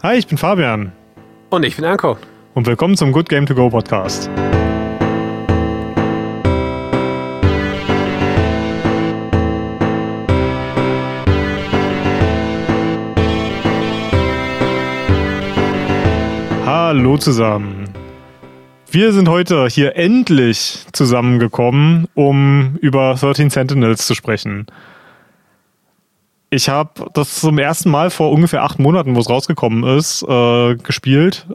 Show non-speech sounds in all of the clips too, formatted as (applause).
Hi, ich bin Fabian. Und ich bin Anko. Und willkommen zum Good Game to Go Podcast. Hallo zusammen. Wir sind heute hier endlich zusammengekommen, um über 13 Sentinels zu sprechen. Ich habe das zum ersten Mal vor ungefähr acht Monaten, wo es rausgekommen ist, äh, gespielt.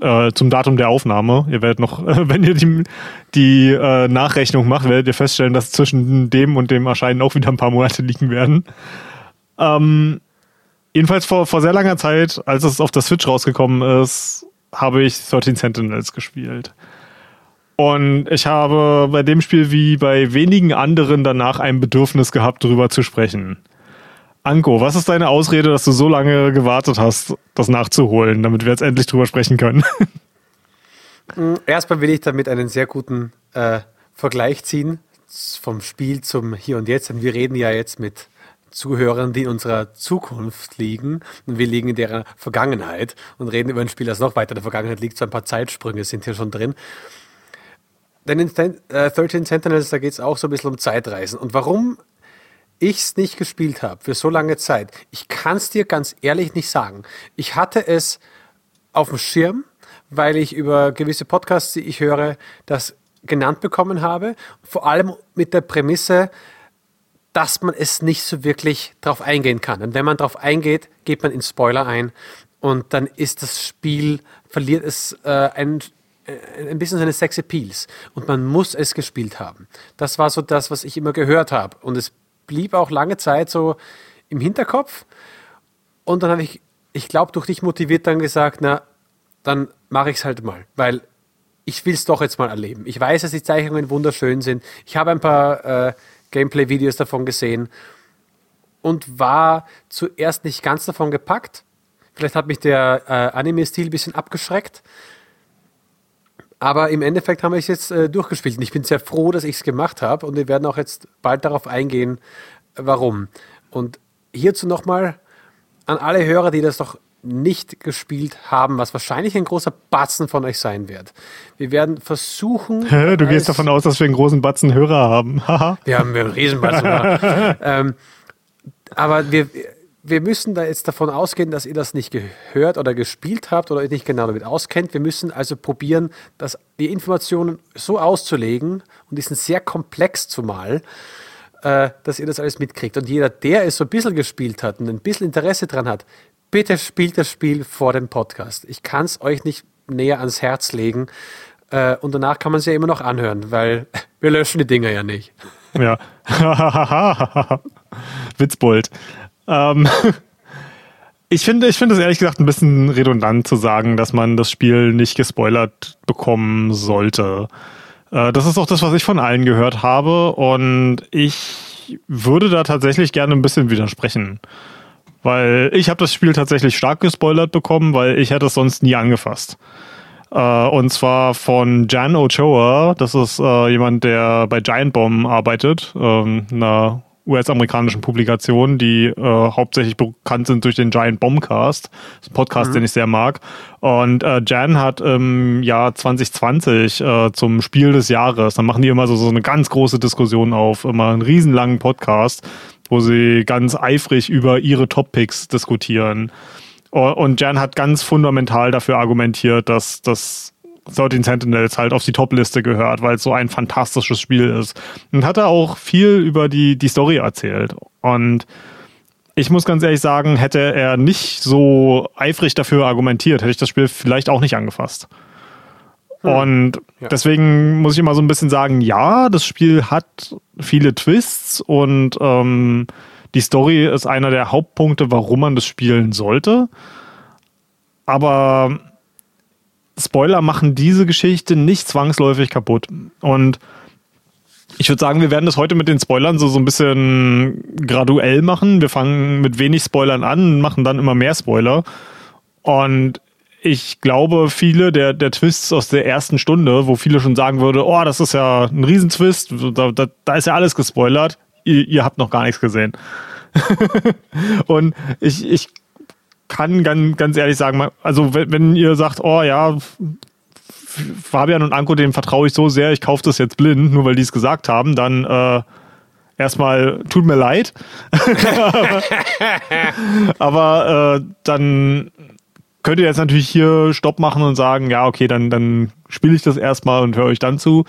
Äh, zum Datum der Aufnahme. Ihr werdet noch, äh, (laughs) wenn ihr die, die äh, Nachrechnung macht, werdet ihr feststellen, dass zwischen dem und dem Erscheinen auch wieder ein paar Monate liegen werden. Ähm, jedenfalls vor, vor sehr langer Zeit, als es auf der Switch rausgekommen ist, habe ich 13 Sentinels gespielt. Und ich habe bei dem Spiel wie bei wenigen anderen danach ein Bedürfnis gehabt, darüber zu sprechen. Anko, was ist deine Ausrede, dass du so lange gewartet hast, das nachzuholen, damit wir jetzt endlich drüber sprechen können? Mm, erstmal will ich damit einen sehr guten äh, Vergleich ziehen vom Spiel zum Hier und Jetzt. Denn wir reden ja jetzt mit Zuhörern, die in unserer Zukunft liegen und wir liegen in deren Vergangenheit und reden über ein Spiel, das noch weiter in der Vergangenheit liegt. So ein paar Zeitsprünge sind hier schon drin. Denn in äh, 13 Sentinels, da geht es auch so ein bisschen um Zeitreisen. Und warum ich es nicht gespielt habe für so lange Zeit, ich kann es dir ganz ehrlich nicht sagen. Ich hatte es auf dem Schirm, weil ich über gewisse Podcasts, die ich höre, das genannt bekommen habe. Vor allem mit der Prämisse, dass man es nicht so wirklich drauf eingehen kann. Und wenn man drauf eingeht, geht man in Spoiler ein und dann ist das Spiel, verliert es äh, ein, äh, ein bisschen seine Sex Appeals und man muss es gespielt haben. Das war so das, was ich immer gehört habe. Und es blieb auch lange Zeit so im Hinterkopf. Und dann habe ich, ich glaube, durch dich motiviert dann gesagt, na, dann mache ich es halt mal, weil ich will es doch jetzt mal erleben. Ich weiß, dass die Zeichnungen wunderschön sind. Ich habe ein paar äh, Gameplay-Videos davon gesehen und war zuerst nicht ganz davon gepackt. Vielleicht hat mich der äh, Anime-Stil ein bisschen abgeschreckt. Aber im Endeffekt haben wir es jetzt äh, durchgespielt und ich bin sehr froh, dass ich es gemacht habe und wir werden auch jetzt bald darauf eingehen, warum. Und hierzu nochmal an alle Hörer, die das noch nicht gespielt haben, was wahrscheinlich ein großer Batzen von euch sein wird. Wir werden versuchen. du gehst davon aus, dass wir einen großen Batzen Hörer haben. (laughs) wir haben einen riesen Batzen. (laughs) ähm, aber wir, wir müssen da jetzt davon ausgehen, dass ihr das nicht gehört oder gespielt habt oder euch nicht genau damit auskennt. Wir müssen also probieren, dass die Informationen so auszulegen und die sind sehr komplex zumal, äh, dass ihr das alles mitkriegt. Und jeder, der es so ein bisschen gespielt hat und ein bisschen Interesse dran hat, bitte spielt das Spiel vor dem Podcast. Ich kann es euch nicht näher ans Herz legen. Äh, und danach kann man es ja immer noch anhören, weil (laughs) wir löschen die Dinger ja nicht. Ja. (laughs) Witzbold. Ähm, (laughs) ich finde, ich finde es ehrlich gesagt ein bisschen redundant zu sagen, dass man das Spiel nicht gespoilert bekommen sollte. Äh, das ist auch das, was ich von allen gehört habe und ich würde da tatsächlich gerne ein bisschen widersprechen. Weil ich habe das Spiel tatsächlich stark gespoilert bekommen, weil ich hätte es sonst nie angefasst. Äh, und zwar von Jan Ochoa. Das ist äh, jemand, der bei Giant Bomb arbeitet, ähm, einer US-amerikanischen Publikationen, die äh, hauptsächlich bekannt sind durch den Giant Bombcast, das ist ein Podcast, mhm. den ich sehr mag. Und äh, Jan hat im Jahr 2020 äh, zum Spiel des Jahres, dann machen die immer so, so eine ganz große Diskussion auf, immer einen riesenlangen Podcast, wo sie ganz eifrig über ihre Top-Picks diskutieren. Und Jan hat ganz fundamental dafür argumentiert, dass das 13 Sentinels halt auf die Top-Liste gehört, weil es so ein fantastisches Spiel ist. Und hat er auch viel über die, die Story erzählt. Und ich muss ganz ehrlich sagen, hätte er nicht so eifrig dafür argumentiert, hätte ich das Spiel vielleicht auch nicht angefasst. Hm. Und ja. deswegen muss ich immer so ein bisschen sagen, ja, das Spiel hat viele Twists und ähm, die Story ist einer der Hauptpunkte, warum man das spielen sollte. Aber Spoiler machen diese Geschichte nicht zwangsläufig kaputt. Und ich würde sagen, wir werden das heute mit den Spoilern so, so ein bisschen graduell machen. Wir fangen mit wenig Spoilern an, machen dann immer mehr Spoiler. Und ich glaube, viele der, der Twists aus der ersten Stunde, wo viele schon sagen würde, oh, das ist ja ein Riesentwist, da, da, da ist ja alles gespoilert, ihr, ihr habt noch gar nichts gesehen. (laughs) und ich, ich kann ganz, ganz ehrlich sagen, also wenn, wenn ihr sagt, oh ja, Fabian und Anko, dem vertraue ich so sehr, ich kaufe das jetzt blind, nur weil die es gesagt haben, dann äh, erstmal tut mir leid. (laughs) aber äh, dann könnt ihr jetzt natürlich hier Stopp machen und sagen, ja, okay, dann, dann spiele ich das erstmal und höre euch dann zu.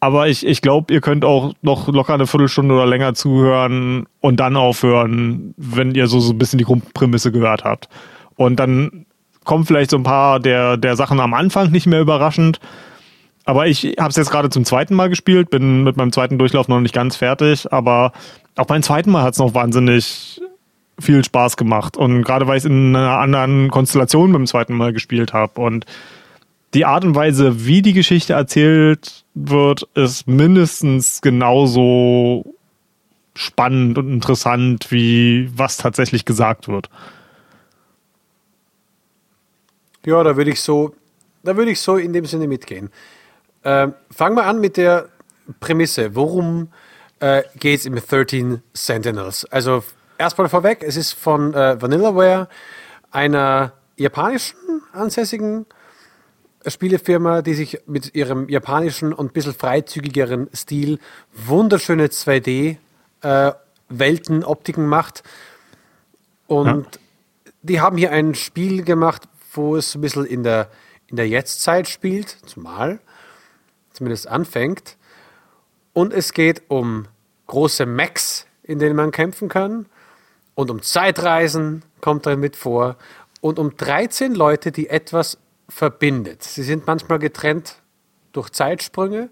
Aber ich, ich glaube, ihr könnt auch noch locker eine Viertelstunde oder länger zuhören und dann aufhören, wenn ihr so, so ein bisschen die Grundprämisse gehört habt. Und dann kommen vielleicht so ein paar der, der Sachen am Anfang nicht mehr überraschend. Aber ich habe es jetzt gerade zum zweiten Mal gespielt, bin mit meinem zweiten Durchlauf noch nicht ganz fertig, aber auch beim zweiten Mal hat es noch wahnsinnig viel Spaß gemacht. Und gerade weil ich es in einer anderen Konstellation beim zweiten Mal gespielt habe. Und die Art und Weise, wie die Geschichte erzählt wird, ist mindestens genauso spannend und interessant, wie was tatsächlich gesagt wird. Ja, da würde ich so, da würde ich so in dem Sinne mitgehen. Ähm, fangen wir an mit der Prämisse. Worum äh, geht es im 13 Sentinels? Also erstmal vorweg, es ist von äh, Vanillaware, einer japanischen ansässigen Spielefirma, die sich mit ihrem japanischen und ein bisschen freizügigeren Stil wunderschöne 2D-Welten, äh, Optiken macht. Und ja. die haben hier ein Spiel gemacht, wo es ein bisschen in der, in der Jetztzeit spielt, zumal, zumindest anfängt. Und es geht um große Mechs, in denen man kämpfen kann. Und um Zeitreisen kommt da mit vor. Und um 13 Leute, die etwas verbindet. Sie sind manchmal getrennt durch Zeitsprünge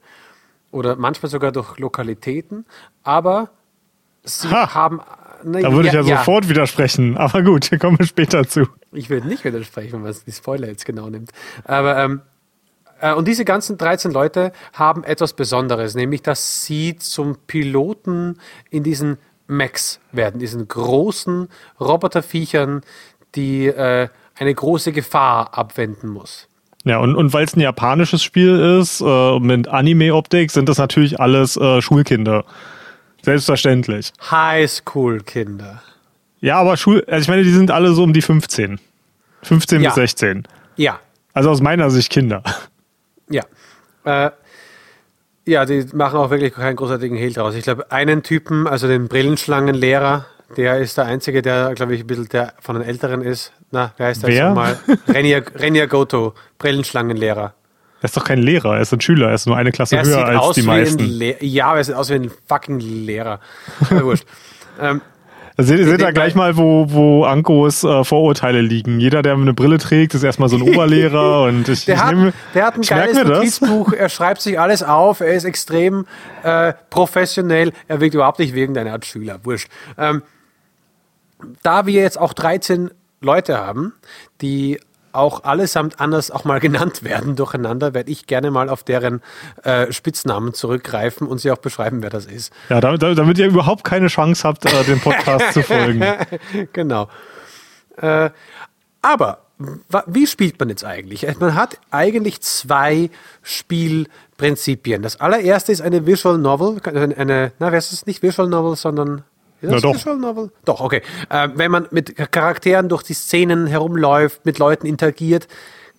oder manchmal sogar durch Lokalitäten, aber sie ha, haben. Ne, da würde ja, ich ja, ja, sofort widersprechen, aber gut, hier (laughs) kommen wir später zu. Ich würde nicht widersprechen, wenn man die Spoiler jetzt genau nimmt. Aber ähm, äh, und diese ganzen 13 Leute haben etwas Besonderes, nämlich dass sie zum Piloten in diesen Mechs werden, diesen großen Roboterviechern, die äh, eine große Gefahr abwenden muss. Ja, und, und weil es ein japanisches Spiel ist, äh, mit Anime-Optik, sind das natürlich alles äh, Schulkinder. Selbstverständlich. Highschool-Kinder. Ja, aber Schul, also ich meine, die sind alle so um die 15. 15 ja. bis 16. Ja. Also aus meiner Sicht Kinder. (laughs) Ja. Äh, ja, die machen auch wirklich keinen großartigen Hehl draus. Ich glaube, einen Typen, also den Brillenschlangenlehrer, der ist der Einzige, der, glaube ich, ein bisschen der von den Älteren ist. Na, wer heißt das wer? Renia, (laughs) Renia Goto, Brillenschlangenlehrer. Er ist doch kein Lehrer, er ist ein Schüler, er ist nur eine Klasse er höher als die meisten. ja, aber er sieht aus wie ein fucking Lehrer. wurscht. (laughs) ähm, Seht, seht ihr gleich mal, wo, wo Ankos äh, Vorurteile liegen. Jeder, der eine Brille trägt, ist erstmal so ein Oberlehrer (laughs) und ich, der, ich hat, nehme, der hat ein geiles Notizbuch, er schreibt sich alles auf, er ist extrem äh, professionell, er wirkt überhaupt nicht wegen deiner Art Schüler. Wurscht. Ähm, da wir jetzt auch 13 Leute haben, die auch allesamt anders auch mal (laughs) genannt werden durcheinander, werde ich gerne mal auf deren äh, Spitznamen zurückgreifen und sie auch beschreiben, wer das ist. Ja, damit, damit ihr überhaupt keine Chance habt, äh, dem Podcast zu folgen. (laughs) Genau. Äh, aber wie spielt man jetzt eigentlich? Man hat eigentlich zwei Spielprinzipien. Das allererste ist eine Visual Novel, eine, na, wer ist es nicht Visual Novel, sondern ist das Na doch. Visual Novel? Doch, okay. Äh, wenn man mit Charakteren durch die Szenen herumläuft, mit Leuten interagiert,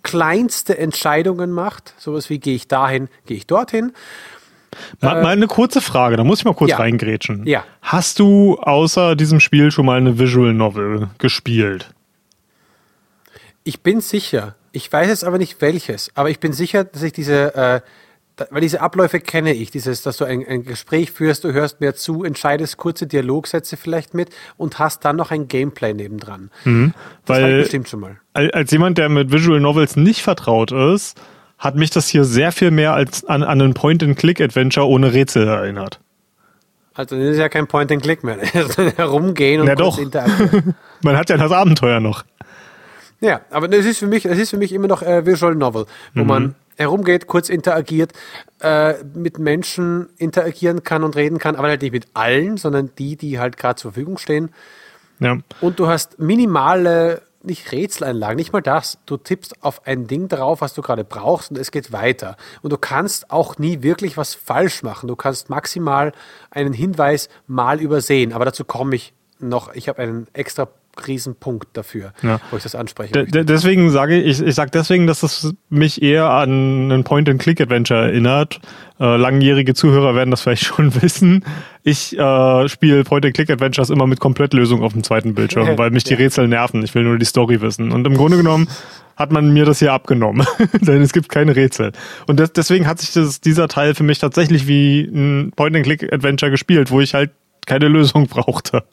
kleinste Entscheidungen macht, sowas wie gehe ich dahin, gehe ich dorthin. Mal, äh, mal, eine kurze Frage, da muss ich mal kurz ja. reingrätschen. Ja. Hast du außer diesem Spiel schon mal eine Visual Novel gespielt? Ich bin sicher. Ich weiß jetzt aber nicht welches, aber ich bin sicher, dass ich diese äh, weil diese Abläufe kenne ich, dieses, dass du ein, ein, Gespräch führst, du hörst mir zu, entscheidest kurze Dialogsätze vielleicht mit und hast dann noch ein Gameplay nebendran. Mhm, das weil bestimmt schon mal. Als jemand, der mit Visual Novels nicht vertraut ist, hat mich das hier sehr viel mehr als an, an ein Point-and-Click-Adventure ohne Rätsel erinnert. Also das ist ja kein Point-and-Click mehr. (laughs) Herumgehen und ja, doch. (laughs) Man hat ja das Abenteuer noch. Ja, aber das ist für mich, das ist für mich immer noch äh, Visual Novel, wo mhm. man herumgeht, kurz interagiert, äh, mit Menschen interagieren kann und reden kann, aber halt nicht mit allen, sondern die, die halt gerade zur Verfügung stehen. Ja. Und du hast minimale, nicht Rätseleinlagen, nicht mal das. Du tippst auf ein Ding drauf, was du gerade brauchst und es geht weiter. Und du kannst auch nie wirklich was falsch machen. Du kannst maximal einen Hinweis mal übersehen, aber dazu komme ich noch. Ich habe einen extra Riesenpunkt dafür, Ja. wo ich das anspreche. De deswegen sage ich, ich sage deswegen, dass es mich eher an ein Point-and-Click-Adventure erinnert. Äh, langjährige Zuhörer werden das vielleicht (laughs) schon wissen. Ich äh, spiele Point-and-Click-Adventures immer mit Komplettlösung auf dem zweiten Bildschirm, (laughs) weil mich die. Rätsel nerven. Ich will nur die Story wissen. Und im Grunde genommen hat man mir das hier abgenommen, (laughs) denn es gibt keine Rätsel. Und des deswegen hat sich das, dieser Teil für mich tatsächlich wie ein Point-and-Click-Adventure gespielt, wo ich halt keine Lösung brauchte.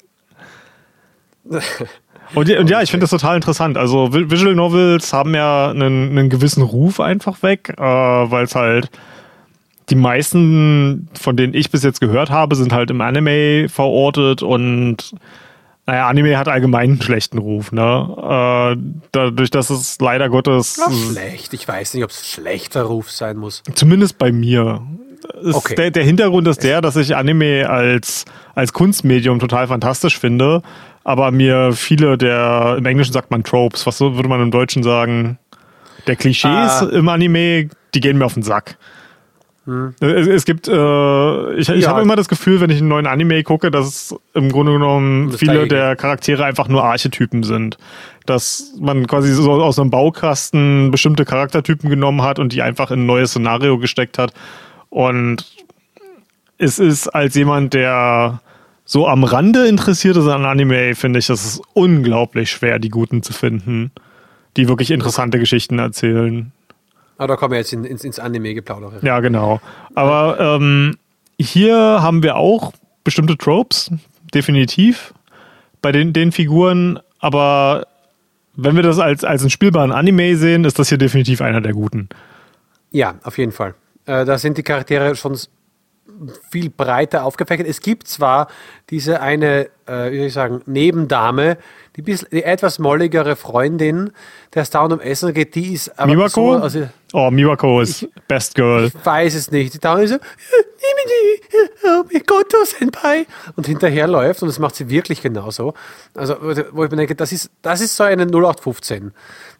Und, ja- und ja, ich finde das total interessant. Also Vi- Visual Novels haben ja einen, einen gewissen Ruf einfach weg, äh, weil es halt die meisten, von denen ich bis jetzt gehört habe, sind halt im Anime verortet und naja, Anime hat allgemein einen schlechten Ruf, ne? Äh, dadurch, dass es leider Gottes Ja, schlecht. Ich weiß nicht, ob es schlechter Ruf sein muss. Zumindest bei mir. Okay. der, der Hintergrund ist der, dass ich Anime als, als Kunstmedium total fantastisch finde, aber mir viele der, im Englischen sagt man Tropes, was würde man im Deutschen sagen, der Klischees Ah. im Anime, die gehen mir auf den Sack. Es, es gibt, äh, ich, ich Hm. Ja. habe immer das Gefühl, wenn ich einen neuen Anime gucke, dass im Grunde genommen das viele der Charaktere einfach nur Archetypen sind. Dass man quasi so aus einem Baukasten bestimmte Charaktertypen genommen hat und die einfach in ein neues Szenario gesteckt hat. Und es ist als jemand, der so am Rande interessiert ist an Anime, finde ich, es ist unglaublich schwer, die Guten zu finden, die wirklich interessante Geschichten erzählen. Aber da kommen wir jetzt in, ins, ins Anime-Geplaudere. Ja, genau. Aber ähm, hier haben wir auch bestimmte Tropes, definitiv, bei den, den Figuren. Aber wenn wir das als, als einen spielbaren Anime sehen, ist das hier definitiv einer der guten. Ja, auf jeden Fall. Äh, da sind die Charaktere schon viel breiter aufgefächert. Es gibt zwar diese eine, äh, wie soll ich sagen, Nebendame, die, bisschen, die etwas molligere Freundin, der es dauernd um Essen geht, die ist aber Miwako? so, also oh, Miwako ist Best Girl. ich weiß es nicht. Die dauernd so, Sie, oh mein Gott, oh Senpai, und hinterherläuft und das macht sie wirklich genauso. Also, wo ich mir denke, das ist, das ist so eine 0815.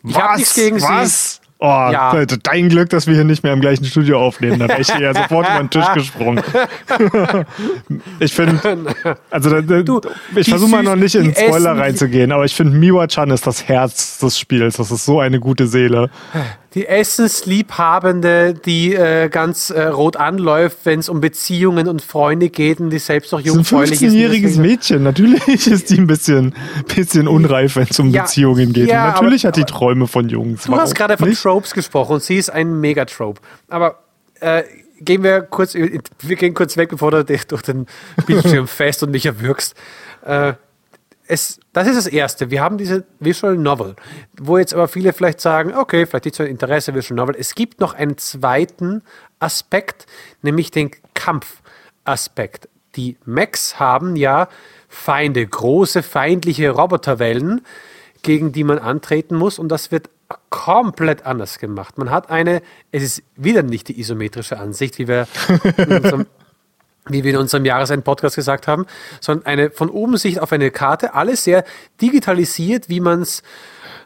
Ich habe nichts gegen sie. Oh, Ja. dein Glück, dass wir hier nicht mehr im gleichen Studio aufnehmen. Da wäre ich hier ja sofort über den Tisch (laughs) gesprungen. ich finde, also Du, ich versuche mal noch nicht in Spoiler essen- reinzugehen, aber ich finde, Miwa-chan ist das Herz des Spiels. Das ist so eine gute Seele. Die Essensliebhabende, die äh, ganz äh, rot anläuft, wenn es um Beziehungen und Freunde geht und die selbst noch Das ist ein jungfräulich ist. 15-jähriges Deswegen- Mädchen. Natürlich ist die ein bisschen, bisschen unreif, wenn es um Ja, Beziehungen geht. ja, natürlich aber- hat die Träume von Jungs. Du hast gerade von nicht? Tropes gesprochen und sie ist ein Megatrope. Aber äh, gehen wir kurz, wir gehen kurz weg, bevor du dich durch den Bildschirm (laughs) fest und mich erwürgst. Äh, es, das ist das Erste. Wir haben diese Visual Novel, wo jetzt aber viele vielleicht sagen, okay, vielleicht nicht so ein Interesse Visual Novel. Es gibt noch einen zweiten Aspekt, nämlich den Kampfaspekt. Die Mechs haben ja Feinde, große feindliche Roboterwellen, gegen die man antreten muss und das wird komplett anders gemacht. Man hat eine, es ist wieder nicht die isometrische Ansicht, wie wir (laughs) in unserem wie wir in unserem Jahresend-Podcast gesagt haben, sondern eine von oben Sicht auf eine Karte, alles sehr digitalisiert, wie man es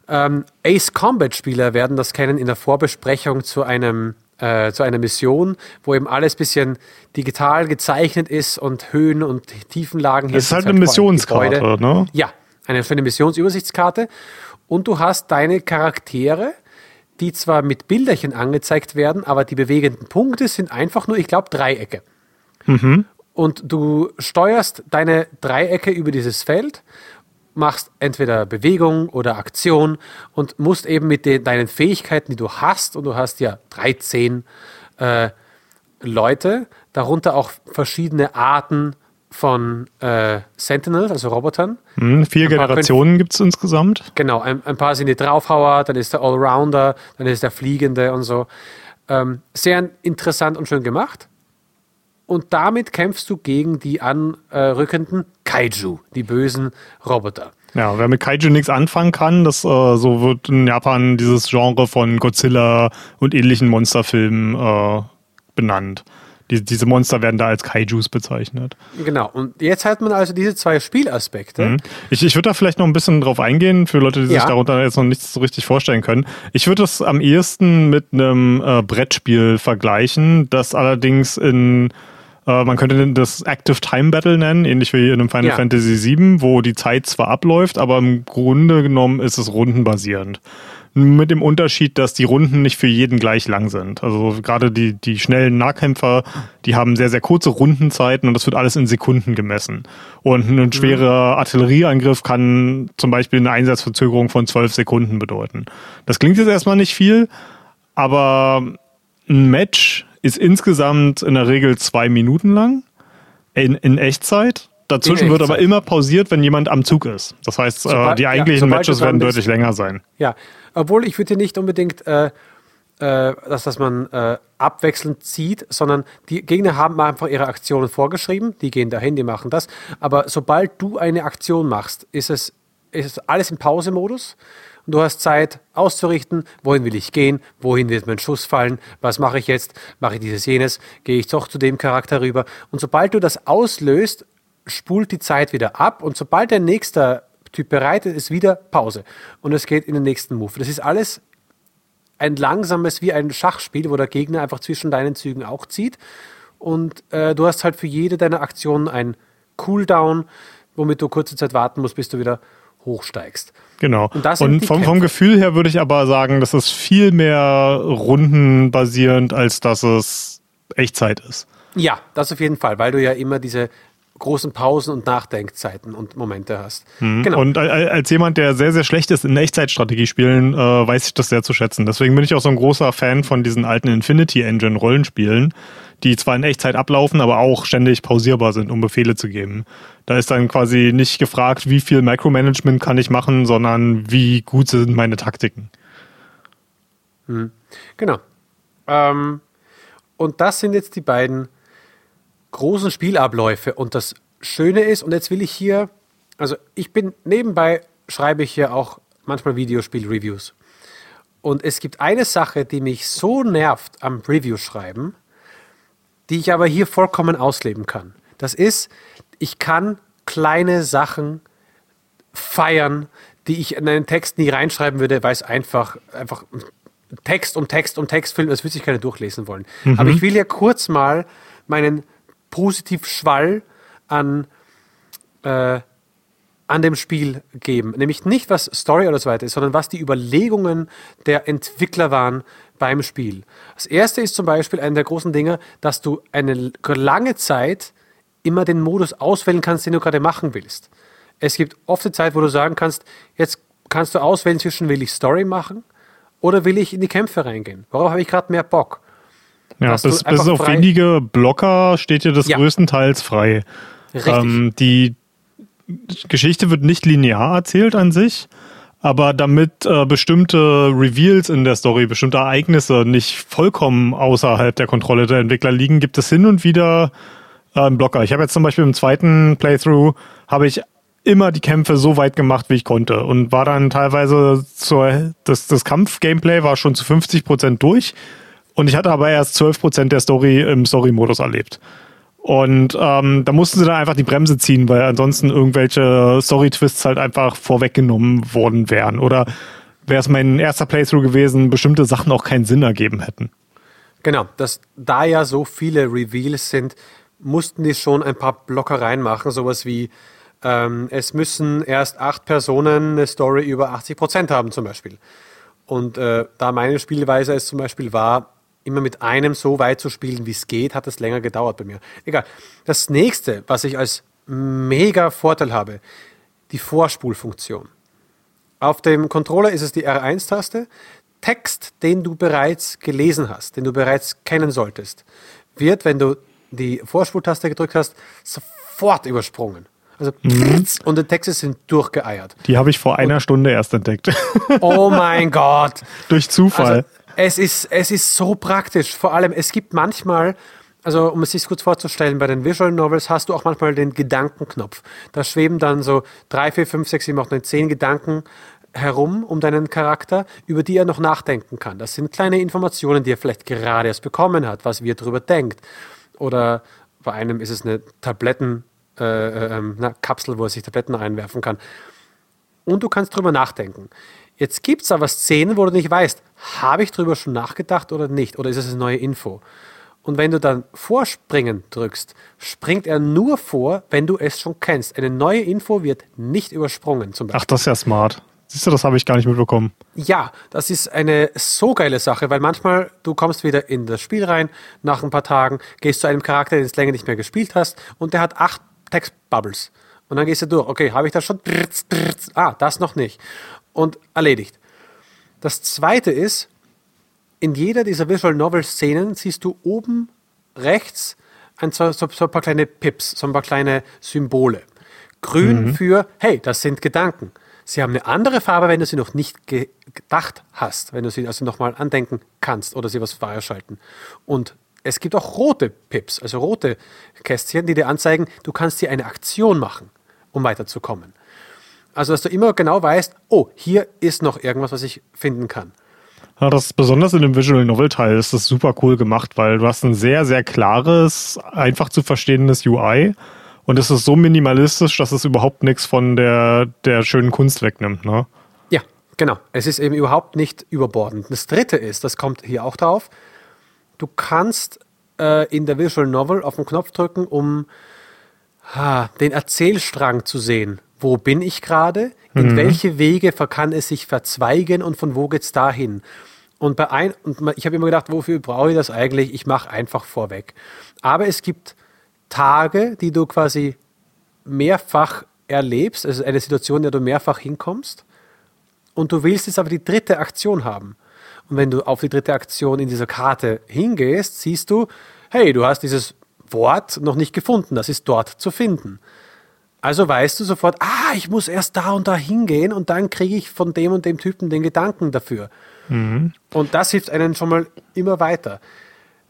ähm, Ace Combat-Spieler werden das kennen in der Vorbesprechung zu einem äh, zu einer Mission, wo eben alles bisschen digital gezeichnet ist und Höhen und Tiefenlagen. Hier Es ist halt eine allem Missionskarte, ne? Ja, eine schöne Missionsübersichtskarte. Und du hast deine Charaktere, die zwar mit Bilderchen angezeigt werden, aber die bewegenden Punkte sind einfach nur, ich glaube, Dreiecke. Und du steuerst deine Dreiecke über dieses Feld, machst entweder Bewegung oder Aktion und musst eben mit den, deinen Fähigkeiten, die du hast, und du hast ja 13 äh, Leute, darunter auch verschiedene Arten von äh, Sentinels, also Robotern. Hm, vier Ein Generationen gibt es insgesamt. Genau, ein, ein paar sind die Draufhauer, dann ist der Allrounder, dann ist der Fliegende und so. Ähm, sehr interessant und schön gemacht. Und damit kämpfst du gegen die anrückenden Kaiju, die bösen Roboter. Ja, wer mit Kaiju nichts anfangen kann, das äh, so wird in Japan dieses Genre von Godzilla und ähnlichen Monsterfilmen äh, benannt. Die, diese Monster werden da als Kaijus bezeichnet. Genau, und jetzt hat man also diese zwei Spielaspekte. Ich, ich würde da vielleicht noch ein bisschen drauf eingehen, für Leute, die sich Ja. darunter jetzt noch nichts so richtig vorstellen können. Ich würde das am ehesten mit einem äh, Brettspiel vergleichen, das allerdings in Äh, man könnte das Active Time Battle nennen, ähnlich wie in einem Final ja. Fantasy VII, wo die Zeit zwar abläuft, aber im Grunde genommen ist es rundenbasierend. Mit dem Unterschied, dass die Runden nicht für jeden gleich lang sind. Also gerade die, die schnellen Nahkämpfer, die haben sehr, sehr kurze Rundenzeiten und das wird alles in Sekunden gemessen. Und ein mhm. schwerer Artillerieangriff kann zum Beispiel eine Einsatzverzögerung von zwölf Sekunden bedeuten. Das klingt jetzt erstmal nicht viel, aber ein Match ist insgesamt in der Regel zwei Minuten lang in, in Echtzeit. Dazwischen in wird aber immer pausiert, wenn jemand am Zug ist. Das heißt, äh, sobald, die eigentlichen ja, Matches werden deutlich länger sein. Ja, obwohl ich würde nicht unbedingt, äh, äh, dass, dass man äh, abwechselnd zieht, sondern die Gegner haben einfach ihre Aktionen vorgeschrieben. Die gehen dahin, die machen das. Aber sobald du eine Aktion machst, ist es ist alles im Pausemodus du hast Zeit auszurichten, wohin will ich gehen, wohin wird mein Schuss fallen, was mache ich jetzt, mache ich dieses jenes, gehe ich doch zu dem Charakter rüber. Und sobald du das auslöst, spult die Zeit wieder ab. Und sobald der nächste Typ bereit ist, ist wieder Pause. Und es geht in den nächsten Move. Das ist alles ein langsames, wie ein Schachspiel, wo der Gegner einfach zwischen deinen Zügen auch zieht. Und äh, du hast halt für jede deiner Aktionen ein Cooldown, womit du kurze Zeit warten musst, bis du wieder hochsteigst. Genau. Und, und vom, vom, Gefühl her würde ich aber sagen, dass es viel mehr rundenbasierend, als dass es Echtzeit ist. Ja, das auf jeden Fall, weil du ja immer diese großen Pausen und Nachdenkzeiten und Momente hast. Mhm. Genau. Und als jemand, der sehr, sehr schlecht ist in Echtzeitstrategie spielen, äh, weiß ich das sehr zu schätzen. Deswegen bin ich auch so ein großer Fan von diesen alten Infinity Engine Rollenspielen, die zwar in Echtzeit ablaufen, aber auch ständig pausierbar sind, um Befehle zu geben. Da ist dann quasi nicht gefragt, wie viel Micromanagement kann ich machen, sondern wie gut sind meine Taktiken. Hm. Genau. Ähm, und das sind jetzt die beiden großen Spielabläufe. Und das Schöne ist, und jetzt will ich hier, also ich bin nebenbei, schreibe ich hier auch manchmal Videospiel-Reviews. Und es gibt eine Sache, die mich so nervt am Review-Schreiben, die ich aber hier vollkommen ausleben kann. Das ist, ich kann kleine Sachen feiern, die ich in einen Text nie reinschreiben würde, weil es einfach, einfach Text um Text um Text filmt, das würde sich keiner durchlesen wollen. Mhm. Aber ich will ja kurz mal meinen Positivschwall an, äh, an dem Spiel geben. Nämlich nicht, was Story oder so weiter ist, sondern was die Überlegungen der Entwickler waren, beim Spiel. Das erste ist zum Beispiel einer der großen Dinge, dass du eine lange Zeit immer den Modus auswählen kannst, den du gerade machen willst. Es gibt oft eine Zeit, wo du sagen kannst, jetzt kannst du auswählen zwischen will ich Story machen oder will ich in die Kämpfe reingehen. Worauf habe ich gerade mehr Bock? Ja, bis, bis auf wenige Blocker steht dir das ja. größtenteils frei. Richtig. Ähm, die Geschichte wird nicht linear erzählt an sich, aber damit äh, bestimmte Reveals in der Story, bestimmte Ereignisse nicht vollkommen außerhalb der Kontrolle der Entwickler liegen, gibt es hin und wieder äh, einen Blocker. Ich habe jetzt zum Beispiel im zweiten Playthrough habe ich immer die Kämpfe so weit gemacht, wie ich konnte und war dann teilweise zur, das, das Kampf-Gameplay war schon zu 50 Prozent durch und ich hatte aber erst 12 Prozent der Story im Story-Modus erlebt. Und ähm, da mussten sie dann einfach die Bremse ziehen, weil ansonsten irgendwelche Story-Twists halt einfach vorweggenommen worden wären. Oder wäre es mein erster Playthrough gewesen, bestimmte Sachen auch keinen Sinn ergeben hätten. Genau, dass da ja so viele Reveals sind, mussten die schon ein paar Blocker reinmachen, sowas wie ähm, es müssen erst acht Personen eine Story über 80 Prozent haben zum Beispiel. Und äh, da meine Spielweise es zum Beispiel war, immer mit einem so weit zu spielen, wie es geht, hat es länger gedauert bei mir. Egal. Das nächste, was ich als mega Vorteil habe, die Vorspulfunktion. Auf dem Controller ist es die R1-Taste. Text, den du bereits gelesen hast, den du bereits kennen solltest, wird, wenn du die Vorspultaste gedrückt hast, sofort übersprungen. Also mhm. und die Texte sind durchgeeiert. Die habe ich vor einer und, Stunde erst entdeckt. Oh mein (laughs) Gott. Durch Zufall. Also, es ist, es ist so praktisch. Vor allem, es gibt manchmal, also um es sich kurz vorzustellen, bei den Visual Novels hast du auch manchmal den Gedankenknopf. Da schweben dann so drei, vier, fünf, sechs, sieben, acht, neun, zehn Gedanken herum um deinen Charakter, über die er noch nachdenken kann. Das sind kleine Informationen, die er vielleicht gerade erst bekommen hat, was er darüber denkt. Oder bei einem ist es eine Tabletten, äh, äh, ähm, na, Kapsel, wo er sich Tabletten einwerfen kann. Und du kannst drüber nachdenken. Jetzt gibt es aber Szenen, wo du nicht weißt, habe ich darüber schon nachgedacht oder nicht? Oder ist es eine neue Info? Und wenn du dann Vorspringen drückst, springt er nur vor, wenn du es schon kennst. Eine neue Info wird nicht übersprungen. Zum Ach, das ist ja smart. Siehst du, das habe ich gar nicht mitbekommen. Ja, das ist eine so geile Sache, weil manchmal du kommst wieder in das Spiel rein, nach ein paar Tagen, gehst zu einem Charakter, den du länger nicht mehr gespielt hast und der hat acht Textbubbles. Und dann gehst du durch. Okay, habe ich das schon? Ah, das noch nicht. Und erledigt. Das zweite ist, in jeder dieser Visual Novel Szenen siehst du oben rechts ein, so, so, so, ein paar kleine Pips, so ein paar kleine Symbole. Grün mhm. für, hey, das sind Gedanken. Sie haben eine andere Farbe, wenn du sie noch nicht ge gedacht hast, wenn du sie also nochmal andenken kannst oder sie was freischalten. Und es gibt auch rote Pips, also rote Kästchen, die dir anzeigen, du kannst hier eine Aktion machen, um weiterzukommen. Also, dass du immer genau weißt, oh, hier ist noch irgendwas, was ich finden kann. Ja, das ist besonders in dem Visual Novel Teil ist das super cool gemacht, weil du hast ein sehr, sehr klares, einfach zu verstehendes UI und es ist so minimalistisch, dass es überhaupt nichts von der, der schönen Kunst wegnimmt, ne? Ja, genau. Es ist eben überhaupt nicht überbordend. Das dritte ist, das kommt hier auch drauf, du kannst äh, in der Visual Novel auf den Knopf drücken, um ha, den Erzählstrang zu sehen. Wo bin ich gerade? In mhm. welche Wege kann es sich verzweigen und von wo geht es dahin? Und bei ein, und ich habe immer gedacht, wofür brauche ich das eigentlich? Ich mache einfach vorweg. Aber es gibt Tage, die du quasi mehrfach erlebst, also eine Situation, in der du mehrfach hinkommst. Und du willst jetzt aber die dritte Aktion haben. Und wenn du auf die dritte Aktion in dieser Karte hingehst, siehst du, hey, du hast dieses Wort noch nicht gefunden, das ist dort zu finden. Also weißt du sofort, ah, ich muss erst da und da hingehen und dann kriege ich von dem und dem Typen den Gedanken dafür. Mhm. Und das hilft einem schon mal immer weiter.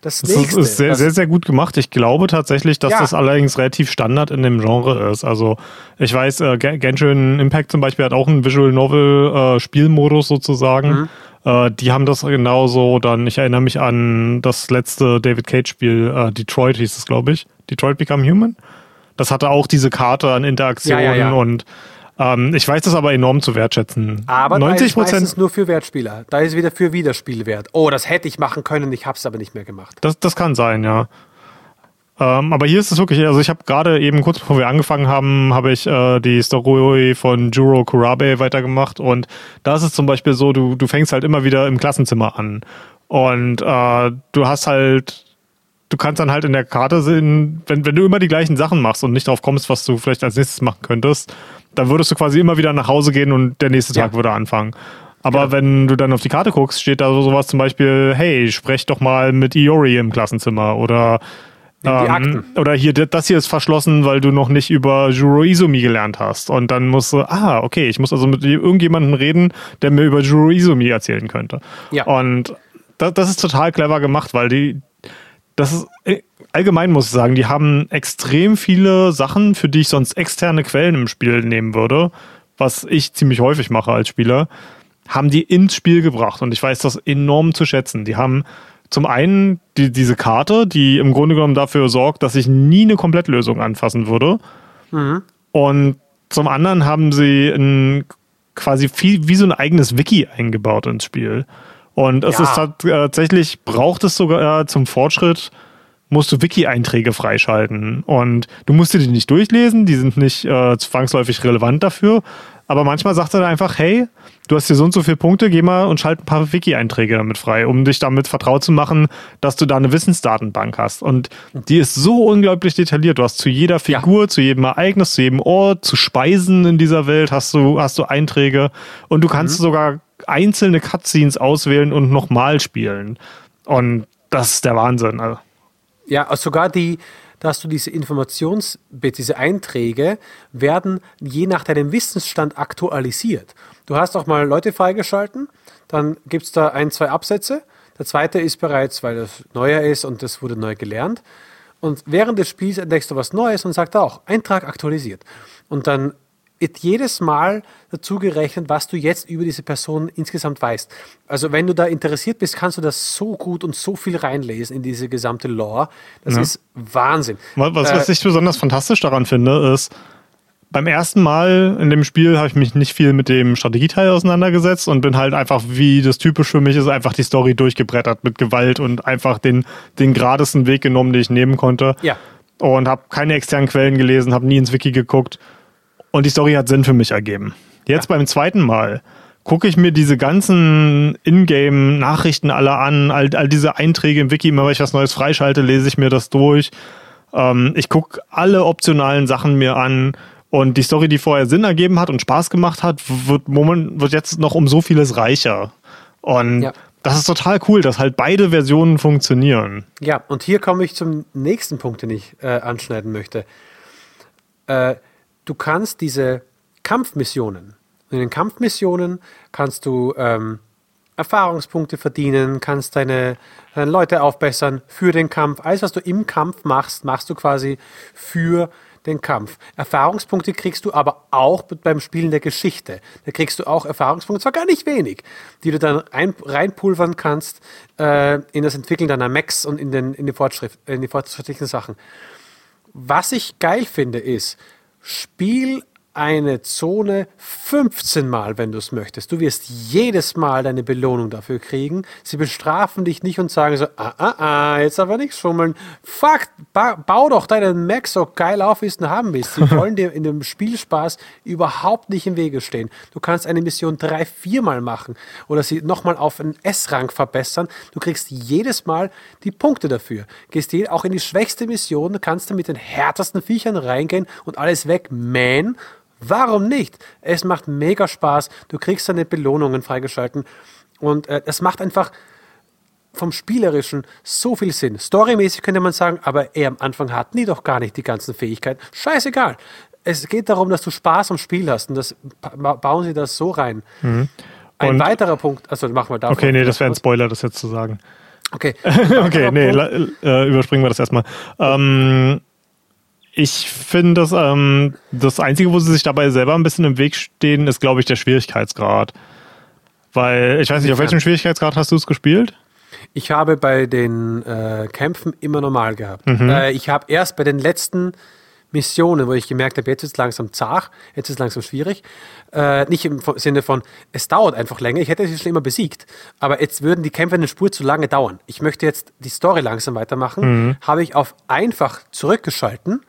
Das, das nächste, ist sehr, sehr, sehr gut gemacht. Ich glaube tatsächlich, dass ja. das allerdings relativ Standard in dem Genre ist. Also ich weiß, äh, Genshin Impact zum Beispiel hat auch einen Visual Novel äh, Spielmodus sozusagen. Mhm. Äh, die haben das genauso. Dann, ich erinnere mich an das letzte David Cage Spiel, äh, Detroit hieß es, glaube ich. Detroit Become Human. Das hatte auch diese Karte an Interaktionen ja, ja, und ähm, ich weiß das aber enorm zu wertschätzen. Aber 90 Prozent ist nur für Wertspieler. Da ist wieder für Wiederspielwert. Oh, das hätte ich machen können, ich habe es aber nicht mehr gemacht. Das, das kann sein, ja. Ähm, aber hier ist es wirklich, also ich habe gerade eben kurz bevor wir angefangen haben, habe ich äh, die Story von Juro Kurabe weitergemacht und da ist es zum Beispiel so, du, du fängst halt immer wieder im Klassenzimmer an und äh, du hast halt du kannst dann halt in der Karte sehen, wenn, wenn du immer die gleichen Sachen machst und nicht drauf kommst, was du vielleicht als nächstes machen könntest, dann würdest du quasi immer wieder nach Hause gehen und der nächste Tag ja. würde anfangen. Aber ja. wenn du dann auf die Karte guckst, steht da so sowas zum Beispiel, hey, sprech doch mal mit Iori im Klassenzimmer oder ähm, oder hier, das hier ist verschlossen, weil du noch nicht über Juro Izumi gelernt hast. Und dann musst du, ah, okay, ich muss also mit irgendjemandem reden, der mir über Juro Izumi erzählen könnte. Ja. Und das, das ist total clever gemacht, weil die, das ist äh, allgemein muss ich sagen, die haben extrem viele Sachen, für die ich sonst externe Quellen im Spiel nehmen würde, was ich ziemlich häufig mache als Spieler, haben die ins Spiel gebracht und ich weiß das enorm zu schätzen. Die haben zum einen die, diese Karte, die im Grunde genommen dafür sorgt, dass ich nie eine Komplettlösung anfassen würde. Mhm. Und zum anderen haben sie ein, quasi viel, wie so ein eigenes Wiki eingebaut ins Spiel. Und es ja. ist tatsächlich, braucht es sogar zum Fortschritt, musst du Wiki-Einträge freischalten. Und du musst dir die nicht durchlesen, die sind nicht äh, zwangsläufig relevant dafür. Aber manchmal sagt er einfach, hey, du hast hier so und so viele Punkte, geh mal und schalt ein paar Wiki-Einträge damit frei, um dich damit vertraut zu machen, dass du da eine Wissensdatenbank hast. Und die ist so unglaublich detailliert. Du hast zu jeder Figur, ja. zu jedem Ereignis, zu jedem Ort, zu Speisen in dieser Welt hast du, hast du Einträge. Und du kannst mhm. sogar einzelne Cutscenes auswählen und nochmal spielen. Und das ist der Wahnsinn. Also. Ja, also sogar die, dass du diese Informations-, diese Einträge werden je nach deinem Wissensstand aktualisiert. Du hast auch mal Leute freigeschalten, dann gibt es da ein, zwei Absätze. Der zweite ist bereits, weil das neuer ist und das wurde neu gelernt. Und während des Spiels entdeckst du was Neues und sagt auch, Eintrag aktualisiert. Und dann wird jedes Mal dazu gerechnet, was du jetzt über diese Person insgesamt weißt. Also wenn du da interessiert bist, kannst du das so gut und so viel reinlesen in diese gesamte Lore. Das ja. ist Wahnsinn. Was, was äh, ich besonders fantastisch daran finde, ist, beim ersten Mal in dem Spiel habe ich mich nicht viel mit dem Strategieteil auseinandergesetzt und bin halt einfach, wie das typisch für mich ist, einfach die Story durchgebrettert mit Gewalt und einfach den, den geradesten Weg genommen, den ich nehmen konnte. Ja. Und habe keine externen Quellen gelesen, habe nie ins Wiki geguckt. Und die Story hat Sinn für mich ergeben. Jetzt ja. beim zweiten Mal gucke ich mir diese ganzen Ingame-Nachrichten alle an, all, all diese Einträge im Wiki, immer wenn ich was Neues freischalte, lese ich mir das durch. Ähm, ich gucke alle optionalen Sachen mir an und die Story, die vorher Sinn ergeben hat und Spaß gemacht hat, wird, moment, wird jetzt noch um so vieles reicher. Und ja. das ist total cool, dass halt beide Versionen funktionieren. Ja, und hier komme ich zum nächsten Punkt, den ich äh, anschneiden möchte. Äh, du kannst diese Kampfmissionen, in den Kampfmissionen kannst du ähm, Erfahrungspunkte verdienen, kannst deine, deine Leute aufbessern für den Kampf. Alles, was du im Kampf machst, machst du quasi für den Kampf. Erfahrungspunkte kriegst du aber auch beim Spielen der Geschichte. Da kriegst du auch Erfahrungspunkte, zwar gar nicht wenig, die du dann ein, reinpulvern kannst äh, in das Entwickeln deiner Macs und in, den, in, die, in die fortschrittlichen Sachen. Was ich geil finde, ist, spiel eine Zone 15 Mal, wenn du es möchtest. Du wirst jedes Mal deine Belohnung dafür kriegen. Sie bestrafen dich nicht und sagen so, ah, ah, ah, jetzt aber nichts schummeln. Fuck, ba bau doch deinen Mac so geil auf, wie es haben willst. Sie (laughs) wollen dir in dem Spielspaß überhaupt nicht im Wege stehen. Du kannst eine Mission drei, viermal machen oder sie nochmal auf einen S-Rang verbessern. Du kriegst jedes Mal die Punkte dafür. Gehst auch in die schwächste Mission, kannst du mit den härtesten Viechern reingehen und alles wegmähen Warum nicht? Es macht mega Spaß. Du kriegst deine Belohnungen freigeschalten. Und äh, es macht einfach vom Spielerischen so viel Sinn. Storymäßig könnte man sagen, aber er am Anfang hatten die doch gar nicht die ganzen Fähigkeiten. Scheißegal. Es geht darum, dass du Spaß am Spiel hast und das bauen sie das so rein. Mhm. Ein weiterer Punkt, also machen wir da. Okay, nee, das wäre ein Spoiler, das jetzt zu sagen. Okay. (laughs) okay, nee, äh, überspringen wir das erstmal. Ähm, ich finde, das, ähm, das Einzige, wo sie sich dabei selber ein bisschen im Weg stehen, ist, glaube ich, der Schwierigkeitsgrad. Weil, ich weiß nicht, auf welchem Schwierigkeitsgrad hast du es gespielt? Ich habe bei den äh, Kämpfen immer normal gehabt. Mhm. Äh, ich habe erst bei den letzten Missionen, wo ich gemerkt habe, jetzt ist es langsam zart, jetzt ist es langsam schwierig. Äh, nicht im Sinne von, es dauert einfach länger. Ich hätte es schon immer besiegt, aber jetzt würden die Kämpfe eine Spur zu lange dauern. Ich möchte jetzt die Story langsam weitermachen. Mhm. Habe ich auf einfach zurückgeschalten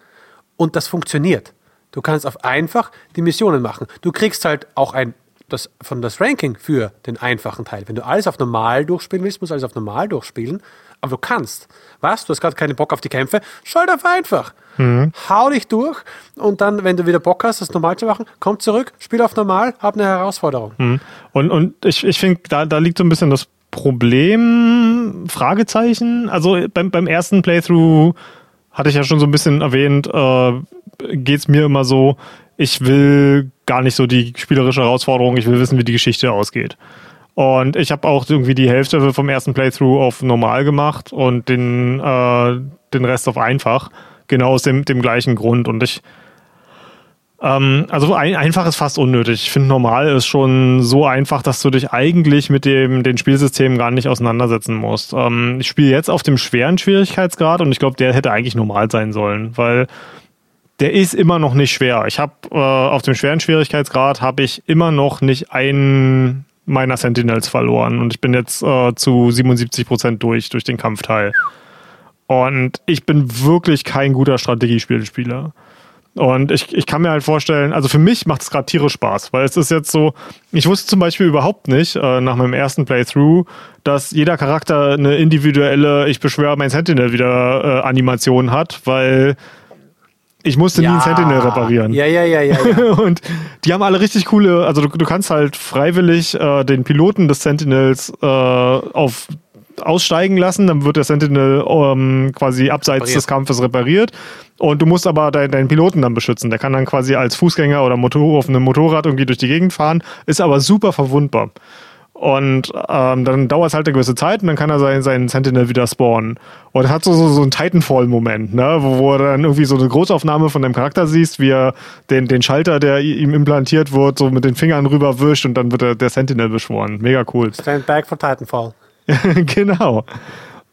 und das funktioniert. Du kannst auf einfach die Missionen machen. Du kriegst halt auch ein das, von das Ranking für den einfachen Teil. Wenn du alles auf normal durchspielen willst, musst du alles auf normal durchspielen. Aber du kannst. Was? Du hast gerade keinen Bock auf die Kämpfe? Schalt auf einfach. Mhm. Hau dich durch und dann, wenn du wieder Bock hast, das normal zu machen, komm zurück, spiel auf normal, hab eine Herausforderung. Mhm. Und, und ich, ich finde, da, da liegt so ein bisschen das Problem, Fragezeichen. Also beim, beim ersten Playthrough hatte ich ja schon so ein bisschen erwähnt, äh, geht es mir immer so, ich will gar nicht so die spielerische Herausforderung, ich will wissen, wie die Geschichte ausgeht. Und ich habe auch irgendwie die Hälfte vom ersten Playthrough auf normal gemacht und den, äh, den Rest auf einfach. Genau aus dem, dem gleichen Grund. Und ich ähm, also ein, einfach ist fast unnötig. Ich finde, normal ist schon so einfach, dass du dich eigentlich mit dem den Spielsystemen gar nicht auseinandersetzen musst. Ähm, ich spiele jetzt auf dem schweren Schwierigkeitsgrad und ich glaube, der hätte eigentlich normal sein sollen, weil der ist immer noch nicht schwer. Ich habe äh, auf dem schweren Schwierigkeitsgrad habe ich immer noch nicht einen meiner Sentinels verloren und ich bin jetzt äh, zu 77 Prozent durch durch den Kampfteil. Und ich bin wirklich kein guter Strategiespielspieler. Und ich, ich kann mir halt vorstellen, also für mich macht es gerade tierisch Spaß, weil es ist jetzt so, ich wusste zum Beispiel überhaupt nicht äh, nach meinem ersten Playthrough, dass jeder Charakter eine individuelle Ich beschwöre mein Sentinel wieder äh, Animation hat, weil ich musste ja. nie ein Sentinel reparieren. Ja, ja, ja, ja. ja. (laughs) und die haben alle richtig coole, also du, du kannst halt freiwillig äh, den Piloten des Sentinels äh, auf aussteigen lassen, dann wird der Sentinel ähm, quasi abseits repariert. des Kampfes repariert. Und du musst aber deinen, deinen Piloten dann beschützen. Der kann dann quasi als Fußgänger oder Motor, auf einem Motorrad irgendwie durch die Gegend fahren, ist aber super verwundbar. Und ähm, dann dauert es halt eine gewisse Zeit und dann kann er seinen, seinen Sentinel wieder spawnen. Und hat so, so, so einen Titanfall-Moment, ne? wo, wo er dann irgendwie so eine Großaufnahme von dem Charakter siehst, wie er den, den Schalter, der ihm implantiert wird, so mit den Fingern rüberwischt und dann wird er, der Sentinel beschworen. Mega cool. Stand back for Titanfall. (laughs) genau.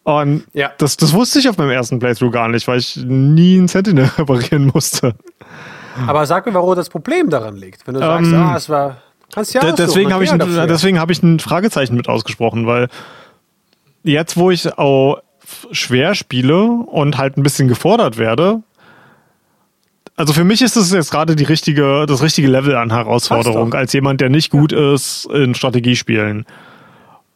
Und ja. das, das wusste ich auf meinem ersten Playthrough gar nicht, weil ich nie einen Sentinel (laughs) reparieren musste. Aber sag mir, warum das Problem daran liegt. Wenn du sagst, Ähm, ah, es war. Kannst ja deswegen habe ich, ein- deswegen habe ich ein Fragezeichen mit ausgesprochen, weil jetzt, wo ich auch schwer spiele und halt ein bisschen gefordert werde, also für mich ist es jetzt gerade die richtige, das richtige Level an Herausforderung, als jemand, der nicht gut ist in Strategiespielen.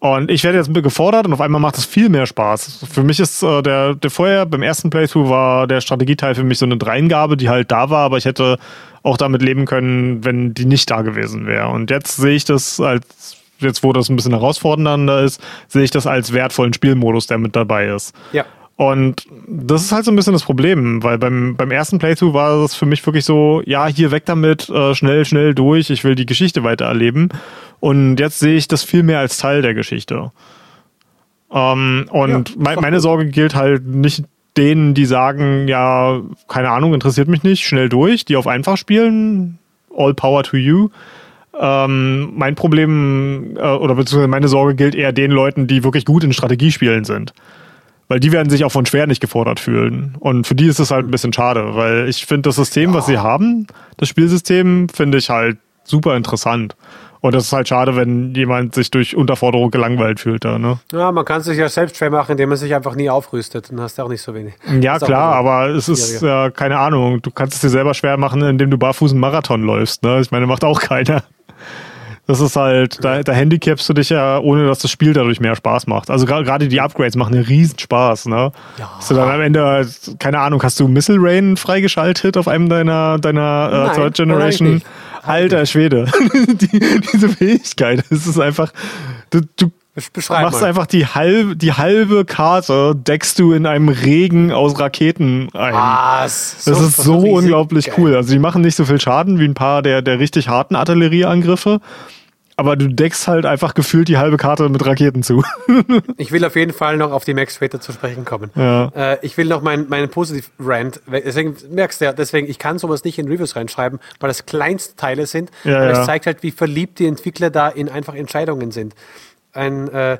Und ich werde jetzt gefordert und auf einmal macht es viel mehr Spaß. Für mich ist äh, der, der vorher beim ersten Playthrough war der Strategieteil für mich so eine Dreingabe, die halt da war, aber ich hätte auch damit leben können, wenn die nicht da gewesen wäre. Und jetzt sehe ich das als, jetzt wo das ein bisschen herausfordernder ist, sehe ich das als wertvollen Spielmodus, der mit dabei ist. Ja. Und das ist halt so ein bisschen das Problem, weil beim, beim ersten Playthrough war das für mich wirklich so, ja, hier weg damit, äh, schnell, schnell durch, ich will die Geschichte weiter erleben. Und jetzt sehe ich das viel mehr als Teil der Geschichte. Ähm, und Ja, doch meine. Sorge gilt halt nicht denen, die sagen, ja, keine Ahnung, interessiert mich nicht, schnell durch, die auf einfach spielen, all power to you. Ähm, mein Problem äh, oder beziehungsweise meine Sorge gilt eher den Leuten, die wirklich gut in Strategiespielen sind. Weil die werden sich auch von schwer nicht gefordert fühlen. Und für die ist es halt ein bisschen schade, weil ich finde das System, was sie haben, das Spielsystem, finde ich halt super interessant. Und das ist halt schade, wenn jemand sich durch Unterforderung gelangweilt fühlt da, ne? Ja, man kann sich ja selbst schwer machen, indem man sich einfach nie aufrüstet. Dann hast du auch nicht so wenig. Ja, klar, aber es ist ja keine Ahnung. Du kannst es dir selber schwer machen, indem du barfuß einen Marathon läufst. Ne? Ich meine, macht auch keiner. Das ist halt, da, da handicapst du dich ja, ohne dass das Spiel dadurch mehr Spaß macht. Also gerade die Upgrades machen einen riesen Spaß, ne? Ja. Hast du dann am Ende, keine Ahnung, hast du Missile Rain freigeschaltet auf einem deiner, deiner äh, Third Generation? Alter Schwede. (laughs) die, diese Fähigkeit, es ist einfach, du, du Beschreib machst mal. einfach die halbe, die halbe Karte, deckst du in einem Regen aus Raketen ein. Was? das ist so unglaublich geil. cool. Also die machen nicht so viel Schaden wie ein paar der, der richtig harten Artillerieangriffe. Aber du deckst halt einfach gefühlt die halbe Karte mit Raketen zu. (laughs) Ich will auf jeden Fall noch auf die Max später zu sprechen kommen. Ja. Äh, ich will noch meinen mein Positiv-Rant, deswegen merkst du ja, deswegen, ich kann sowas nicht in Reviews reinschreiben, weil das Kleinstteile sind. Ja, aber ja. es zeigt halt, wie verliebt die Entwickler da in einfach Entscheidungen sind. Ein, äh,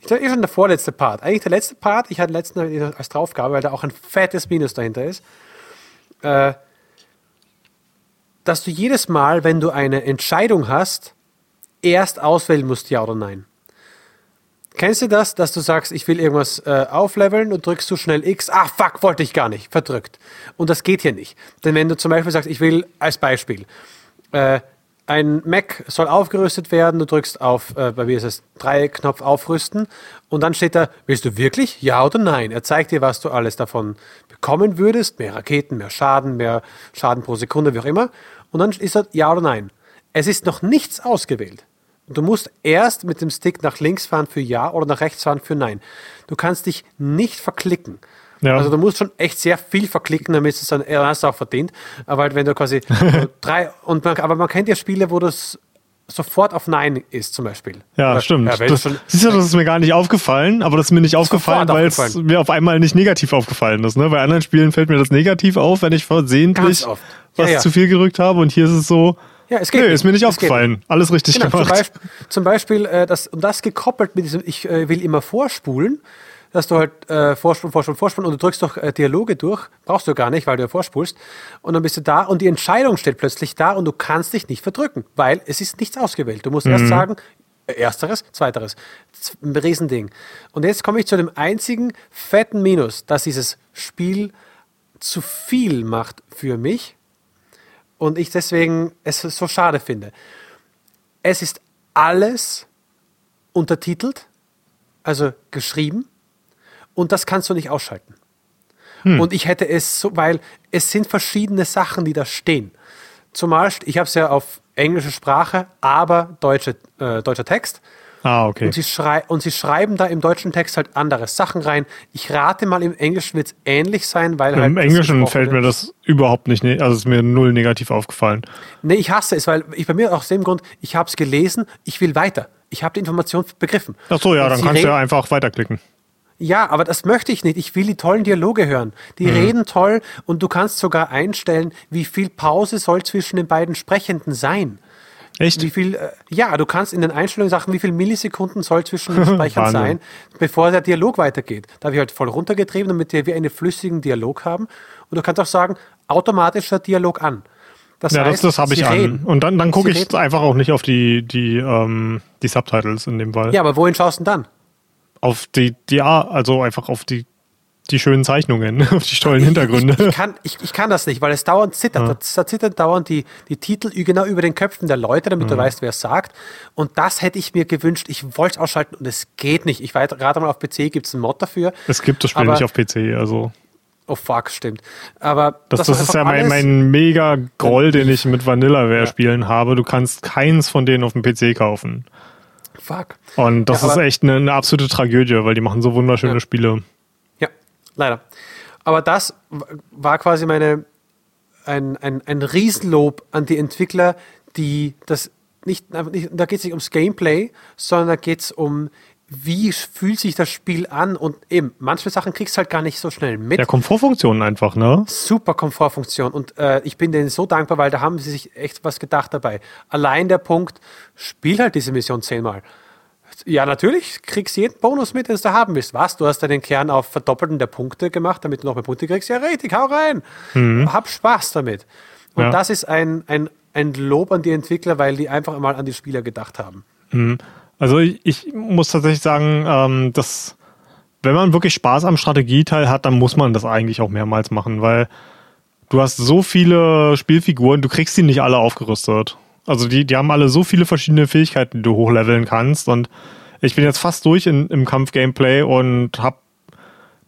ich glaube, eh schon der vorletzte Part. Eigentlich der letzte Part, ich hatte letzten als Draufgabe, weil da auch ein fettes Minus dahinter ist. Äh, dass du jedes Mal, wenn du eine Entscheidung hast, erst auswählen musst, ja oder nein. Kennst du das, dass du sagst, ich will irgendwas äh, aufleveln und drückst du schnell X? Ah, fuck, wollte ich gar nicht. Verdrückt. Und das geht hier nicht. Denn wenn du zum Beispiel sagst, ich will als Beispiel, äh, ein Mac soll aufgerüstet werden, du drückst auf, äh, bei mir ist es Dreiecknopf aufrüsten und dann steht da, willst du wirklich ja oder nein? Er zeigt dir, was du alles davon bekommen würdest, mehr Raketen, mehr Schaden, mehr Schaden pro Sekunde, wie auch immer. Und dann ist da ja oder nein. Es ist noch nichts ausgewählt. Und Du musst erst mit dem Stick nach links fahren für Ja oder nach rechts fahren für Nein. Du kannst dich nicht verklicken. Ja. Also du musst schon echt sehr viel verklicken, damit es dann er hast du auch verdient. Aber halt, wenn du quasi (laughs) drei und man, aber man kennt ja Spiele, wo das sofort auf Nein ist, zum Beispiel. Ja, Oder- stimmt. Ja, das, schon, siehst du, das ist mir gar nicht aufgefallen, aber das ist mir nicht aufgefallen, weil es mir auf einmal nicht negativ aufgefallen ist. Ne? Bei anderen Spielen fällt mir das negativ auf, wenn ich versehentlich. Ja, was ja. zu viel gedrückt habe und hier ist es so, Ja, es geht nö, nicht. ist mir nicht Es geht aufgefallen. Alles richtig Genau, zum gemacht. Beispiel, zum Beispiel äh, das, und das gekoppelt mit diesem, ich äh, will immer vorspulen, dass du halt äh, vorspulen, vorspulen, vorspulen und du drückst doch äh, Dialoge durch, brauchst du gar nicht, weil du ja vorspulst und dann bist du da und die Entscheidung steht plötzlich da und du kannst dich nicht verdrücken, weil es ist nichts ausgewählt. Du musst erst sagen, äh, ersteres, zweiteres. Ein Riesending. Und jetzt komme ich zu dem einzigen fetten Minus, dass dieses Spiel zu viel macht für mich und ich deswegen es so schade finde. Es ist alles untertitelt, also geschrieben, und das kannst du nicht ausschalten. Und ich hätte es so, weil es sind verschiedene Sachen, die da stehen. Zumal, ich habe es ja auf englische Sprache, aber deutsche, äh, deutscher Text. Ah, okay. Und sie, schrei und sie schreiben da im deutschen Text halt andere Sachen rein. Ich rate mal, im Englischen wird es ähnlich sein, weil halt. Im Englischen fällt mir das überhaupt nicht, ne also ist mir null negativ aufgefallen. Nee, ich hasse es, weil ich bei mir aus dem Grund, ich habe es gelesen, ich will weiter. Ich habe die Information begriffen. Ach so, ja, Und dann kannst du ja einfach weiterklicken. Ja, aber das möchte ich nicht. Ich will die tollen Dialoge hören. Die Mhm. reden toll und du kannst sogar einstellen, wie viel Pause soll zwischen den beiden Sprechenden sein. Echt? Wie viel, äh, ja, du kannst in den Einstellungen sagen, wie viel Millisekunden soll zwischen den (laughs) Sprechern sein, bevor der Dialog weitergeht. Da habe ich halt voll runtergetrieben, damit wir einen flüssigen Dialog haben. Und du kannst auch sagen, automatischer Dialog an. Das ja, das, heißt, das habe ich sie an. reden. Und dann, dann gucke ich reden. einfach auch nicht auf die, die, ähm, die Subtitles in dem Fall. Ja, aber wohin schaust du denn dann? Auf die, die, also einfach auf die, die schönen Zeichnungen, (laughs) auf die tollen Hintergründe. Ich, ich, kann, ich, ich kann das nicht, weil es dauernd zittert. Da- Da zittern dauernd die, die Titel genau über den Köpfen der Leute, damit du weißt, wer es sagt. Und das hätte ich mir gewünscht. Ich wollte es ausschalten und es geht nicht. Ich weiß gerade mal auf PC gibt es einen Mod dafür. Es gibt das Spiel Aber- nicht auf PC, also. Oh fuck, stimmt. Aber Das, das, war ist ja mein, mein mega Groll, den ich mit Vanillaware-Spielen habe. Du kannst keins von denen auf dem PC kaufen. Fuck. Und das Ja, ist echt eine, eine absolute Tragödie, weil die machen so wunderschöne Ja. Spiele. Leider. Aber das war quasi meine ein, ein, ein Riesenlob an die Entwickler, die das nicht, nicht da geht es nicht ums Gameplay, sondern da geht es um, wie fühlt sich das Spiel an und eben, manche Sachen kriegst du halt gar nicht so schnell mit. Ja, Komfortfunktionen einfach, ne? Super Komfortfunktion und äh, ich bin denen so dankbar, weil da haben sie sich echt was gedacht dabei. Allein der Punkt, spiel halt diese Mission zehnmal. Ja, natürlich, kriegst jeden Bonus mit, den du haben willst. Was? Du hast deinen Kern auf Verdoppelten der Punkte gemacht, damit du noch mehr Punkte kriegst. Ja, richtig, hau rein. Hab Spaß damit. Und Ja. das ist ein, ein, ein Lob an die Entwickler, weil die einfach mal an die Spieler gedacht haben. Also ich, ich muss tatsächlich sagen, ähm, dass wenn man wirklich Spaß am Strategieteil hat, dann muss man das eigentlich auch mehrmals machen, weil du hast so viele Spielfiguren, du kriegst die nicht alle aufgerüstet. Also die, die haben alle so viele verschiedene Fähigkeiten, die du hochleveln kannst. Und ich bin jetzt fast durch in, im Kampf-Gameplay und habe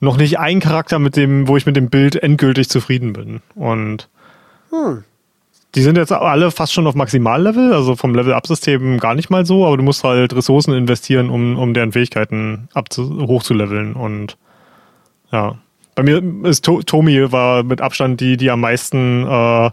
noch nicht einen Charakter, mit dem, wo ich mit dem Bild endgültig zufrieden bin. Und die sind jetzt alle fast schon auf Maximallevel, also vom Level-Up-System gar nicht mal so, aber du musst halt Ressourcen investieren, um, um deren Fähigkeiten hochzuleveln. Und ja. Bei mir ist to Tomi war mit Abstand die, die am meisten äh,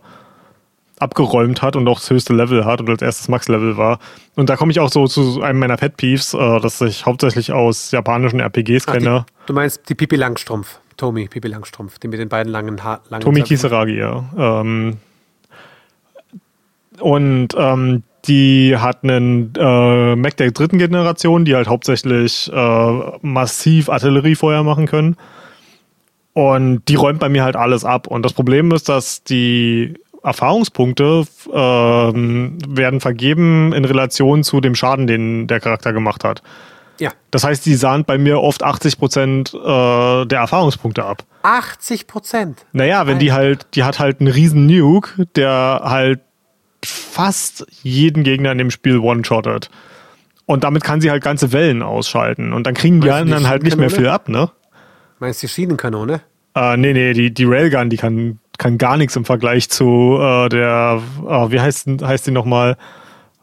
abgeräumt hat und auch das höchste Level hat und als erstes Max-Level war. Und da komme ich auch so zu einem meiner Pet-Peeves, äh, das ich hauptsächlich aus japanischen RPGs Ach, kenne. die, du meinst die Pipi Langstrumpf, Tomi Pipi Langstrumpf, die mit den beiden langen Haaren. Tomi Kisaragi, ja. Ähm, und ähm, die hat einen äh, Mac der dritten Generation, die halt hauptsächlich äh, massiv Artilleriefeuer machen können. Und die räumt bei mir halt alles ab. Und das Problem ist, dass die Erfahrungspunkte ähm, werden vergeben in Relation zu dem Schaden, den der Charakter gemacht hat. Ja, Das heißt, die sahnt bei mir oft 80 Prozent äh, der Erfahrungspunkte ab. 80 Prozent. Naja, wenn die halt, die hat halt einen riesen Nuke, der halt fast jeden Gegner in dem Spiel one-shottet. Und damit kann sie halt ganze Wellen ausschalten. Und dann kriegen die anderen halt nicht mehr viel ab, ne? Meinst du die Schienenkanone? Äh, nee, nee, die, die Railgun, die kann, kann gar nichts im Vergleich zu äh, der, äh, wie heißt, heißt die nochmal?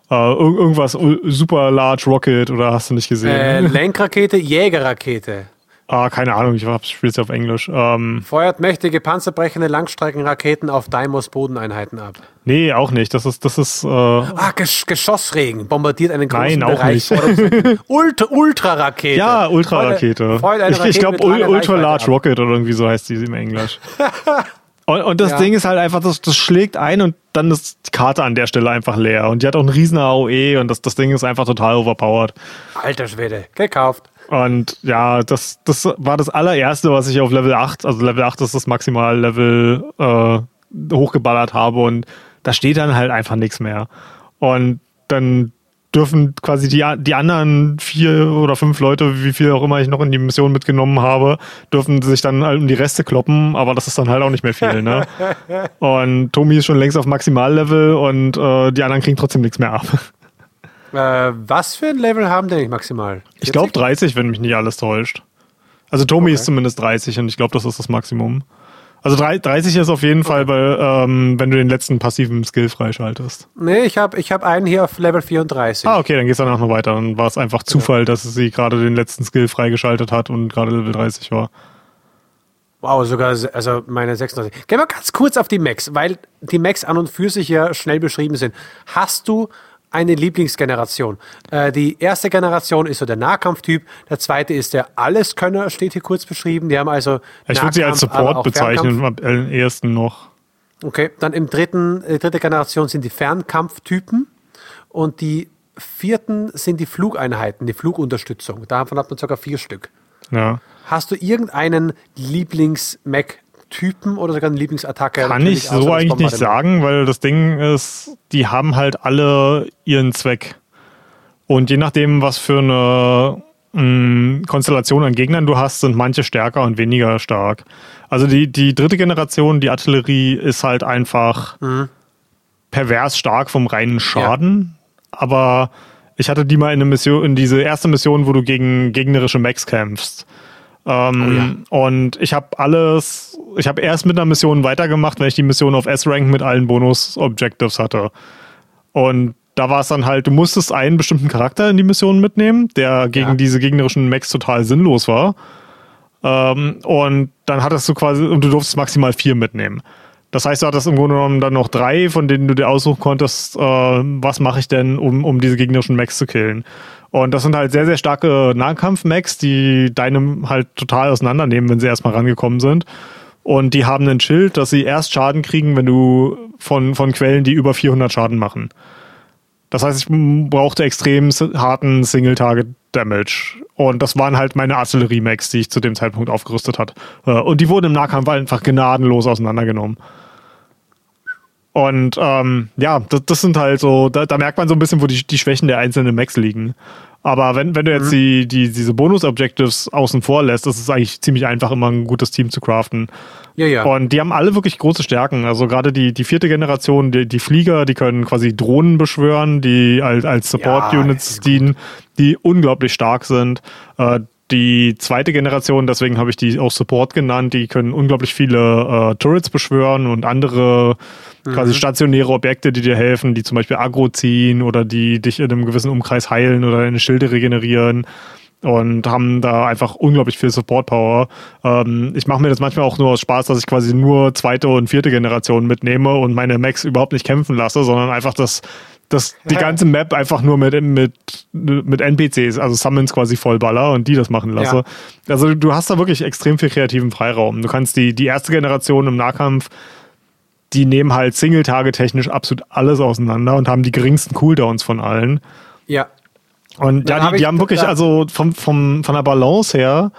Äh, ir irgendwas Super Large Rocket oder hast du nicht Äh, gesehen? Lenkrakete, Jägerrakete. ah, keine Ahnung, ich spiele es auf Englisch. Ähm, Feuert mächtige panzerbrechende Langstreckenraketen auf Daimos Bodeneinheiten ab. nee, auch nicht. Das ist, das ist, äh, Ah, Gesch Geschossregen bombardiert einen großen Nein, auch Bereich. nicht. (laughs) Ultra Ultrarakete. Ja, Ultrarakete. Ich, ich glaube, Ultra Large. Rocket oder irgendwie so heißt die im Englisch. (laughs) und, und das Ja. Ding ist halt einfach, das, das schlägt ein und dann ist die Karte an der Stelle einfach leer. Und die hat auch einen riesen AOE und das, das Ding ist einfach total overpowered. Alter Schwede, gekauft. Und ja, das, das war das allererste, was ich auf Level 8, also Level 8 ist das Maximal-Level, äh, hochgeballert habe und da steht dann halt einfach nichts mehr. Und dann dürfen quasi die, die anderen vier oder fünf Leute, wie viel auch immer ich noch in die Mission mitgenommen habe, dürfen sich dann halt um die Reste kloppen, aber das ist dann halt auch nicht mehr viel, ne? (laughs) Und Tomi ist schon längst auf Maximallevel und äh, die anderen kriegen trotzdem nichts mehr ab. Äh, was für ein Level haben denn nicht maximal? Ich glaube 40? 30, wenn mich nicht alles täuscht. Also Tomi ist zumindest 30 und ich glaube, das ist das Maximum. Also drei- 30 ist auf jeden Fall, bei, ähm, wenn du den letzten passiven Skill freischaltest. Nee, ich habe ich hab einen hier auf Level 34. Ah, okay, dann geht's danach noch weiter. Dann war es einfach Zufall, dass sie gerade den letzten Skill freigeschaltet hat und gerade Level 30 war. Wow, sogar also meine 36. Gehen wir ganz kurz auf die Macs, weil die Macs an und für sich ja schnell beschrieben sind. Hast du eine Lieblingsgeneration? Äh, die erste Generation ist so der Nahkampftyp, der zweite ist der Alleskönner, steht hier kurz beschrieben. Die haben also Ich würde sie als Nahkampf, Support bezeichnen, am ehesten noch. Okay, dann im dritten, äh, dritte Generation sind die Fernkampftypen und die vierten sind die Flugeinheiten, die Flugunterstützung. Davon hat man sogar vier Stück. Ja. Hast du irgendeinen Lieblings-Mac, Lieblingstypen oder sogar eine Lieblingsattacke? Kann ich so eigentlich nicht sagen, weil das Ding ist, die haben halt alle ihren Zweck. Und je nachdem, was für eine mh, mm, Konstellation an Gegnern du hast, sind manche stärker und weniger stark. Also die, die dritte Generation, die Artillerie, ist halt einfach mhm. pervers stark vom reinen Schaden. Ja. Aber ich hatte die mal in, eine Mission, in diese erste Mission, wo du gegen gegnerische Mechs kämpfst. Ähm, oh ja. Und ich habe alles, ich habe erst mit einer Mission weitergemacht, wenn ich die Mission auf S-Rank mit allen Bonus-Objectives hatte. Und da war es dann halt, du musstest einen bestimmten Charakter in die Mission mitnehmen, der gegen ja. diese gegnerischen Mechs total sinnlos war. Ähm, und dann hattest du quasi, und du durftest maximal vier mitnehmen. Das heißt, du hattest im Grunde genommen dann noch drei, von denen du dir aussuchen konntest, äh, was mache ich denn, um, um diese gegnerischen Mechs zu killen. Und das sind halt sehr, sehr starke Nahkampf-Mechs, die deinem halt total auseinandernehmen, wenn sie erstmal rangekommen sind. Und die haben ein Schild, dass sie erst Schaden kriegen, wenn du von, von Quellen, die über 400 Schaden machen. Das heißt, ich brauchte extrem harten Single-Target-Damage. Und das waren halt meine Artillerie-Max, die ich zu dem Zeitpunkt aufgerüstet hat. Äh, und die wurden im Nahkampf einfach gnadenlos auseinandergenommen. Und ähm, ja, das, das, sind halt so, da, da, merkt man so ein bisschen, wo die, die Schwächen der einzelnen Max liegen. Aber wenn, wenn du jetzt mhm. die, die, diese Bonus-Objectives außen vor lässt, ist es eigentlich ziemlich einfach, immer ein gutes Team zu craften. Ja, ja. Und die haben alle wirklich große Stärken. Also gerade die, die vierte Generation, die, die Flieger, die können quasi Drohnen beschwören, die als, als Support-Units ja, dienen, die unglaublich stark sind. Äh, die zweite Generation, deswegen habe ich die auch Support genannt, die können unglaublich viele äh, Turrets beschwören und andere mhm. quasi stationäre Objekte, die dir helfen, die zum Beispiel Agro ziehen oder die dich in einem gewissen Umkreis heilen oder deine Schilde regenerieren und haben da einfach unglaublich viel Support-Power. Ähm, ich mache mir das manchmal auch nur aus Spaß, dass ich quasi nur zweite und vierte Generation mitnehme und meine Max überhaupt nicht kämpfen lasse, sondern einfach das dass die ganze Map einfach nur mit, mit, mit NPCs, also Summons quasi vollballer und die das machen lasse. Ja. Also du hast da wirklich extrem viel kreativen Freiraum. Du kannst die, die erste Generation im Nahkampf, die nehmen halt Single-Tage-technisch absolut alles auseinander und haben die geringsten Cooldowns von allen. Ja. Und ja, die, die haben wirklich, also vom, vom, von der Balance her,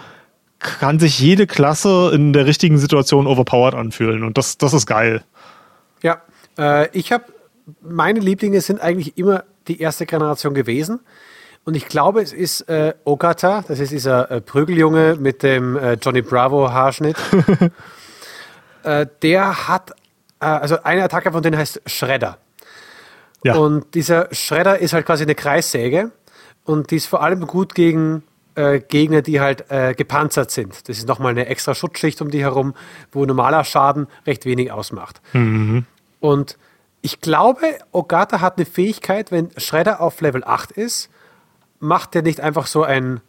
kann sich jede Klasse in der richtigen Situation overpowered anfühlen. Und das, das ist geil. Ja, äh, ich habe meine Lieblinge sind eigentlich immer die erste Generation gewesen. Und ich glaube, es ist äh, Ogata, das ist dieser äh, Prügeljunge mit dem äh, Johnny Bravo Haarschnitt. (laughs) Äh, der hat, also eine Attacke von denen heißt Shredder. Ja. Und dieser Shredder ist halt quasi eine Kreissäge und die ist vor allem gut gegen äh, Gegner, die halt gepanzert sind. Das ist nochmal eine extra Schutzschicht um die herum, wo normaler Schaden recht wenig ausmacht. Mhm. Und ich glaube, Ogata hat eine Fähigkeit, wenn Shredder auf Level 8 ist, macht er nicht einfach so ein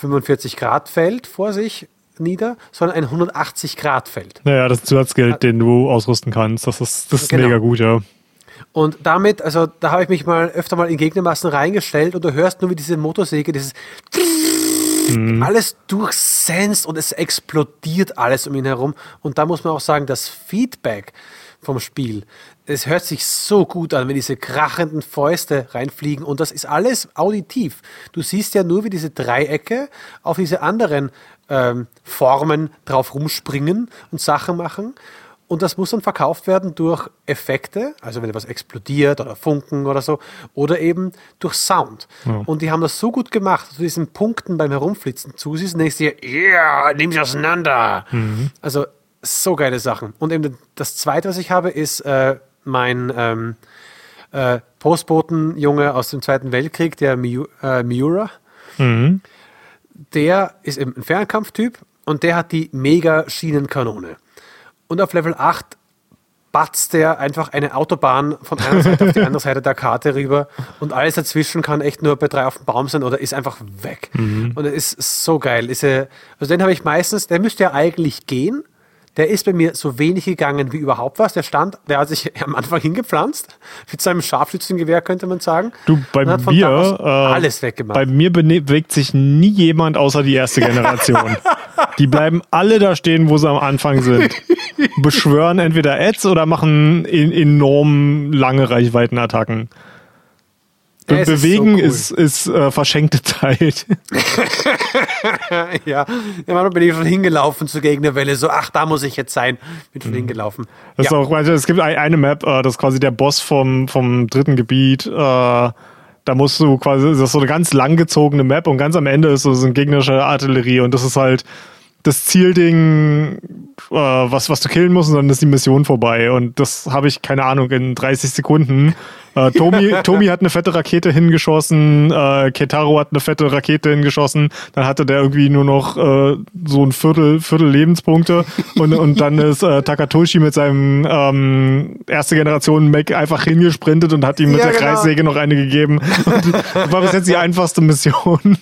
45-Grad-Feld vor sich nieder, sondern ein 180-Grad-Feld. Naja, das ist Zusatzgeld, den du ausrüsten kannst. Das ist, das ist genau. mega gut, ja. Und damit, also da habe ich mich mal öfter mal in Gegnermassen reingestellt und du hörst nur wie diese Motorsäge, dieses mhm. alles durchsenst und es explodiert alles um ihn herum. Und da muss man auch sagen, das Feedback vom Spiel, es hört sich so gut an, wenn diese krachenden Fäuste reinfliegen und das ist alles auditiv. Du siehst ja nur, wie diese Dreiecke auf diese anderen ähm, Formen drauf rumspringen und Sachen machen. Und das muss dann verkauft werden durch Effekte, also wenn etwas explodiert oder Funken oder so, oder eben durch Sound. Ja. Und die haben das so gut gemacht, dass du diesen Punkten beim Herumflitzen zusiehst und denkst dir, ja, yeah, nimm sie auseinander. Mhm. Also so geile Sachen. Und eben das zweite, was ich habe, ist äh, mein ähm, äh, Postbotenjunge aus dem Zweiten Weltkrieg, der äh, Miura. Mhm. Der ist eben ein Fernkampftyp und der hat die Mega-Schienenkanone. Und auf Level 8 batzt der einfach eine Autobahn von einer Seite auf die andere Seite der Karte rüber und alles dazwischen kann echt nur bei drei auf dem Baum sein oder ist einfach weg. Mhm. Und es ist so geil. Ist also den habe ich meistens, der müsste ja eigentlich gehen, der ist bei mir so wenig gegangen wie überhaupt was. Der stand, der hat sich (laughs) am Anfang hingepflanzt, mit seinem Scharfschützengewehr, könnte man sagen. Du, bei mir, äh, alles weggemacht. Bei mir bewegt sich nie jemand außer die erste Generation. (laughs) die bleiben alle da stehen, wo sie am Anfang sind. Beschwören entweder Ads oder machen enorm lange Reichweitenattacken. Be ja, Bewegen ist, so cool. ist, ist äh, verschenkte Zeit. (laughs) ja, manchmal bin ich schon hingelaufen zur Gegnerwelle, so, ach, da muss ich jetzt sein. Bin schon mhm. hingelaufen. Das ja. ist auch, es gibt eine Map, äh, das ist quasi der Boss vom, vom dritten Gebiet. Äh, da musst du quasi, das ist so eine ganz langgezogene Map und ganz am Ende ist so, so eine gegnerische Artillerie und das ist halt das Zielding, äh, was, was du killen musst, und dann ist die Mission vorbei. Und das habe ich, keine Ahnung, in 30 Sekunden. Äh, Tomi, (laughs) Tomi hat eine fette Rakete hingeschossen, äh, Ketaro hat eine fette Rakete hingeschossen, dann hatte der irgendwie nur noch äh, so ein Viertel, Viertel Lebenspunkte und, und dann ist äh, Takatoshi mit seinem ähm, erste Generation Mac einfach hingesprintet und hat ihm mit ja, der genau. Kreissäge noch eine gegeben. Und das war bis jetzt die einfachste Mission.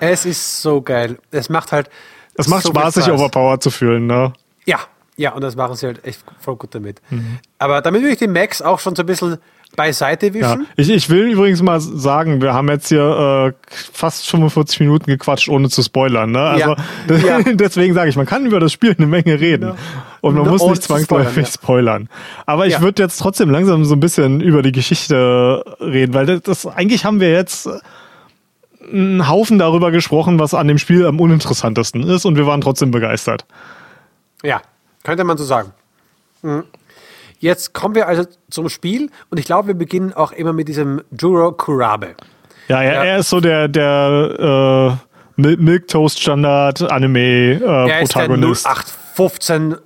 Es ist so geil. Es macht halt. Es macht so Spaß, sich overpowered zu fühlen, ne? Ja, ja, und das machen sie halt echt voll gut damit. Mhm. Aber damit will ich den Max auch schon so ein bisschen beiseite wischen. Ja. Ich, ich will übrigens mal sagen, wir haben jetzt hier äh, fast 45 Minuten gequatscht, ohne zu spoilern. Ne? Also ja. (laughs) Ja. deswegen sage ich, man kann über das Spiel eine Menge reden. Ja. Und man muss nicht zwangsläufig spoilern, spoilern. Aber ich würde jetzt trotzdem langsam so ein bisschen über die Geschichte reden, weil das, das eigentlich haben wir jetzt einen Haufen darüber gesprochen, was an dem Spiel am uninteressantesten ist und wir waren trotzdem begeistert. Ja, könnte man so sagen. Mhm. Jetzt kommen wir also zum Spiel und ich glaube, wir beginnen auch immer mit diesem Juro Kurabe. Ja, er, ja. er ist so der, der äh, Milk Toast Standard Anime äh, er. Ist der 0815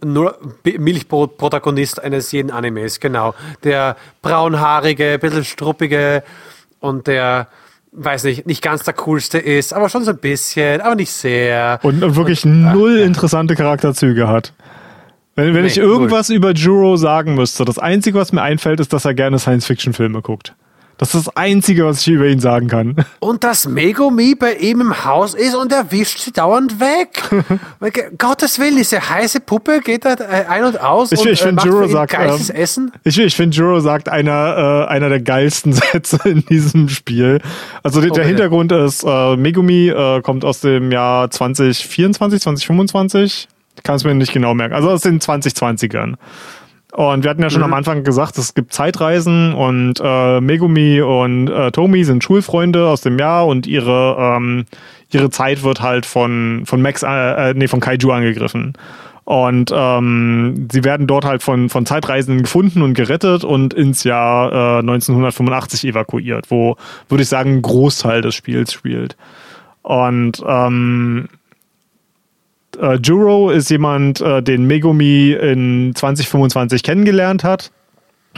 Milchbrot-Protagonist eines jeden Animes, genau. Der braunhaarige, ein bisschen struppige und der weiß nicht, nicht ganz der coolste ist, aber schon so ein bisschen, aber nicht sehr. Und, wirklich und, null ach, interessante Charakterzüge hat. Wenn, wenn nee, ich irgendwas null. über Juro sagen müsste, das Einzige, was mir einfällt, ist, dass er gerne Science-Fiction-Filme guckt. Das ist das Einzige, was ich über ihn sagen kann. (laughs) Und dass Megumi bei ihm im Haus ist und er wischt sie dauernd weg. (laughs) Gottes Willen, diese heiße Puppe geht da äh, ein und aus ich, und ich äh, macht Juro sagt, geiles ähm, Essen. Ich, ich finde, Juro sagt einer, äh, einer der geilsten (laughs) Sätze in diesem Spiel. Also der, okay. der Hintergrund ist, äh, Megumi äh, kommt aus dem Jahr 2024, 2025. Ich kann es mir nicht genau merken. Also aus den 2020ern. Und wir hatten ja schon mhm. am Anfang gesagt, es gibt Zeitreisen und äh, Megumi und äh, Tomi sind Schulfreunde aus dem Jahr und ihre, ähm, ihre Zeit wird halt von, von Max, äh, äh, nee, von Kaiju angegriffen. Und ähm, sie werden dort halt von, von Zeitreisenden gefunden und gerettet und ins Jahr äh, 1985 evakuiert, wo, würde ich sagen, ein Großteil des Spiels spielt. Und ähm, äh, Juro ist jemand, äh, den Megumi in 2025 kennengelernt hat,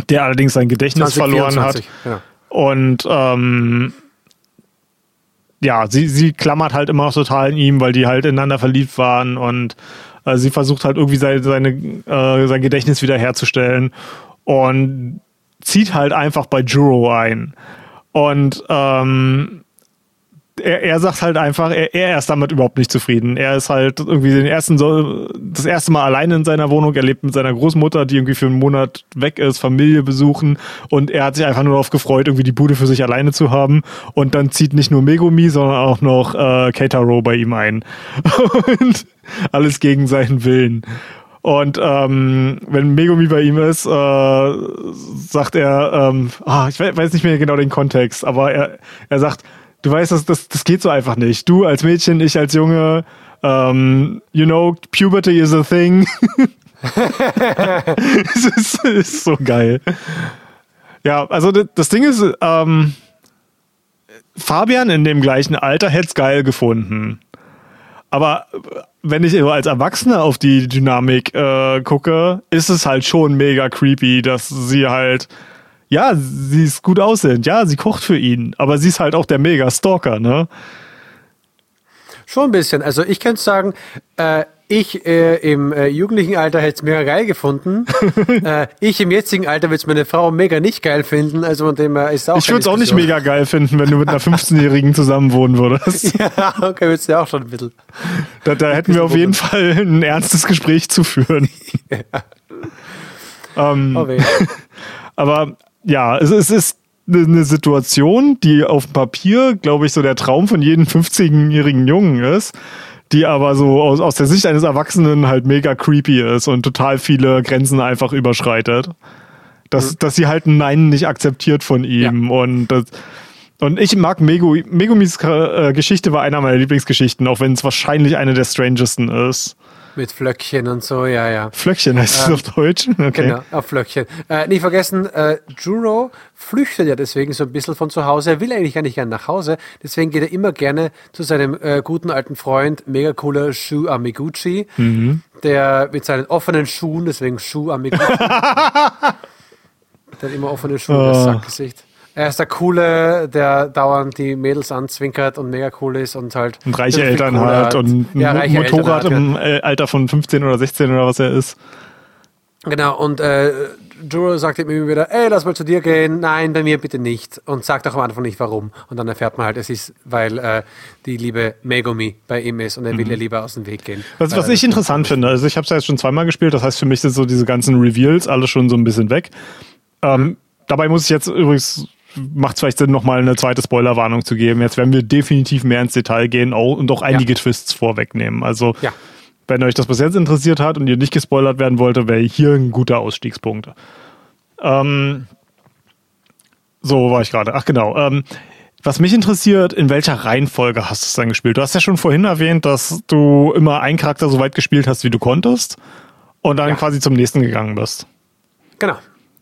der allerdings sein Gedächtnis 2024, verloren hat. Ja. Und ähm, ja, sie, sie klammert halt immer noch total in ihm, weil die halt ineinander verliebt waren und äh, sie versucht halt irgendwie seine, seine, äh, sein Gedächtnis wiederherzustellen und zieht halt einfach bei Juro ein. Und ähm, er, er sagt halt einfach, er, er ist damit überhaupt nicht zufrieden. Er ist halt irgendwie den ersten, das erste Mal alleine in seiner Wohnung. Er lebt mit seiner Großmutter, die irgendwie für einen Monat weg ist, Familie besuchen. Und er hat sich einfach nur darauf gefreut, irgendwie die Bude für sich alleine zu haben. Und dann zieht nicht nur Megumi, sondern auch noch äh, Keitaro bei ihm ein. (laughs) und alles gegen seinen Willen. Und ähm, wenn Megumi bei ihm ist, äh, sagt er, ähm, ah, ich weiß nicht mehr genau den Kontext, aber er, er sagt, du weißt, das, das, das geht so einfach nicht. Du als Mädchen, ich als Junge, um, you know, puberty is a thing. (laughs) es ist, ist, so geil. Ja, also das Ding ist, ähm, Fabian in dem gleichen Alter hätte es geil gefunden. Aber wenn ich als Erwachsener auf die Dynamik äh, gucke, ist es halt schon mega creepy, dass sie halt ja, sie ist gut aussehend, ja, sie kocht für ihn, aber sie ist halt auch der Mega-Stalker, ne? Schon ein bisschen. Also ich könnte sagen, äh, ich äh, im äh, jugendlichen Alter hätte es mega geil gefunden. (laughs) äh, ich im jetzigen Alter würde es meine Frau mega nicht geil finden. Also von dem äh, ist auch. Ich würde es auch nicht mega geil finden, wenn du mit einer (laughs) 15-Jährigen zusammen wohnen würdest. (laughs) ja, okay, würdest du auch schon ein bisschen. Da, da hätten wir auf jeden Fall ein ernstes Gespräch zu führen. ja. ähm, oh, aber ja, es, es ist eine Situation, die auf dem Papier, glaube ich, so der Traum von jedem 15-jährigen Jungen ist, die aber so aus, aus der Sicht eines Erwachsenen halt mega creepy ist und total viele Grenzen einfach überschreitet. Dass, mhm. dass sie halt ein Nein nicht akzeptiert von ihm ja. und das, Und ich mag Megu, Megumis äh, Geschichte war einer meiner Lieblingsgeschichten, auch wenn es wahrscheinlich eine der strangesten ist. Mit Flöckchen und so, ja, ja. Flöckchen heißt ähm, es auf Deutsch? (laughs) Okay. Genau, auf Flöckchen. Äh, nicht vergessen, äh, Juro flüchtet ja deswegen so ein bisschen von zu Hause. Er will eigentlich gar nicht gerne nach Hause. Deswegen geht er immer gerne zu seinem äh, guten alten Freund, mega cooler Shu Amiguchi, mhm. der mit seinen offenen Schuhen, deswegen Shu Amiguchi, (laughs) der hat immer offene Schuhe, oh. das Sackgesicht. Er ist der Coole, der dauernd die Mädels anzwinkert und mega cool ist und halt. Und reiche Eltern hat und ein ja, Motorrad hat, im. Alter von 15 oder 16 oder was er ist. Genau, und äh, Juro sagt ihm immer wieder, ey, lass mal zu dir gehen. Nein, bei mir bitte nicht. Und sagt auch am Anfang nicht warum. Und dann erfährt man halt, es ist, weil äh, die liebe Megumi bei ihm ist und er will mhm. ihr lieber aus dem Weg gehen. Was, was ich interessant (laughs) finde, also ich habe es ja jetzt schon zweimal gespielt, das heißt für mich sind so diese ganzen Reveals alle schon so ein bisschen weg. Ähm. Dabei muss ich jetzt übrigens macht es vielleicht Sinn, nochmal eine zweite Spoilerwarnung zu geben. Jetzt werden wir definitiv mehr ins Detail gehen und auch einige ja. Twists vorwegnehmen. Also, ja. wenn euch das bis jetzt interessiert hat und ihr nicht gespoilert werden wollte, wäre hier ein guter Ausstiegspunkt. Ähm, so war ich gerade. Ach, genau. Ähm, was mich interessiert, in welcher Reihenfolge hast du es dann gespielt? Du hast ja schon vorhin erwähnt, dass du immer einen Charakter so weit gespielt hast, wie du konntest und dann ja. quasi zum nächsten gegangen bist. Genau.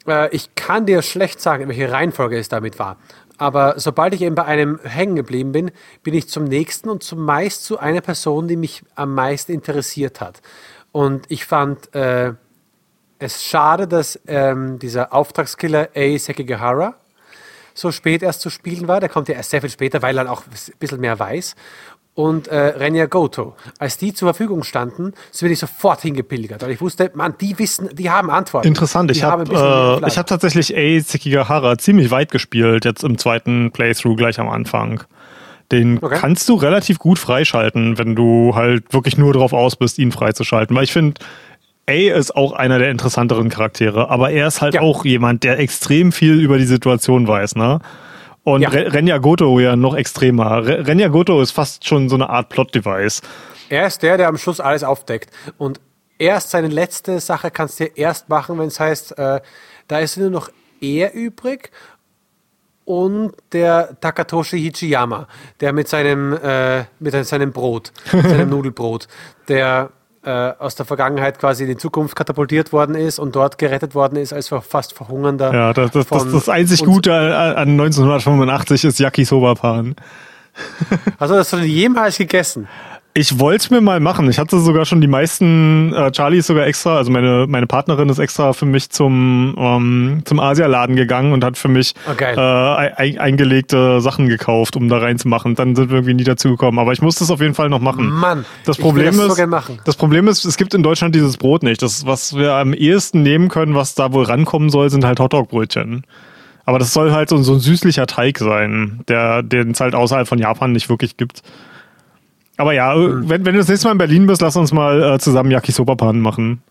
Äh, ich kann dir schlecht sagen, welche Reihenfolge es damit war. Aber sobald ich eben bei einem hängen geblieben bin, bin ich zum nächsten und zumeist zu einer Person, die mich am meisten interessiert hat. Und ich fand äh, es schade, dass ähm, dieser Auftragskiller A. Sekigahara so spät erst zu spielen war. Der kommt ja erst sehr viel später, weil er auch ein bisschen mehr weiß und äh, Renya Goto. Als die zur Verfügung standen, so bin ich sofort hingepilgert. Weil ich wusste, man, die wissen, die haben Antworten. Interessant, ich habe äh, hab tatsächlich A. Sekigahara ziemlich weit gespielt, jetzt im zweiten Playthrough gleich am Anfang. Den okay. kannst du relativ gut freischalten, wenn du halt wirklich nur darauf aus bist, ihn freizuschalten. Weil ich finde, A ist auch einer der interessanteren Charaktere, aber er ist halt ja. auch jemand, der extrem viel über die Situation weiß, ne? Und ja. Renya Goto ja noch extremer. Renya Goto ist fast schon so eine Art Plot-Device. Er ist der, der am Schluss alles aufdeckt. Und erst seine letzte Sache kannst du erst machen, wenn es heißt, äh, da ist nur noch er übrig und der Takatoshi Hichiyama, der mit seinem, äh, mit seinem Brot, mit seinem (laughs) Nudelbrot, der äh, aus der Vergangenheit quasi in die Zukunft katapultiert worden ist und dort gerettet worden ist als fast verhungernder. Ja, das, das, das, das einzig Gute an 1985 ist Yakisoba-Pan. Hast du das schon jemals gegessen? Ich wollte es mir mal machen. Ich hatte sogar schon die meisten, äh, Charlie ist sogar extra, also meine, meine Partnerin ist extra für mich zum, ähm, zum Asialaden gegangen und hat für mich okay. Oh, äh, ein, eingelegte Sachen gekauft, um da reinzumachen. Dann sind wir irgendwie nie dazu gekommen. Aber ich muss das auf jeden Fall noch machen. Mann, das Problem das ist, machen. das Problem ist, es gibt in Deutschland dieses Brot nicht. Das, was wir am ehesten nehmen können, was da wohl rankommen soll, sind halt Hotdog-Brötchen. Aber das soll halt so, so ein süßlicher Teig sein, der, den es halt außerhalb von Japan nicht wirklich gibt. Aber ja, mhm. wenn, wenn du das nächste Mal in Berlin bist, lass uns mal äh, zusammen Yakisoba-Pan machen.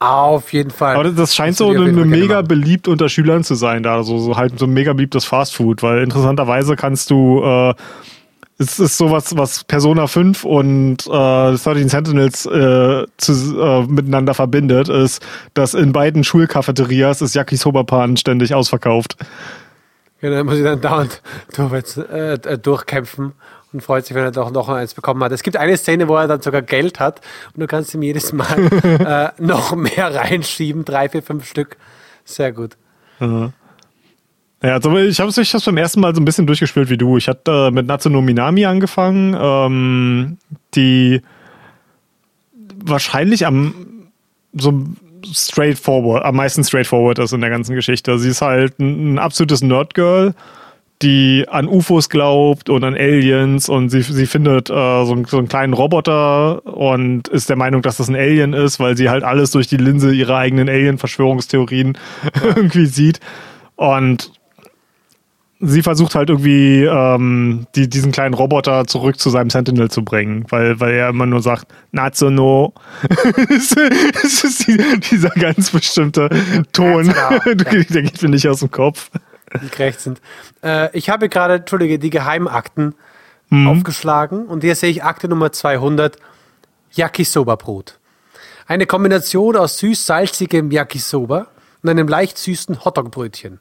Auf jeden Fall. Aber das scheint das so eine, eine mega beliebt unter Schülern zu sein, da so, so halt so ein mega beliebtes Fastfood, weil interessanterweise kannst du, äh, es ist sowas, was Persona 5 und äh, 13 Sentinels äh, zu, äh, miteinander verbindet, ist, dass in beiden Schulcafeterias ist Yakisoba-Pan ständig ausverkauft. Genau, dann muss ich dann dauernd (laughs) durch, äh, durchkämpfen und freut sich, wenn er doch noch eins bekommen hat. Es gibt eine Szene, wo er dann sogar Geld hat und du kannst ihm jedes Mal (laughs) äh, noch mehr reinschieben, drei, vier, fünf Stück. Sehr gut. Mhm. Ja, also ich habe es beim ersten Mal so ein bisschen durchgespielt wie du. Ich hatte äh, mit Natsuno Minami angefangen, ähm, die wahrscheinlich am so straightforward, am meisten straightforward ist in der ganzen Geschichte. Sie ist halt ein, ein absolutes Nerdgirl die an UFOs glaubt und an Aliens und sie, sie findet äh, so, so einen kleinen Roboter und ist der Meinung, dass das ein Alien ist, weil sie halt alles durch die Linse ihrer eigenen Alien-Verschwörungstheorien (laughs) irgendwie sieht. Und sie versucht halt irgendwie ähm, die, diesen kleinen Roboter zurück zu seinem Sentinel zu bringen, weil, weil er immer nur sagt, Natsuno. (laughs) das ist dieser ganz bestimmte Ton. (laughs) der geht mir nicht aus dem Kopf gerecht sind. Äh, ich habe gerade, Entschuldige, die Geheimakten mhm. aufgeschlagen und hier sehe ich Akte Nummer 200, Yakisoba-Brot. Eine Kombination aus süß-salzigem Yakisoba und einem leicht süßen Hotdog-Brötchen.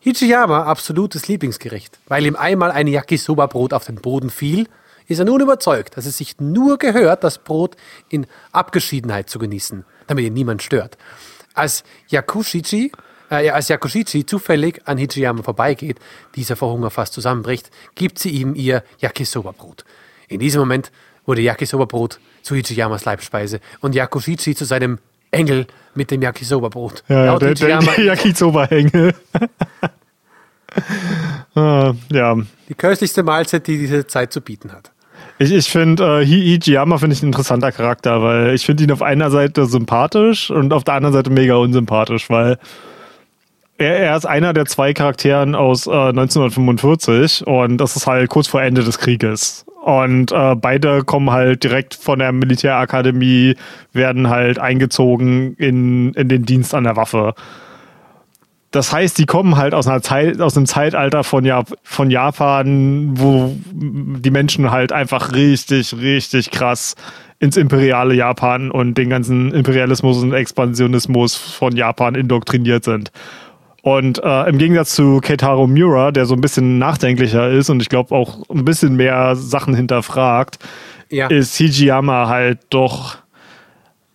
Hichiyama absolutes Lieblingsgericht. Weil ihm einmal ein Yakisoba-Brot auf den Boden fiel, ist er nun überzeugt, dass es sich nur gehört, das Brot in Abgeschiedenheit zu genießen, damit ihn niemand stört. Als Yakushichi, äh, als Yakushichi zufällig an Hichiyama vorbeigeht, dieser vor Hunger fast zusammenbricht, gibt sie ihm ihr Yakisoba-Brot. In diesem Moment wurde Yakisoba-Brot zu Hichiyamas Leibspeise und Yakushichi zu seinem Engel mit dem Yakisoba-Brot. Ja, Laut der, der, der (laughs) Yakisoba-Engel. (laughs) Ah, ja, die köstlichste Mahlzeit, die diese Zeit zu bieten hat. ich, ich finde, äh, Hi- Hijiyama finde ich ein interessanter Charakter, weil ich finde ihn auf einer Seite sympathisch und auf der anderen Seite mega unsympathisch, weil er, er ist einer der zwei Charakteren aus äh, 1945 und das ist halt kurz vor Ende des Krieges. Und äh, beide kommen halt direkt von der Militärakademie, werden halt eingezogen in, in den Dienst an der Waffe. Das heißt, die kommen halt aus einer Zeit, aus einem Zeitalter von, Jap von Japan, wo die Menschen halt einfach richtig, richtig krass ins imperiale Japan und den ganzen Imperialismus und Expansionismus von Japan indoktriniert sind. Und äh, im Gegensatz zu Keitaro Miura, der so ein bisschen nachdenklicher ist und ich glaube auch ein bisschen mehr Sachen hinterfragt, Ja. ist Hijiyama halt doch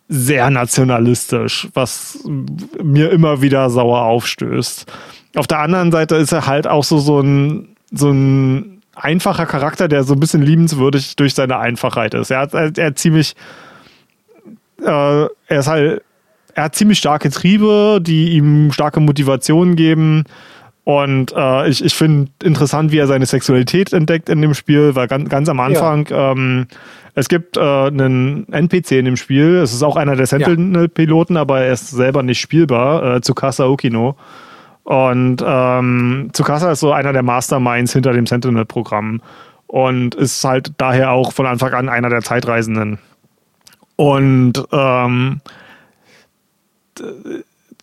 sehr nationalistisch, was mir immer wieder sauer aufstößt. Auf der anderen Seite ist er halt auch so, so ein, so ein einfacher Charakter, der so ein bisschen liebenswürdig durch seine Einfachheit ist. Er hat, er, er ziemlich, äh, er ist halt, er hat ziemlich starke Triebe, die ihm starke Motivationen geben. Und äh, ich, ich finde interessant, wie er seine Sexualität entdeckt in dem Spiel, weil ganz, ganz am Anfang, ähm, es gibt äh, einen NPC in dem Spiel, es ist auch einer der Sentinel-Piloten, aber er ist selber nicht spielbar, äh, Tsukasa Okino. Und ähm, Tsukasa ist so einer der Masterminds hinter dem Sentinel-Programm und ist halt daher auch von Anfang an einer der Zeitreisenden. Und ähm,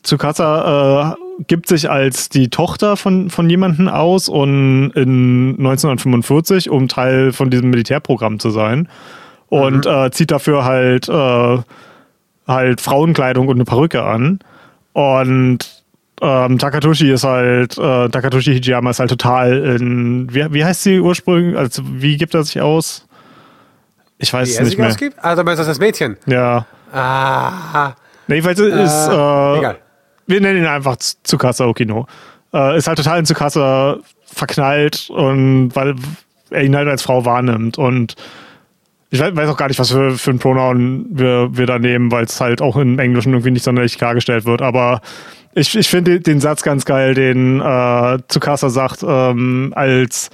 Tsukasa äh, gibt sich als die Tochter von, von jemandem aus und in 1945, um Teil von diesem Militärprogramm zu sein. Und äh, zieht dafür halt, äh, halt Frauenkleidung und eine Perücke an. Und ähm, Takatoshi ist halt, äh, Takatoshi Hijiyama ist halt total in, wie, wie heißt sie ursprünglich, also wie gibt er sich aus? Ich weiß Wie es nicht mehr. ausgibt? Ah, du meinst das Mädchen? Ja. Ah, Nee, jedenfalls ist, äh, egal. wir nennen ihn einfach Tsukasa Okino. Äh, ist halt total in Tsukasa verknallt und weil er ihn halt als Frau wahrnimmt und ich weiß, weiß auch gar nicht, was für, für ein Pronoun wir, wir da nehmen, weil es halt auch im Englischen irgendwie nicht sonderlich klargestellt wird. Aber ich, ich finde den Satz ganz geil, den äh, Tsukasa sagt, ähm, als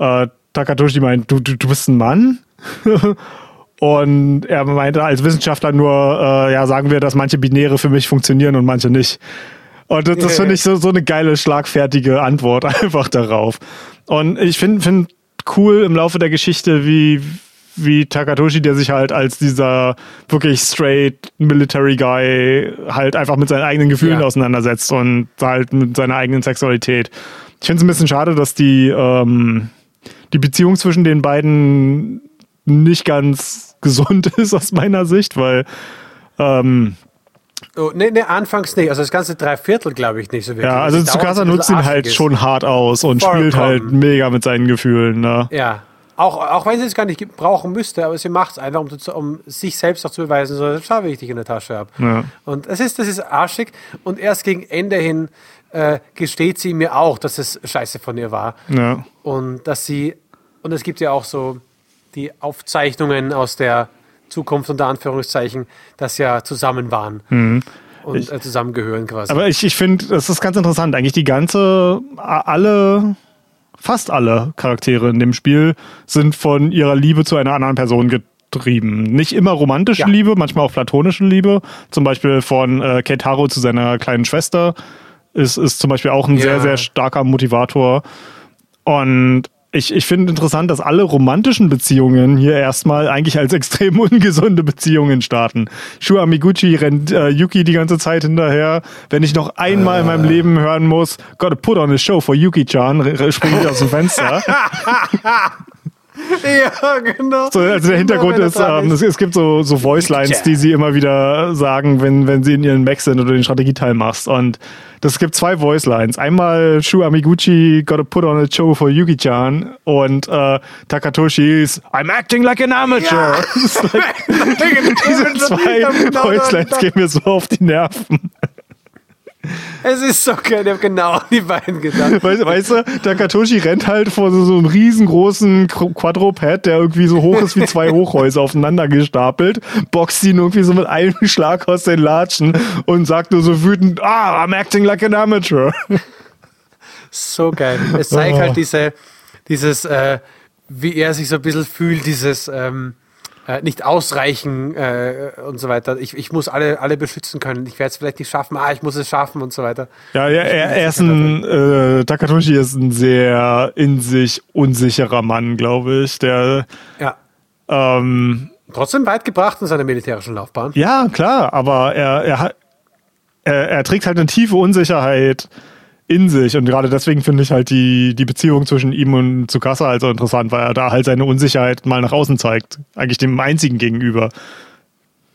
äh, Takatoshi meint, du, du, du bist ein Mann? (laughs) Und er meinte als Wissenschaftler nur, äh, ja, sagen wir, dass manche Binäre für mich funktionieren und manche nicht. Und das, das finde ich so, so eine geile, schlagfertige Antwort (laughs) einfach darauf. Und ich finde find cool im Laufe der Geschichte, wie, wie Takatoshi, der sich halt als dieser wirklich straight Military Guy halt einfach mit seinen eigenen Gefühlen Ja. auseinandersetzt und halt mit seiner eigenen Sexualität. Ich finde es ein bisschen schade, dass die, ähm, die Beziehung zwischen den beiden nicht ganz gesund (laughs) ist aus meiner Sicht, weil ähm, Oh, nee, nee, anfangs nicht. Also das ganze Dreiviertel glaube ich nicht so wirklich. ja, also Tsukasa nutzt ihn halt ist. schon hart aus und Vollkommen. spielt halt mega mit seinen Gefühlen. Ne? Ja. Auch, auch wenn sie es gar nicht brauchen müsste, aber sie macht es einfach, um, um sich selbst auch zu beweisen, so, schau, wie ich dich in der Tasche habe. Ja. Und es ist, das ist arschig. Und erst gegen Ende hin äh, gesteht sie mir auch, dass es scheiße von ihr war. Ja. Und dass sie, und es gibt ja auch so die Aufzeichnungen aus der Zukunft unter Anführungszeichen, dass ja zusammen waren und äh, zusammengehören quasi. Mhm. Aber ich, ich finde, das ist ganz interessant. Eigentlich die ganze, alle, fast alle Charaktere in dem Spiel sind von ihrer Liebe zu einer anderen Person getrieben. Nicht immer romantische Ja. Liebe, manchmal auch platonische Liebe. Zum Beispiel von äh, Keitaro zu seiner kleinen Schwester ist, ist zum Beispiel auch ein Ja. sehr, sehr starker Motivator. Und ich, ich finde interessant, dass alle romantischen Beziehungen hier erstmal eigentlich als extrem (laughs) ungesunde Beziehungen starten. Shu Amiguchi rennt äh, Yuki die ganze Zeit hinterher. Wenn ich noch einmal in meinem Leben hören muss, gotta put on a show for Yuki-chan, springe ich aus dem Fenster. (laughs) (laughs) Ja, genau. So, also der Hintergrund ist, ähm, es, es gibt so, so Voice-Lines, die sie immer wieder sagen, wenn, wenn sie in ihren Mac sind oder den Strategieteil machst. Und das gibt zwei Voice-Lines. Einmal Shu Amiguchi gotta put on a show for Yuki-chan und äh, Takatoshi's I'm acting like an amateur. Ja. (laughs) Like, (laughs) diese zwei Voice-Lines gehen mir so auf die Nerven. Es ist so geil, ich habe genau an die beiden gedacht. Weißt, weißt du, Takatoshi rennt halt vor so, so einem riesengroßen Qu- Quadruped, der irgendwie so hoch ist wie zwei Hochhäuser aufeinander gestapelt, boxt ihn irgendwie so mit einem (laughs) Schlag aus den Latschen und sagt nur so wütend, ah, I'm acting like an amateur. So geil. Es zeigt Oh. halt diese, dieses, äh, wie er sich so ein bisschen fühlt, dieses ähm, äh, nicht ausreichen äh, und so weiter. Ich, ich muss alle, alle beschützen können. Ich werde es vielleicht nicht schaffen. Ah, ich muss es schaffen und so weiter. Ja, ja er, er ist ein, äh, Takatoshi ist ein sehr in sich unsicherer Mann, glaube ich, der, Ja. ähm, Trotzdem weit gebracht in seiner militärischen Laufbahn. Ja, klar, aber er, er, er, er trägt halt eine tiefe Unsicherheit in sich und gerade deswegen finde ich halt die, die Beziehung zwischen ihm und Tsukasa halt so interessant, weil er da halt seine Unsicherheit mal nach außen zeigt. Eigentlich dem einzigen gegenüber.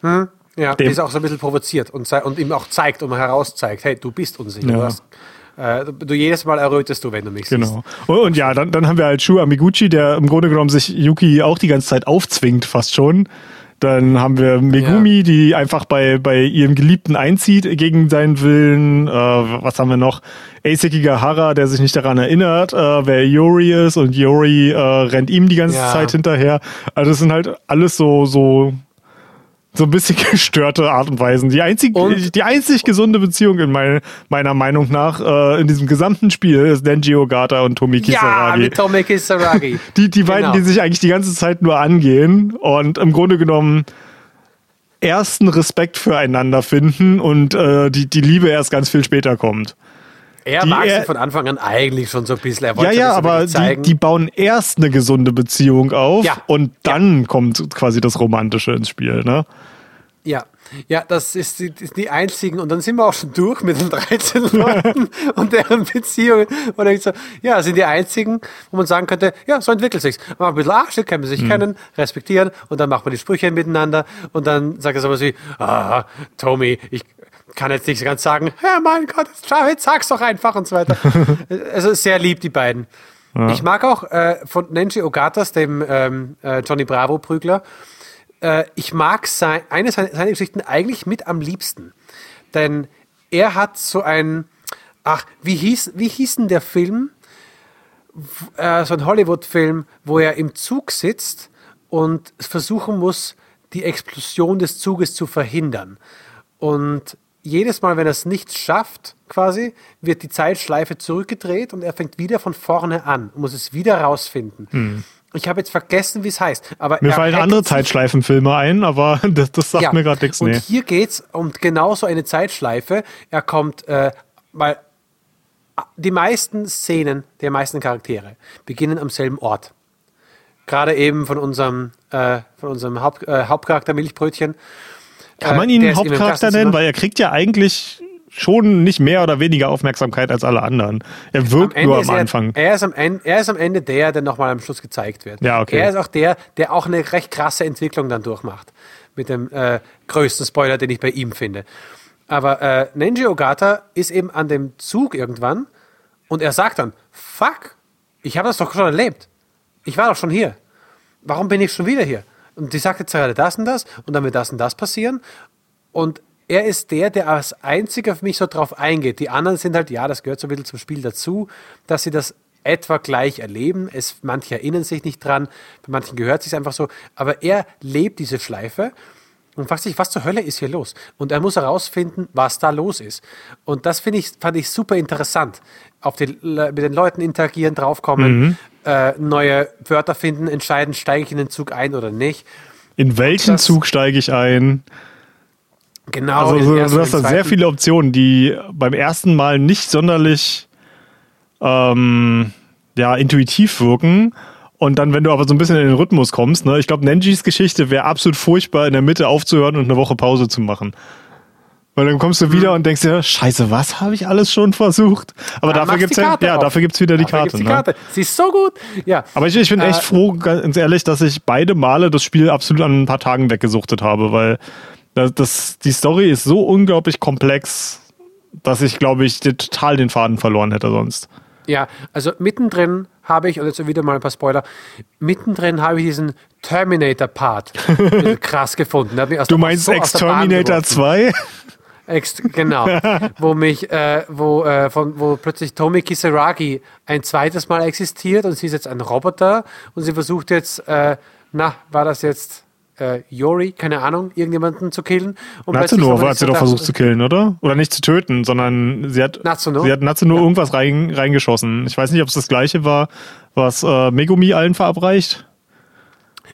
Ja, Dem- die ist auch so ein bisschen provoziert und, und ihm auch zeigt und herauszeigt, hey, du bist unsicher. Ja. Du, hast, äh, du, jedes Mal errötest du, wenn du mich siehst. Genau. Und, und ja, dann, dann haben wir halt Shu Amiguchi, der im Grunde genommen sich Yuki auch die ganze Zeit aufzwingt, fast schon. Dann haben wir Megumi, Ja. die einfach bei, bei ihrem Geliebten einzieht gegen seinen Willen. Äh, was haben wir noch? Eiseki Gahara, der sich nicht daran erinnert, äh, wer Yori ist und Yori äh, rennt ihm die ganze Ja. Zeit hinterher. Also das sind halt alles so, so, so ein bisschen (laughs) gestörte Art und Weisen. Die einzig, Und- die einzig gesunde Beziehung in mein, meiner Meinung nach äh, in diesem gesamten Spiel ist Denji Ogata und Tomi Ja, Kisaragi. mit Tomei Kisaragi. (laughs) Die, die beiden, Genau. die sich eigentlich die ganze Zeit nur angehen und im Grunde genommen ersten Respekt füreinander finden und äh, die, die Liebe erst ganz viel später kommt. Er Die mag er- sie von Anfang an eigentlich schon so ein bisschen. Er Ja, wollte ja, so aber die, die bauen erst eine gesunde Beziehung auf Ja. und dann kommt quasi das Romantische ins Spiel, ne? Ja, ja, das ist die, die- die einzigen. Und dann sind wir auch schon durch mit den 13 (laughs) Leuten und deren Beziehungen. Und dann so, ja, sind die einzigen, wo man sagen könnte, ja, so entwickelt sich's. Mal ein bisschen Arschloch, können wir sich kennen, respektieren und dann macht man die Sprüche miteinander und dann sagt er sowas wie, ah, Tommy, ich kann jetzt nicht ganz sagen, ja, mein Gott, jetzt, sag's doch einfach und so weiter. (laughs) also sehr lieb, die beiden. Ich mag auch äh, von Nenji Ogatas, dem ähm, äh, Johnny Bravo-Prügler, äh, ich mag sein, eine seiner, seiner Geschichten eigentlich mit am liebsten. Denn er hat so ein, ach, wie hieß, wie hieß denn der Film? Äh, so ein Hollywood-Film, wo er im Zug sitzt und versuchen muss, die Explosion des Zuges zu verhindern. Und jedes Mal, wenn er es nicht schafft, quasi, wird die Zeitschleife zurückgedreht und er fängt wieder von vorne an und muss es wieder rausfinden. Ich habe jetzt vergessen, wie es heißt. Aber Mir fallen andere Zeitschleifenfilme ein, aber (laughs) das, das sagt mir gerade nichts. und Nee. hier geht's um genau so eine Zeitschleife. Er kommt, äh, weil die meisten Szenen der meisten Charaktere beginnen am selben Ort. Gerade eben von unserem, äh, von unserem Haupt, äh, Hauptcharakter Milchbrötchen. Kann man ihn Hauptcharakter nennen? Weil er kriegt ja eigentlich schon nicht mehr oder weniger Aufmerksamkeit als alle anderen. Er wirkt Ende nur ist am er, Anfang. Er ist am, Ende, er ist am Ende der, der nochmal am Schluss gezeigt wird. Ja, okay. Er ist auch der, der auch eine recht krasse Entwicklung dann durchmacht. Mit dem äh, größten Spoiler, den ich bei ihm finde. Aber äh, Nenji Ogata ist eben an dem Zug irgendwann und er sagt dann, fuck, ich habe das doch schon erlebt. Ich war doch schon hier. Warum bin ich schon wieder hier? Und die sagt jetzt gerade das und das und dann wird das und das passieren. Und er ist der, der als einziger für mich so drauf eingeht. Die anderen sind halt, ja, das gehört so ein bisschen zum Spiel dazu, dass sie das etwa gleich erleben. Es, manche erinnern sich nicht dran, bei manchen gehört es sich einfach so. Aber er lebt diese Schleife und fragt sich, was zur Hölle ist hier los? Und er muss herausfinden, was da los ist. Und das finde ich, fand ich super interessant. Auf die, mit den Leuten interagieren, draufkommen, äh, neue Wörter finden, entscheiden, steige ich in den Zug ein oder nicht. In welchen das- Zug steige ich ein? Genau. Also den so, du hast da den sehr viele Optionen, die beim ersten Mal nicht sonderlich ähm, ja, intuitiv wirken. Und dann, wenn du aber so ein bisschen in den Rhythmus kommst, ne, ich glaube, Nenjis Geschichte wäre absolut furchtbar, in der Mitte aufzuhören und eine Woche Pause zu machen. Weil dann kommst du wieder und denkst dir, scheiße, was habe ich alles schon versucht? Aber Dann dafür gibt's ja, ja, dafür gibt's wieder die Dafür Karte. gibt's die ne? Karte. Sie ist so gut. Ja. Aber ich, ich bin echt Äh, froh, ganz ehrlich, dass ich beide Male das Spiel absolut an ein paar Tagen weggesuchtet habe, weil das, das, die Story ist so unglaublich komplex, dass ich, glaube ich, total den Faden verloren hätte sonst. Ja, also mittendrin habe ich, und jetzt wieder mal ein paar Spoiler, mittendrin habe ich diesen Terminator-Part (laughs) krass gefunden. Du meinst so Exterminator geworfen. 2? Ex genau. (laughs) wo mich, äh, wo, äh, von, wo plötzlich Tomi Kisaragi ein zweites Mal existiert und sie ist jetzt ein Roboter und sie versucht jetzt, äh, na, war das jetzt äh, Yori, keine Ahnung, irgendjemanden zu killen? Und Natsuno hat sie doch versucht zu killen, oder? Oder nicht zu töten, sondern sie hat Natsuno? sie hat Natsuno irgendwas rein, reingeschossen. Ich weiß nicht, ob es das gleiche war, was äh, Megumi allen verabreicht.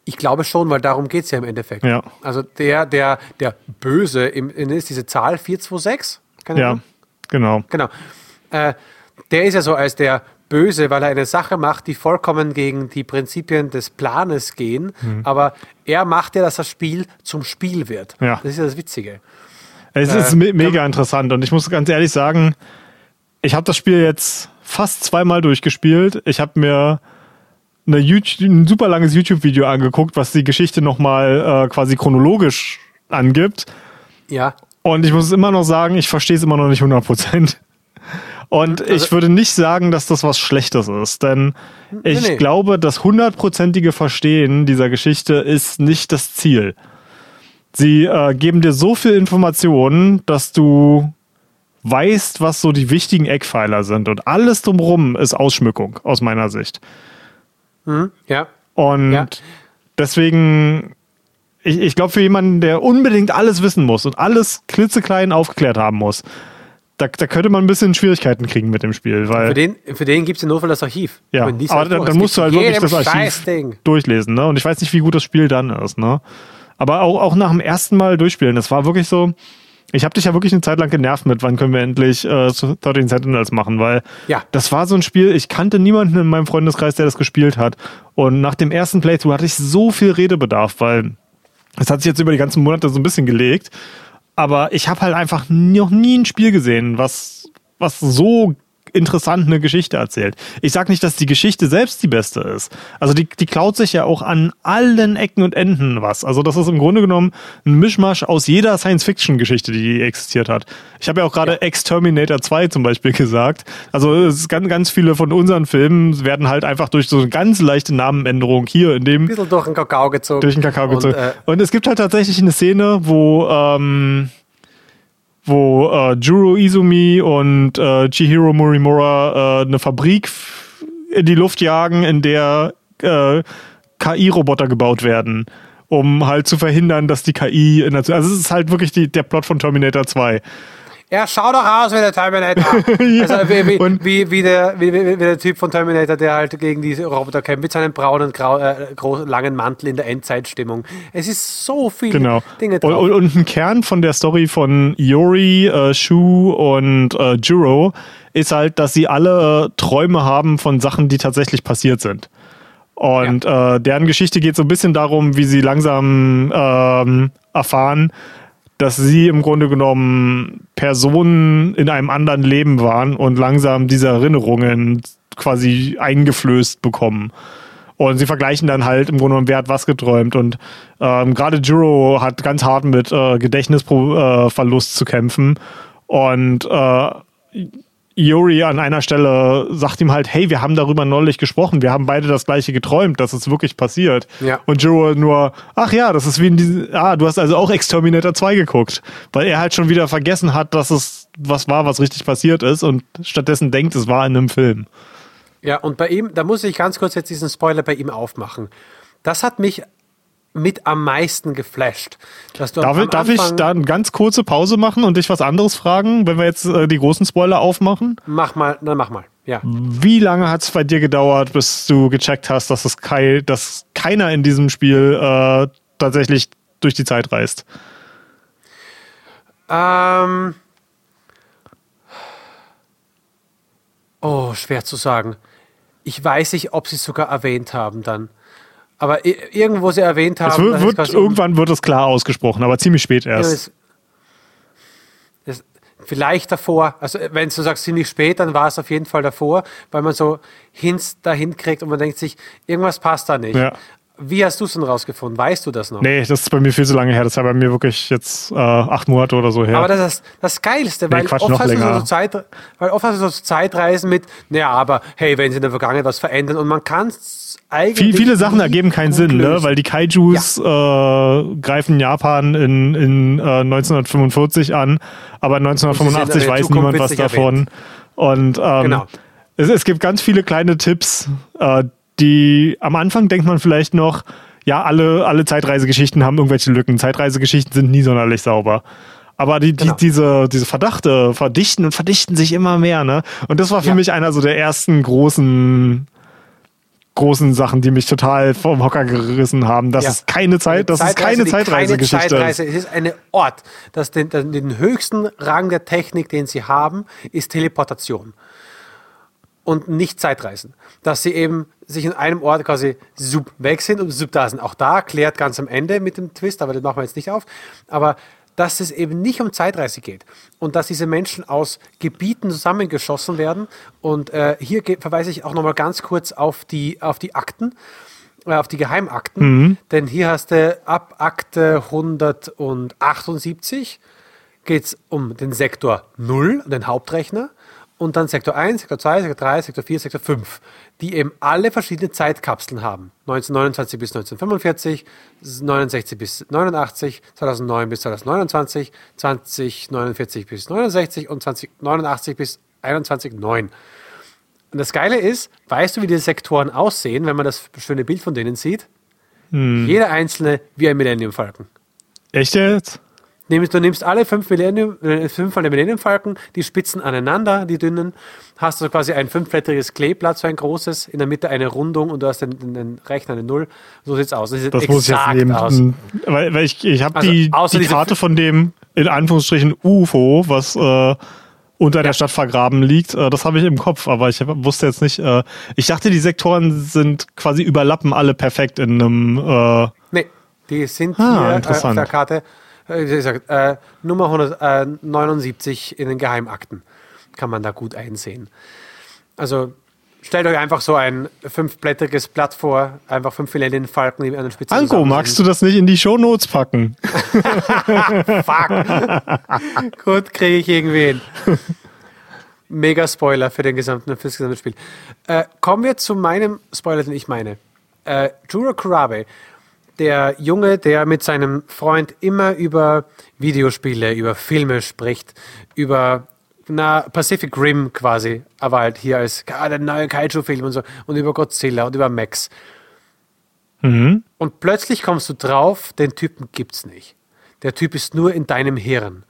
Ich glaube schon, weil darum geht es ja im Endeffekt. Ja. Also der, der, der Böse im, in, ist diese Zahl 426? Keine Ja, Ahnung. genau. Genau. Äh, der ist ja so als der Böse, weil er eine Sache macht, die vollkommen gegen die Prinzipien des Planes gehen. Mhm. Aber er macht ja, dass das Spiel zum Spiel wird. Ja. Das ist ja das Witzige. Es Äh, ist me mega interessant und ich muss ganz ehrlich sagen, ich habe das Spiel jetzt fast zweimal durchgespielt. Ich habe mir eine YouTube, ein super langes YouTube-Video angeguckt, was die Geschichte nochmal äh, quasi chronologisch angibt. Ja. Und ich muss immer noch sagen, ich verstehe es immer noch nicht 100%. Und Also ich würde nicht sagen, dass das was Schlechtes ist, denn ich nee. glaube, das hundertprozentige Verstehen dieser Geschichte ist nicht das Ziel. Sie äh, geben dir so viel Informationen, dass du weißt, was so die wichtigen Eckpfeiler sind. Und alles drumherum ist Ausschmückung, aus meiner Sicht. Ja. Und Ja. deswegen, ich, ich glaube, für jemanden, der unbedingt alles wissen muss und alles klitzeklein aufgeklärt haben muss, da, da könnte man ein bisschen Schwierigkeiten kriegen mit dem Spiel, weil. Für den, für den gibt es im Notfall das Archiv. ja, aber sagt, dann, oh, dann musst du halt wirklich das Archiv durchlesen, ne? Und ich weiß nicht, wie gut das Spiel dann ist, ne? Aber auch, auch nach dem ersten Mal durchspielen, das war wirklich so. Ich habe dich ja wirklich eine Zeit lang genervt mit, wann können wir endlich äh, 13 Sentinels machen, weil Ja. das war so ein Spiel, ich kannte niemanden in meinem Freundeskreis, der das gespielt hat. Und nach dem ersten Playthrough hatte ich so viel Redebedarf, weil es hat sich jetzt über die ganzen Monate so ein bisschen gelegt. Aber ich habe halt einfach noch nie ein Spiel gesehen, was, was so interessant eine Geschichte erzählt. Ich sag nicht, dass die Geschichte selbst die beste ist. Also die, die klaut sich ja auch an allen Ecken und Enden was. Also das ist im Grunde genommen ein Mischmasch aus jeder Science-Fiction-Geschichte, die existiert hat. Ich habe ja auch gerade Exterminator 2 zum Beispiel gesagt. Also es ist ganz, ganz viele von unseren Filmen werden halt einfach durch so eine ganz leichte Namenänderung hier in dem Ein bisschen durch den Kakao gezogen. durch den Kakao Und, gezogen. äh, Und es gibt halt tatsächlich eine Szene, wo, ähm, wo äh, Juro Izumi und äh, Chihiro Morimura äh, eine Fabrik in die Luft jagen, in der äh, KI-Roboter gebaut werden, um halt zu verhindern, dass die KI in der Also es ist halt wirklich die, der Plot von Terminator 2. Er schaut doch aus wie der Terminator. (laughs) also wie, wie, und- wie, wie, der, wie, wie, der Typ von Terminator, der halt gegen diese Roboter kämpft, mit seinem braunen, grau, äh, großen, langen Mantel in der Endzeitstimmung. Es ist so viel Genau. Dinge Und, drauf. und, und ein Kern von der Story von Yori, äh, Shu und äh, Juro ist halt, dass sie alle äh, Träume haben von Sachen, die tatsächlich passiert sind. Und äh, deren Geschichte geht so ein bisschen darum, wie sie langsam ähm, erfahren, dass sie im Grunde genommen Personen in einem anderen Leben waren und langsam diese Erinnerungen quasi eingeflößt bekommen. Und sie vergleichen dann halt im Grunde genommen, wer hat was geträumt. Und ähm, gerade Juro hat ganz hart mit äh, Gedächtnisverlust äh, zu kämpfen. Und äh, Yuri an einer Stelle sagt ihm halt, hey, wir haben darüber neulich gesprochen, wir haben beide das gleiche geträumt, dass es wirklich passiert. Ja. Und Juro nur, ach ja, das ist wie in diesem, ah, du hast also auch Exterminator 2 geguckt. Weil er halt schon wieder vergessen hat, dass es was war, was richtig passiert ist und stattdessen denkt, es war in einem Film. Ja, und bei ihm, da muss ich ganz kurz jetzt diesen Spoiler bei ihm aufmachen. Das hat mich mit am meisten geflasht. Dass du Darf, ich- darf ich da eine ganz kurze Pause machen und dich was anderes fragen, wenn wir jetzt äh, die großen Spoiler aufmachen? Mach mal, dann mach mal. Ja. Wie lange hat es bei dir gedauert, bis du gecheckt hast, dass, es kei dass keiner in diesem Spiel äh, tatsächlich durch die Zeit reist? Ähm. Oh, schwer zu sagen. Ich weiß nicht, ob sie es sogar erwähnt haben dann. Aber irgendwo sie erwähnt haben. Wird, wird, irgendwann wird es klar ausgesprochen, aber ziemlich spät Ja, erst. es- vielleicht davor. Also wenn du sagst ziemlich spät, dann war es auf jeden Fall davor, weil man so Hints dahin kriegt und man denkt sich, irgendwas passt da nicht. Ja. Wie hast du es denn rausgefunden? Weißt du das noch? Nee, das ist bei mir viel zu lange her. Das ja bei mir wirklich jetzt äh, acht Monate oder so her. Aber das ist das Geilste, weil, Quatsch, oft so Zeit, weil oft hast du so Zeitreisen mit, naja, aber hey, wenn sie in der Vergangenheit was verändern und man kann es eigentlich. Viel, viele Sachen ergeben keinen Sinn, ne? weil die Kaijus äh, greifen Japan in, in äh, 1945 an, aber Und sie 1985 sind in der weiß niemand was davon. Und ähm, Genau. es, es gibt ganz viele kleine Tipps, äh, die am Anfang denkt man vielleicht noch, ja, alle, alle Zeitreisegeschichten haben irgendwelche Lücken. Zeitreisegeschichten sind nie sonderlich sauber. Aber die, die, Genau. diese, diese Verdachte verdichten und verdichten sich immer mehr, ne? Und das war für Ja. mich einer so der ersten großen großen Sachen, die mich total vom Hocker gerissen haben. Das Ja. ist keine Zeit, das ist keine Zeitreisegeschichte. Zeitreise, es ist ein Ort, das den, den höchsten Rang der Technik, den sie haben, ist Teleportation. Und nicht Zeitreisen. Dass sie eben sich in einem Ort quasi sub weg sind und sub da sind. Auch da klärt ganz am Ende mit dem Twist, aber das machen wir jetzt nicht auf. Aber dass es eben nicht um Zeitreise geht und dass diese Menschen aus Gebieten zusammengeschossen werden. Und äh, hier verweise ich auch nochmal ganz kurz auf die, auf die Akten, äh, auf die Geheimakten. Denn hier hast du ab Akte 178 geht es um den Sektor 0, den Hauptrechner, und dann Sektor 1, Sektor 2, Sektor 3, Sektor 4, Sektor 5, die eben alle verschiedene Zeitkapseln haben. 1929 bis 1945, 69 bis 89, 2009 bis 2029, 2049 bis 69 und 2089 bis 2109. Und das Geile ist, weißt du, wie diese Sektoren aussehen, wenn man das schöne Bild von denen sieht? Jeder einzelne wie ein Millennium Falcon. Echt jetzt? Du nimmst alle fünf, Millennium, äh, fünf von den Millennium Falcon, die spitzen aneinander, die dünnen, hast du quasi ein fünfblättriges Kleeblatt, so ein großes, in der Mitte eine Rundung und du hast den, den, den Rechner eine Null. So sieht's aus. Das, sieht Das muss ich jetzt nehmen. aus. Weil, weil ich, ich habe Also, die, die Karte von dem, in Anführungsstrichen, UFO, was äh, unter der Stadt vergraben liegt. Äh, das habe ich im Kopf, aber ich wusste jetzt nicht. Äh, ich dachte, die Sektoren sind quasi überlappen alle perfekt in einem. Äh, Nee, die sind Ah, hier auf interessant. der Karte, wie gesagt, äh, Nummer 179 in den Geheimakten. Kann man da gut einsehen. Also stellt euch einfach so ein fünfblättriges Blatt vor, einfach fünf Millennium Falken, die an den Spitzen Anko, magst du das nicht in die Shownotes packen? (laughs) (laughs) Fuck. Gut, kriege ich irgendwie hin. Mega Spoiler für, den gesamten, für das gesamte Spiel. Äh, kommen wir zu meinem Spoiler, den ich meine. Äh, Juro Kurabe, der Junge, der mit seinem Freund immer über Videospiele, über Filme spricht, über na, Pacific Rim quasi, aber halt hier als ah, der neue Kaiju-Film und so, und über Godzilla und über Max. Und plötzlich kommst du drauf, den Typen gibt's nicht. Der Typ ist nur in deinem Hirn.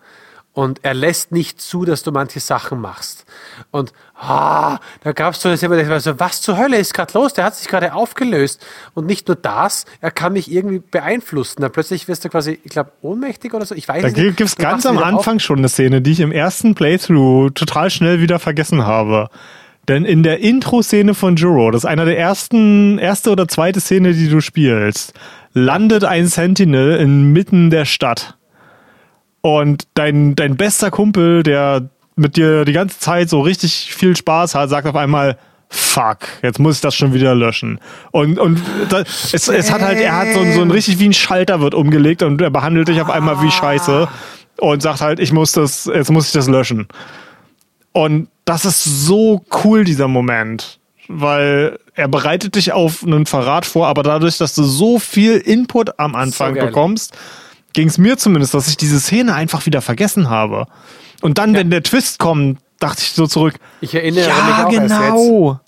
Und er lässt nicht zu, dass du manche Sachen machst. Und ah, da gab's so eine Szene, wo ich war so, was zur Hölle ist gerade los? Der hat sich gerade aufgelöst. Und nicht nur das, er kann mich irgendwie beeinflussen. Dann plötzlich wirst du quasi, ich glaube, ohnmächtig oder so. Ich weiß Da es nicht. gibt es ganz am wieder auf. Anfang schon eine Szene, die ich im ersten Playthrough total schnell wieder vergessen habe. Denn in der Intro-Szene von Juro, das ist einer der ersten, erste oder zweite Szene, die du spielst, landet ein Sentinel inmitten der Stadt. Und dein, dein bester Kumpel, der mit dir die ganze Zeit so richtig viel Spaß hat, sagt auf einmal, fuck, jetzt muss ich das schon wieder löschen. Und, und da, es, es hat halt, er hat so, ein- so ein richtig wie ein Schalter wird umgelegt und er behandelt dich auf einmal wie Scheiße und sagt halt, ich muss das, jetzt muss ich das löschen. Und das ist so cool, dieser Moment. Weil er bereitet dich auf einen Verrat vor, aber dadurch, dass du so viel Input am Anfang geil. bekommst, ging es mir zumindest, dass ich diese Szene einfach wieder vergessen habe. Und dann, wenn der Twist kommt, dachte ich so zurück, Ich erinnere mich ja, auch erst jetzt. genau.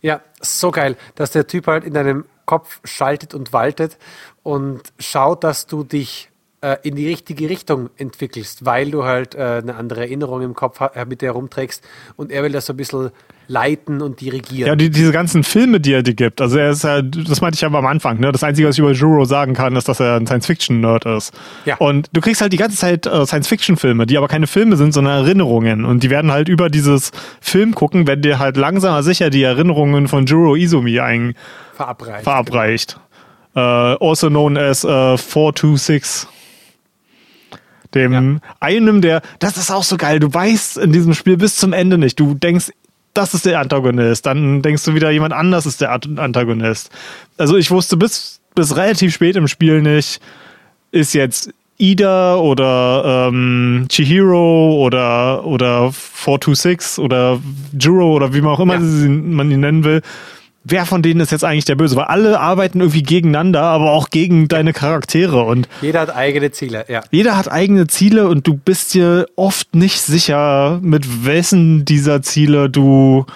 Ja, so geil, dass der Typ halt in deinem Kopf schaltet und waltet und schaut, dass du dich äh, in die richtige Richtung entwickelst, weil du halt äh, eine andere Erinnerung im Kopf ha- äh, mit der rumträgst und er will das so ein bisschen leiten und dirigieren. Ja, die, diese ganzen Filme, die er dir gibt. Also er ist ja, das meinte ich ja am Anfang, ne? Das Einzige, was ich über Juro sagen kann, ist, dass er ein Science-Fiction-Nerd ist. Ja. Und du kriegst halt die ganze Zeit äh, Science-Fiction-Filme, die aber keine Filme sind, sondern Erinnerungen. Und die werden halt über dieses Film gucken, wenn dir halt langsam aber sicher die Erinnerungen von Juro Izumi ein verabreicht. verabreicht. Äh, also known as äh, 426. Dem ja. einem der, das ist auch so geil, du weißt in diesem Spiel bis zum Ende nicht. Du denkst, das ist der Antagonist. Dann denkst du wieder, jemand anders ist der Antagonist. Also ich wusste bis, bis relativ spät im Spiel nicht, ist jetzt Ida oder ähm, Chihiro oder, oder 426 oder Juro oder wie man auch immer ja. man ihn nennen will. Wer von denen ist jetzt eigentlich der Böse? Weil alle arbeiten irgendwie gegeneinander, aber auch gegen deine Charaktere. Und jeder hat eigene Ziele, ja. Jeder hat eigene Ziele und du bist dir oft nicht sicher, mit wessen dieser Ziele du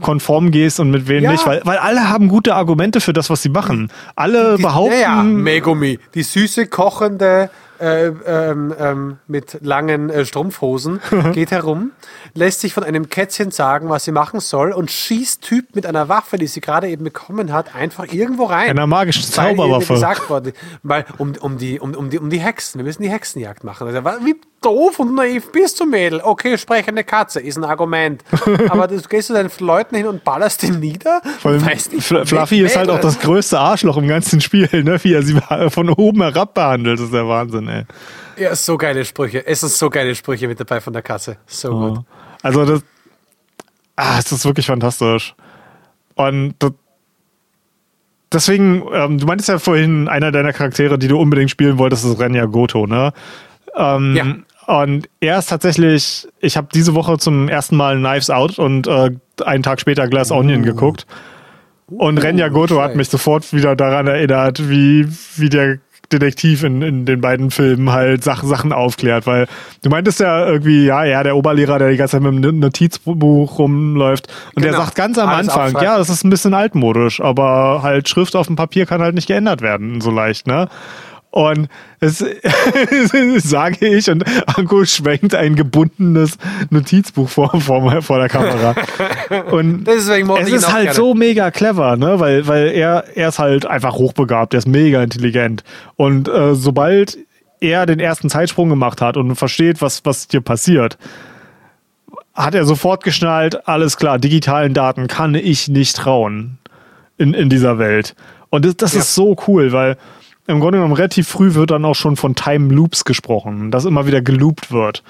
konform gehst und mit wem ja. nicht, weil, weil alle haben gute Argumente für das, was sie machen. Alle die, behaupten. Ja, Megumi, die süße, kochende, äh, ähm, ähm, mit langen äh, Strumpfhosen, (laughs) geht herum, lässt sich von einem Kätzchen sagen, was sie machen soll und schießt Typ mit einer Waffe, die sie gerade eben bekommen hat, einfach irgendwo rein. Einer magischen Zauberwaffe. gesagt worden, weil um, um, die, um, um, die, um die Hexen, wir müssen die Hexenjagd machen. Also, wie doof und naiv bist du, Mädel? Okay, sprechende Katze ist ein Argument. (laughs) Aber du gehst zu deinen Leuten hin und ballerst ihn nieder? Weißt nicht, Fluffy ist halt auch das größte Arschloch im ganzen Spiel, ne? wie er sie (laughs) von oben herab behandelt. Das ist der Wahnsinn, ey. Ja, so geile Sprüche. Es sind so geile Sprüche mit dabei von der Katze. So oh. gut. Also das, ah, es ist wirklich fantastisch. Und das, deswegen, ähm, du meintest ja vorhin, einer deiner Charaktere, die du unbedingt spielen wolltest, ist Renya Goto, ne? Ähm, ja. Und er ist tatsächlich, ich habe diese Woche zum ersten Mal Knives Out und äh, einen Tag später Glass Onion uh. geguckt. Und uh, Renya Goto hat mich sofort wieder daran erinnert, wie, wie der Detektiv in, in den beiden Filmen halt Sach Sachen aufklärt, weil du meintest ja irgendwie, ja, ja, der Oberlehrer, der die ganze Zeit mit dem Notizbuch rumläuft und genau. der sagt ganz am Alles Anfang, ja, das ist ein bisschen altmodisch, aber halt Schrift auf dem Papier kann halt nicht geändert werden, so leicht, ne? Und es (laughs) sage ich und Anko schwenkt ein gebundenes Notizbuch vor, vor, vor der Kamera. (laughs) Und Deswegen es ist halt gerne. so mega clever, ne? Weil, weil er, er ist halt einfach hochbegabt, er ist mega intelligent. Und äh, sobald er den ersten Zeitsprung gemacht hat und versteht, was, was dir passiert, hat er sofort geschnallt, alles klar, digitalen Daten kann ich nicht trauen in, in dieser Welt. Und das, das ja. ist so cool, weil im Grunde genommen relativ früh wird dann auch schon von Time Loops gesprochen, dass immer wieder geloopt wird.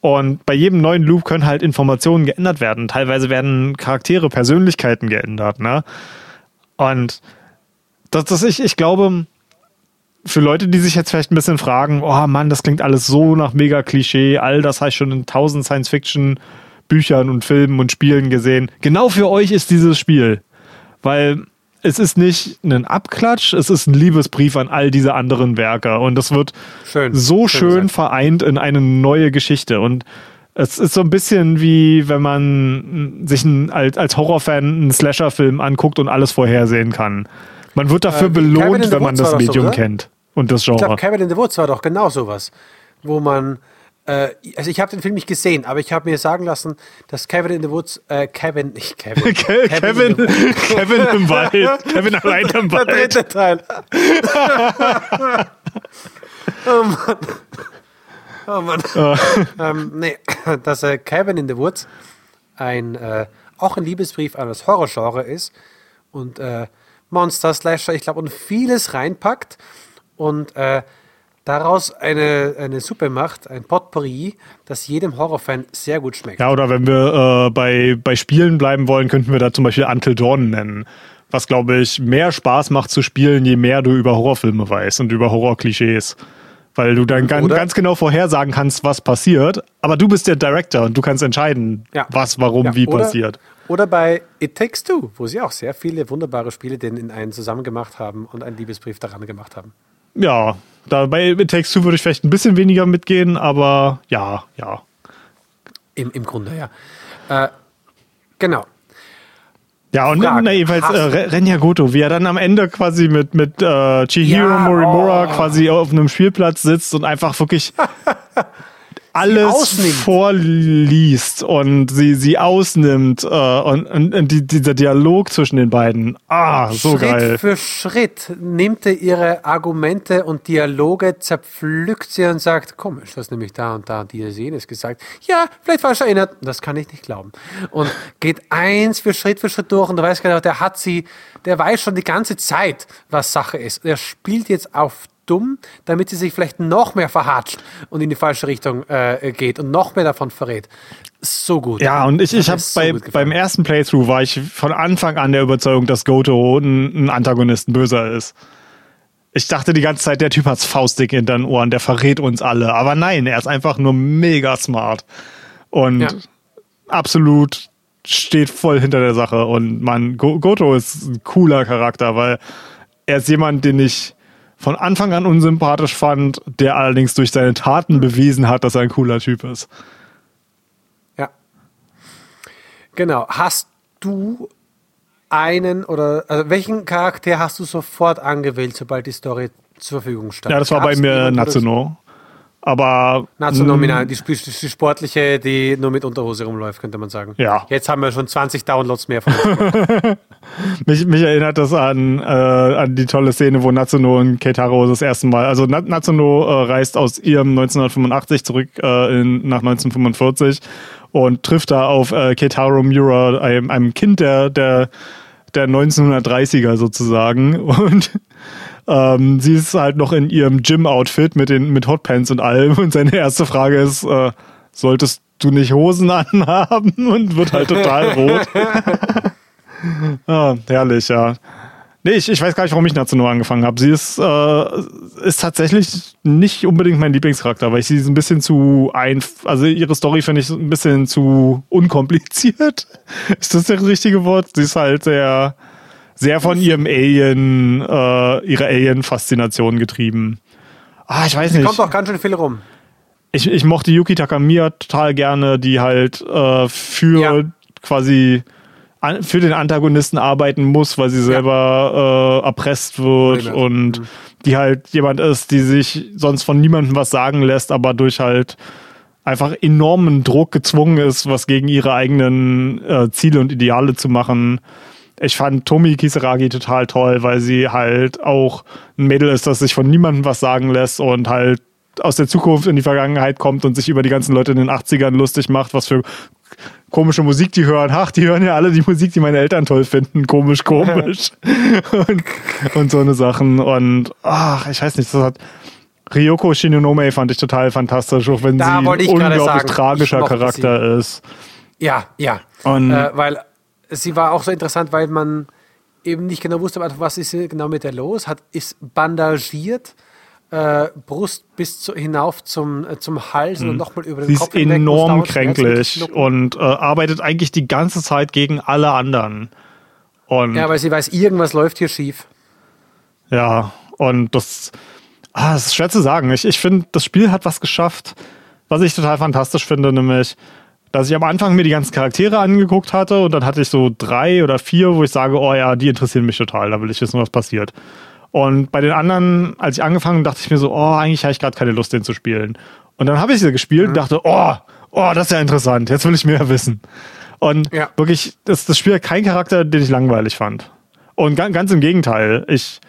Und bei jedem neuen Loop können halt Informationen geändert werden. Teilweise werden Charaktere, Persönlichkeiten geändert, ne? Und das, das ich, ich glaube, für Leute, die sich jetzt vielleicht ein bisschen fragen, oh Mann, das klingt alles so nach mega Klischee, all das habe ich schon in tausend Science-Fiction Büchern und Filmen und Spielen gesehen. Genau für euch ist dieses Spiel. Weil es ist nicht ein Abklatsch, es ist ein Liebesbrief an all diese anderen Werke. Und das wird schön, so schön, schön vereint in eine neue Geschichte. Und es ist so ein bisschen wie, wenn man sich ein, als, als Horrorfan einen Slasher-Film anguckt und alles vorhersehen kann. Man wird dafür äh, belohnt, wenn man das Medium so, kennt und das Genre. Ich glaube, Cabin in the Woods war doch genau sowas, wo man äh, also ich habe den Film nicht gesehen, aber ich habe mir sagen lassen, dass Kevin in the Woods, äh, Kevin, nicht Kevin. (laughs) Kevin, Kevin, (laughs) Kevin im Wald. (laughs) Kevin allein im Wald. Der dritte Teil. oh Mann. Oh Mann. Oh. ähm, nee, dass äh, Kevin in the Woods ein, äh, auch ein Liebesbrief an das Horrorgenre ist und äh, Monster, Slasher, ich glaube, und vieles reinpackt und äh, daraus eine, eine Suppe macht, ein Potpourri, das jedem Horrorfan sehr gut schmeckt. Ja, oder wenn wir äh, bei, bei Spielen bleiben wollen, könnten wir da zum Beispiel Until Dawn nennen. Was, glaube ich, mehr Spaß macht zu spielen, je mehr du über Horrorfilme weißt und über Horrorklischees. Weil du dann ganz, ganz genau vorhersagen kannst, was passiert. Aber du bist der Director und du kannst entscheiden, ja. was, warum, ja, wie oder, passiert. Oder bei It Takes Two, wo sie auch sehr viele wunderbare Spiele denn in einen zusammen gemacht haben und einen Liebesbrief daran gemacht haben. Ja, da bei It Takes Two würde ich vielleicht ein bisschen weniger mitgehen, aber ja, ja. Im, im Grunde, ja. Äh, genau. Ja, und Frage, na, jedenfalls äh, Renya Goto, wie er dann am Ende quasi mit, mit äh, Chihiro ja, Morimura oh. quasi auf einem Spielplatz sitzt und einfach wirklich (laughs) alles vorliest und sie, sie ausnimmt äh, und, und, und die, dieser Dialog zwischen den beiden. Ah, so Schritt geil. Schritt für Schritt nimmt er ihre Argumente und Dialoge, zerpflückt sie und sagt, komisch, das nämlich da und da die jenes gesagt. Ja, vielleicht falsch erinnert. Das kann ich nicht glauben. Und geht eins für Schritt für Schritt durch und du weißt genau, der hat sie, der weiß schon die ganze Zeit, was Sache ist. Er spielt jetzt auf dumm, damit sie sich vielleicht noch mehr verhatscht und in die falsche Richtung äh, geht und noch mehr davon verrät. So gut. Ja, und ich, ich habe so bei, beim ersten Playthrough war ich von Anfang an der Überzeugung, dass Goto ein, ein Antagonist, ein Böser ist. Ich dachte die ganze Zeit, der Typ hat's faustdick in den Ohren, der verrät uns alle. Aber nein, er ist einfach nur mega smart. Und Ja. absolut steht voll hinter der Sache. Und man, Go- Goto ist ein cooler Charakter, weil er ist jemand, den ich von Anfang an unsympathisch fand, der allerdings durch seine Taten bewiesen hat, dass er ein cooler Typ ist. Ja. Genau. Hast du einen oder also welchen Charakter hast du sofort angewählt, sobald die Story zur Verfügung stand? Ja, das war bei Gab's mir jemanden, wo das- Natsuno. Aber Natsuno mm, Minami, die, Sp- die Sportliche, die nur mit Unterhose rumläuft, könnte man sagen. Ja. Jetzt haben wir schon 20 Downloads mehr von (laughs) mich, mich erinnert das an, äh, an die tolle Szene, wo Natsuno und Keitaro das erste Mal, also Na- Natsuno äh, reist aus ihrem 1985 zurück äh, in, nach 1945 und trifft da auf äh, Keitaro Miura, einem, einem Kind der, der, der 1930er sozusagen (laughs) und ähm, sie ist halt noch in ihrem Gym-Outfit mit den mit Hotpants und allem und seine erste Frage ist, äh, solltest du nicht Hosen (laughs) anhaben und wird halt total rot. (laughs) Ah, herrlich, ja. Nee, ich, ich weiß gar nicht, warum ich Natsuno angefangen habe. Sie ist, äh, ist tatsächlich nicht unbedingt mein Lieblingscharakter, weil ich sie ein bisschen zu ein, also ihre Story finde ich ein bisschen zu unkompliziert. (laughs) Ist das das richtige Wort? Sie ist halt sehr, sehr von ihrem Alien, äh, ihrer Alien-Faszination getrieben. Ah, ich weiß nicht. Kommt auch ganz schön viel rum. Ich, ich mochte Yuki Takamiya total gerne, die halt äh, für Ja. quasi an, für den Antagonisten arbeiten muss, weil sie selber äh, erpresst wird hat. und Mhm. die halt jemand ist, die sich sonst von niemandem was sagen lässt, aber durch halt einfach enormen Druck gezwungen ist, was gegen ihre eigenen äh, Ziele und Ideale zu machen. Ich fand Tomi Kisaragi total toll, weil sie halt auch ein Mädel ist, das sich von niemandem was sagen lässt und halt aus der Zukunft in die Vergangenheit kommt und sich über die ganzen Leute in den 80ern lustig macht, was für komische Musik die hören. Ach, die hören ja alle die Musik, die meine Eltern toll finden. Komisch, komisch. (laughs) und, und so eine Sachen. Und ach, ich weiß nicht, das hat Ryoko Shinonome fand ich total fantastisch, auch wenn Da sie ein unglaublich tragischer Charakter ist. Ja, ja. Und- äh, weil sie war auch so interessant, weil man eben nicht genau wusste, was ist hier genau mit der los, hat ist bandagiert, äh, Brust bis zu, hinauf zum, äh, zum Hals und nochmal über den Mhm. Sie ist Kopf hinweg, muss enorm kränklich und äh, arbeitet eigentlich die ganze Zeit gegen alle anderen. Und Ja, weil sie weiß, irgendwas läuft hier schief. Ja, und das, ah, das ist schwer zu sagen. Ich, ich finde, das Spiel hat was geschafft, was ich total fantastisch finde, nämlich, dass ich am Anfang mir die ganzen Charaktere angeguckt hatte und dann hatte ich so drei oder vier, wo ich sage, oh ja, die interessieren mich total, da will ich wissen, was passiert. Und bei den anderen, als ich angefangen dachte ich mir so, oh, eigentlich habe ich gerade keine Lust, den zu spielen. Und dann habe ich sie gespielt und dachte, oh, oh, das ist ja interessant, jetzt will ich mehr wissen. Und Ja. wirklich, das, das Spiel hat keinen Charakter, den ich langweilig fand. Und ga- ganz im Gegenteil, ich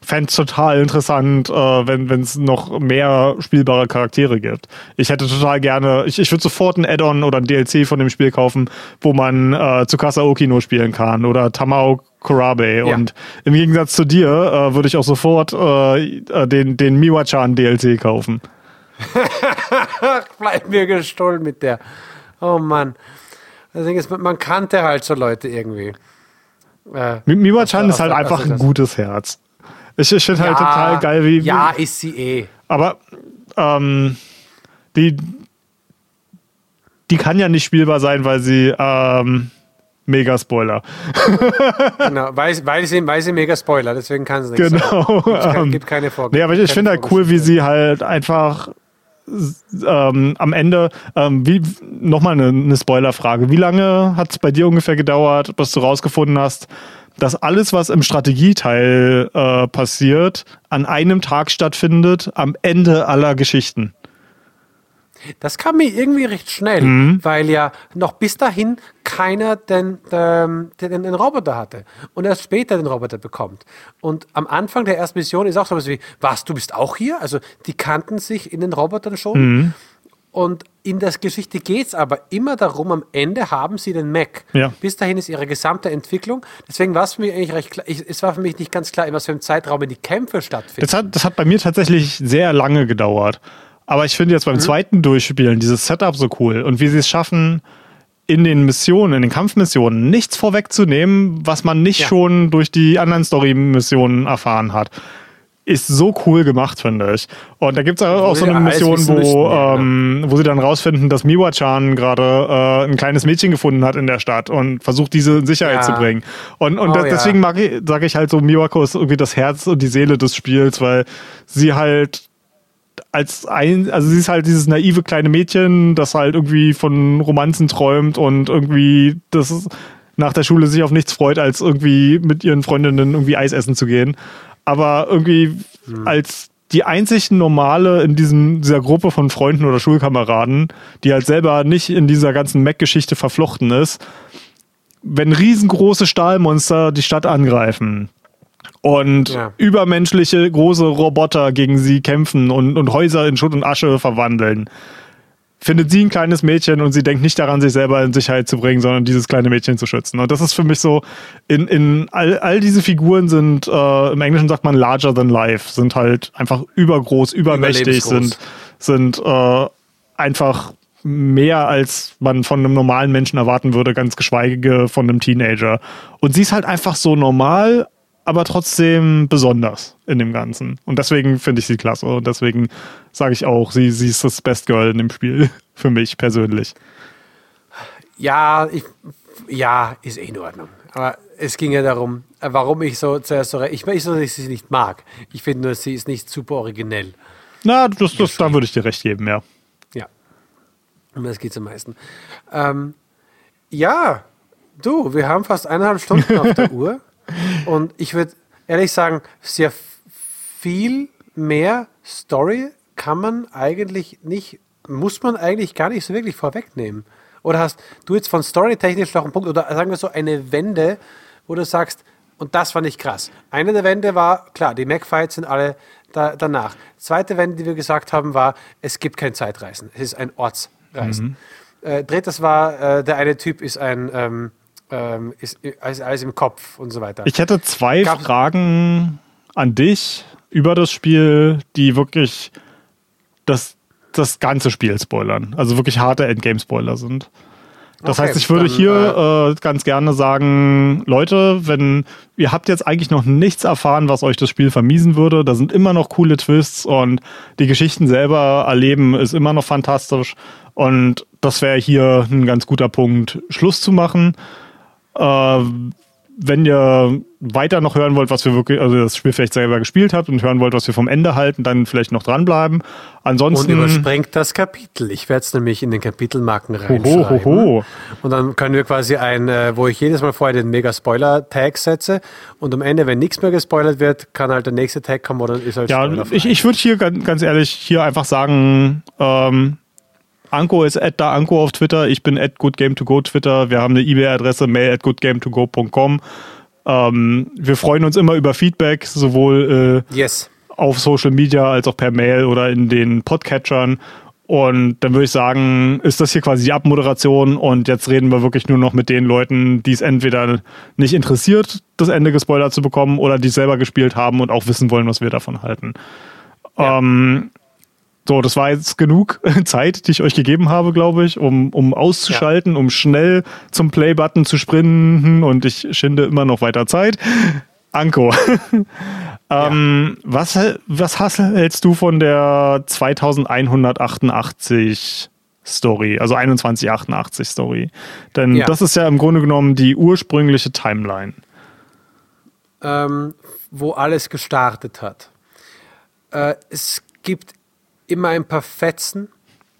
fände es total interessant, äh, wenn es noch mehr spielbare Charaktere gibt. Ich hätte total gerne, ich, ich würde sofort ein Add-on oder ein DLC von dem Spiel kaufen, wo man äh, Tsukasa Okino spielen kann oder Tamao Kurabe. Und im Gegensatz zu dir äh, würde ich auch sofort äh, äh, den, den Miwa-chan DLC kaufen. (laughs) Bleib mir gestohlen mit der. Oh Mann. Das Ding ist, man- kannte halt so Leute irgendwie. Äh, Mi- Miwa-chan Aus- ist halt einfach ein gutes Herz. Ich, ich finde halt total geil, wie, Ja, ist sie eh. Aber ähm, die, die kann ja nicht spielbar sein, weil sie ähm, mega Spoiler. (laughs) Genau, weil, weil, sie, weil sie mega Spoiler, deswegen kann sie nichts. Genau. Es gibt, gibt keine Vorgaben. nee, aber ich, ich finde halt cool, wie sie halt einfach ähm, am Ende, ähm, wie nochmal eine, eine Spoilerfrage. Wie lange hat es bei dir ungefähr gedauert, bis du rausgefunden hast, dass alles, was im Strategieteil äh, passiert, an einem Tag stattfindet, am Ende aller Geschichten? Das kam mir irgendwie recht schnell, Mhm. weil ja noch bis dahin keiner den, den, den, den Roboter hatte und erst später den Roboter bekommt. Und am Anfang der ersten Mission ist auch sowas wie, was, du bist auch hier? Also die kannten sich in den Robotern schon. Mhm. Und in der Geschichte geht es aber immer darum, am Ende haben sie den Mac. Ja. Bis dahin ist ihre gesamte Entwicklung. Deswegen war es für mich eigentlich recht klar, ich, es war für mich nicht ganz klar, in was für einem Zeitraum die Kämpfe stattfinden. Das hat, das hat bei mir tatsächlich sehr lange gedauert. Aber ich finde jetzt beim zweiten Durchspielen dieses Setup so cool und wie sie es schaffen, in den Missionen, in den Kampfmissionen nichts vorwegzunehmen, was man nicht Ja. schon durch die anderen Story-Missionen erfahren hat. Ist so cool gemacht, finde ich. Und da gibt es auch so wir eine Mission, wo, ja, ähm, wo sie dann rausfinden, dass Miwa-chan gerade äh, ein kleines Mädchen gefunden hat in der Stadt und versucht, diese in Sicherheit Ja. zu bringen. Und, und Oh, das, ja. deswegen ich, sage ich halt so, Miwako ist irgendwie das Herz und die Seele des Spiels, weil sie halt als ein, also sie ist halt dieses naive kleine Mädchen, das halt irgendwie von Romanzen träumt und irgendwie das nach der Schule sich auf nichts freut, als irgendwie mit ihren Freundinnen irgendwie Eis essen zu gehen. Aber irgendwie als die einzig normale in diesem, dieser Gruppe von Freunden oder Schulkameraden, die halt selber nicht in dieser ganzen Mac-Geschichte verflochten ist, wenn riesengroße Stahlmonster die Stadt angreifen und Ja. übermenschliche große Roboter gegen sie kämpfen und, und Häuser in Schutt und Asche verwandeln, findet sie ein kleines Mädchen und sie denkt nicht daran, sich selber in Sicherheit zu bringen, sondern dieses kleine Mädchen zu schützen. Und das ist für mich so, in, in all, all diese Figuren sind, äh, im Englischen sagt man larger than life, sind halt einfach übergroß, übermächtig, sind, sind äh, einfach mehr als man von einem normalen Menschen erwarten würde, ganz geschweige von einem Teenager. Und sie ist halt einfach so normal, aber trotzdem besonders in dem Ganzen. Und deswegen finde ich sie klasse. Und deswegen sage ich auch, sie, sie ist das Best Girl in dem Spiel. (laughs) Für mich persönlich. Ja, ich, ja, ist eh in Ordnung. Aber es ging ja darum, warum ich so zuerst so, ich weiß, dass ich sie nicht mag. Ich finde nur, sie ist nicht super originell. Na, das, das, da würde ich dir recht geben, ja. Ja. Um das geht am meisten. Ähm, ja, du, wir haben fast eineinhalb Stunden auf der (laughs) Uhr. Und ich würde ehrlich sagen, sehr viel mehr Story kann man eigentlich nicht, muss man eigentlich gar nicht so wirklich vorwegnehmen. Oder hast du jetzt von storytechnisch noch einen Punkt, oder sagen wir so eine Wende, wo du sagst, und das fand ich krass. Eine der Wände war, klar, die Mac-Fights sind alle da, danach. Zweite Wende, die wir gesagt haben, war, es gibt kein Zeitreisen. Es ist ein Ortsreisen. Äh, drittes war, äh, der eine Typ ist ein, ähm, ähm, ist, ist alles im Kopf und so weiter. Ich hätte zwei Gab's- Fragen an dich über das Spiel, die wirklich das, das ganze Spiel spoilern. Also wirklich harte Endgame-Spoiler sind. Das Okay, heißt, ich würde dann, hier äh, ganz gerne sagen, Leute, wenn ihr habt jetzt eigentlich noch nichts erfahren, was euch das Spiel vermiesen würde, da sind immer noch coole Twists und die Geschichten selber erleben ist immer noch fantastisch und das wäre hier ein ganz guter Punkt, Schluss zu machen. Äh, wenn ihr weiter noch hören wollt, was wir wirklich, also das Spiel vielleicht selber gespielt habt und hören wollt, was wir vom Ende halten, dann vielleicht noch dranbleiben. und Ansonsten. übersprengt das Kapitel. Ich werde es nämlich in den Kapitelmarken reinschreiben. Und dann können wir quasi ein, äh, wo ich jedes Mal vorher den Mega-Spoiler-Tag setze und am Ende, wenn nichts mehr gespoilert wird, kann halt der nächste Tag kommen oder ist halt Ja, ich, ich würde hier ganz, ganz ehrlich hier einfach sagen, ähm, Anko ist at da Anko auf Twitter, ich bin at goodgame2go Twitter, wir haben eine E-Mail-Adresse mail at goodgame2go.com. Ähm, wir freuen uns immer über Feedback, sowohl äh, Yes. auf Social Media als auch per Mail oder in den Podcatchern. Und dann würde ich sagen, ist das hier quasi die Abmoderation und jetzt reden wir wirklich nur noch mit den Leuten, die es entweder nicht interessiert, das Ende gespoilert zu bekommen oder die es selber gespielt haben und auch wissen wollen, was wir davon halten. Ja. Ähm, so, das war jetzt genug (laughs) Zeit, die ich euch gegeben habe, glaube ich, um, um auszuschalten, um schnell zum Play-Button zu sprinten und ich schinde immer noch weiter Zeit. Anko, (laughs) ähm, was, was hast- hältst du von der 2188 Story, also 2188 Story? Denn Ja. das ist ja im Grunde genommen die ursprüngliche Timeline. ähm, wo alles gestartet hat. Äh, es gibt immer ein paar Fetzen.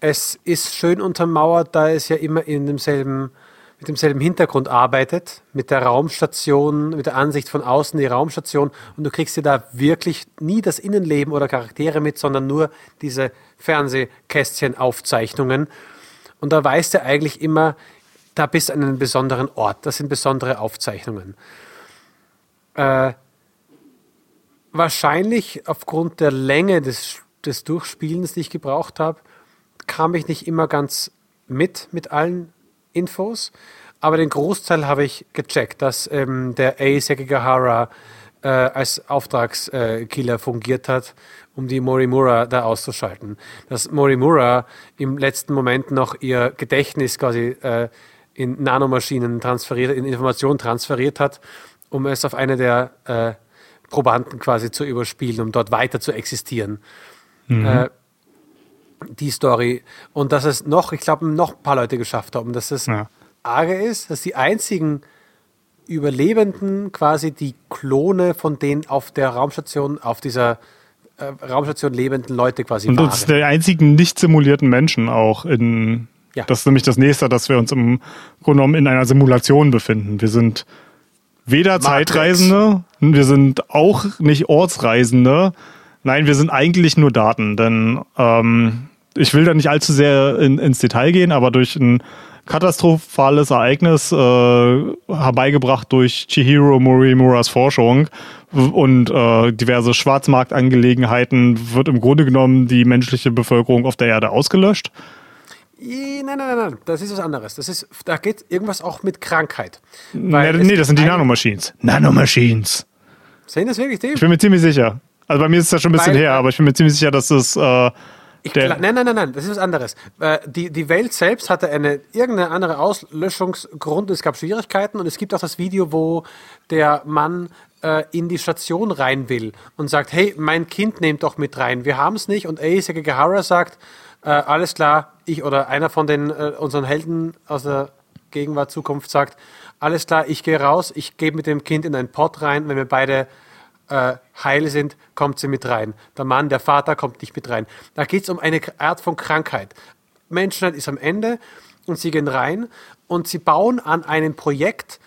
Es ist schön untermauert, da es ja immer in demselben, mit demselben Hintergrund arbeitet, mit der Raumstation, mit der Ansicht von außen, die Raumstation. Und du kriegst dir da wirklich nie das Innenleben oder Charaktere mit, sondern nur diese Fernsehkästchen-Aufzeichnungen. Und da weißt du eigentlich immer, da bist du an einem besonderen Ort. Das sind besondere Aufzeichnungen. Äh, wahrscheinlich aufgrund der Länge des, des Durchspielens, die ich gebraucht habe, kam ich nicht immer ganz mit, mit allen Infos, aber den Großteil habe ich gecheckt, dass ähm, der A. Sekigahara äh, als Auftragskiller fungiert hat, um die Morimura da auszuschalten. Dass Morimura im letzten Moment noch ihr Gedächtnis quasi äh, in Nanomaschinen transferiert, in Informationen transferiert hat, um es auf eine der äh, Probanden quasi zu überspielen, um dort weiter zu existieren. Mhm. Äh, die Story. Und dass es noch, ich glaube, noch ein paar Leute geschafft haben, dass es ja. arge ist, dass die einzigen Überlebenden quasi die Klone von den auf der Raumstation, auf dieser äh, Raumstation lebenden Leute quasi Und das sind die einzigen nicht simulierten Menschen auch in. Ja. Das ist nämlich das nächste, dass wir uns im Grunde genommen in einer Simulation befinden. Wir sind weder Matrix. Zeitreisende, wir sind auch nicht Ortsreisende. Nein, wir sind eigentlich nur Daten, denn ähm, ich will da nicht allzu sehr in, ins Detail gehen, aber durch ein katastrophales Ereignis äh, herbeigebracht durch Chihiro Morimuras Forschung und äh, diverse Schwarzmarktangelegenheiten wird im Grunde genommen die menschliche Bevölkerung auf der Erde ausgelöscht. Nein, nein, nein, nein, das ist was anderes. Das ist, da geht irgendwas auch mit Krankheit. Nee, nee das sind die Nanomachines. Nanomachines. Sind das wirklich die? Ich bin mir ziemlich sicher. Also bei mir ist das schon ein bisschen Weil, her, aber ich bin mir ziemlich sicher, dass das äh, ich nein, nein, nein, nein, das ist was anderes. Äh, die, die Welt selbst hatte eine irgendeine andere Auslöschungsgrund. Es gab Schwierigkeiten und es gibt auch das Video, wo der Mann äh, in die Station rein will und sagt, hey, mein Kind nehmt doch mit rein. Wir haben es nicht. Und Ace Gahara sagt, äh, alles klar, ich oder einer von den äh, unseren Helden aus der Gegenwart, Zukunft sagt, alles klar, ich gehe raus, ich gehe mit dem Kind in einen Pott rein, wenn wir beide äh, heil sind, kommt sie mit rein. Der Mann, der Vater kommt nicht mit rein. Da geht es um eine Art von Krankheit. Menschheit ist am Ende und sie gehen rein und sie bauen an einem Projekt,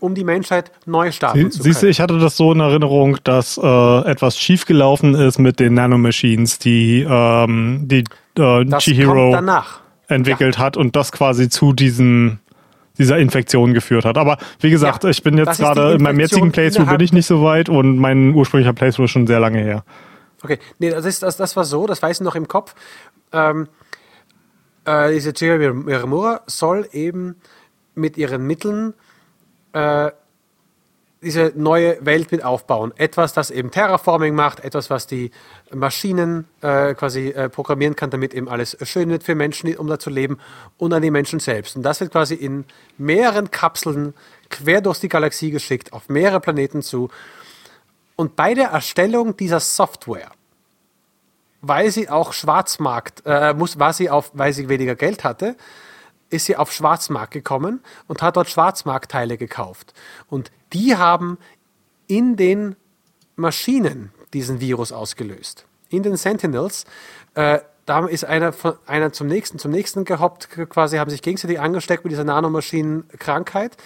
um die Menschheit neu starten Sie, zu können. Siehst du, ich hatte das so in Erinnerung, dass äh, etwas schiefgelaufen ist mit den Nanomachines, die, ähm, die äh, Chihiro entwickelt ja. hat und das quasi zu diesem dieser Infektion geführt hat. Aber wie gesagt, ja, ich bin jetzt gerade in meinem jetzigen Playthrough bin ich nicht so weit und mein ursprünglicher Playthrough ist schon sehr lange her. Okay, nee, das, ist, das, das war so, das weiß ich noch im Kopf. Ähm, äh, diese Chiro Miramura soll eben mit ihren Mitteln äh, diese neue Welt mit aufbauen. Etwas, das eben Terraforming macht, etwas, was die Maschinen äh, quasi äh, programmieren kann, damit eben alles schön wird für Menschen, um da zu leben und an die Menschen selbst. Und das wird quasi in mehreren Kapseln quer durch die Galaxie geschickt, auf mehrere Planeten zu. Und bei der Erstellung dieser Software, weil sie auch Schwarzmarkt, äh, muss, war sie auf, weil sie weniger Geld hatte, ist sie auf Schwarzmarkt gekommen und hat dort Schwarzmarktteile gekauft. Und die haben in den Maschinen diesen Virus ausgelöst. In den Sentinels. Äh, da ist einer, von, einer zum nächsten, zum nächsten gehoppt, quasi haben sich gegenseitig angesteckt mit dieser Nanomaschinenkrankheit.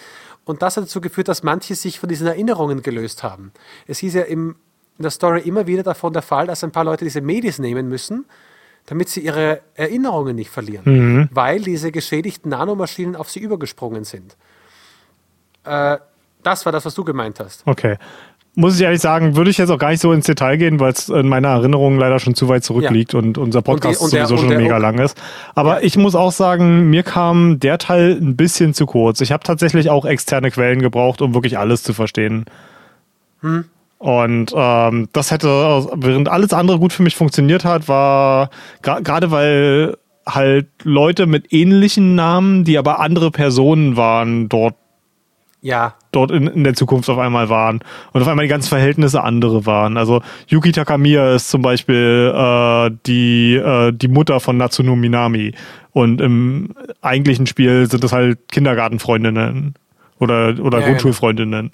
Und das hat dazu geführt, dass manche sich von diesen Erinnerungen gelöst haben. Es hieß ja im, in der Story immer wieder davon der Fall, dass ein paar Leute diese Medis nehmen müssen, damit sie ihre Erinnerungen nicht verlieren, mhm. weil diese geschädigten Nanomaschinen auf sie übergesprungen sind. Äh, das war das, was du gemeint hast. Okay. Muss ich ehrlich sagen, würde ich jetzt auch gar nicht so ins Detail gehen, weil es in meiner Erinnerung leider schon zu weit zurückliegt ja. und unser Podcast und die, und sowieso der, schon mega lang ist. Aber ja. ich muss auch sagen, mir kam der Teil ein bisschen zu kurz. Ich habe tatsächlich auch externe Quellen gebraucht, um wirklich alles zu verstehen. Hm. Und ähm, das hätte, während alles andere gut für mich funktioniert hat, war gerade weil halt Leute mit ähnlichen Namen, die aber andere Personen waren, dort ja. dort in, in der Zukunft auf einmal waren und auf einmal die ganzen Verhältnisse andere waren. Also Yuki Takamiya ist zum Beispiel äh, die, äh, die Mutter von Natsuno Minami und im eigentlichen Spiel sind das halt Kindergartenfreundinnen oder, oder ja, Grundschulfreundinnen.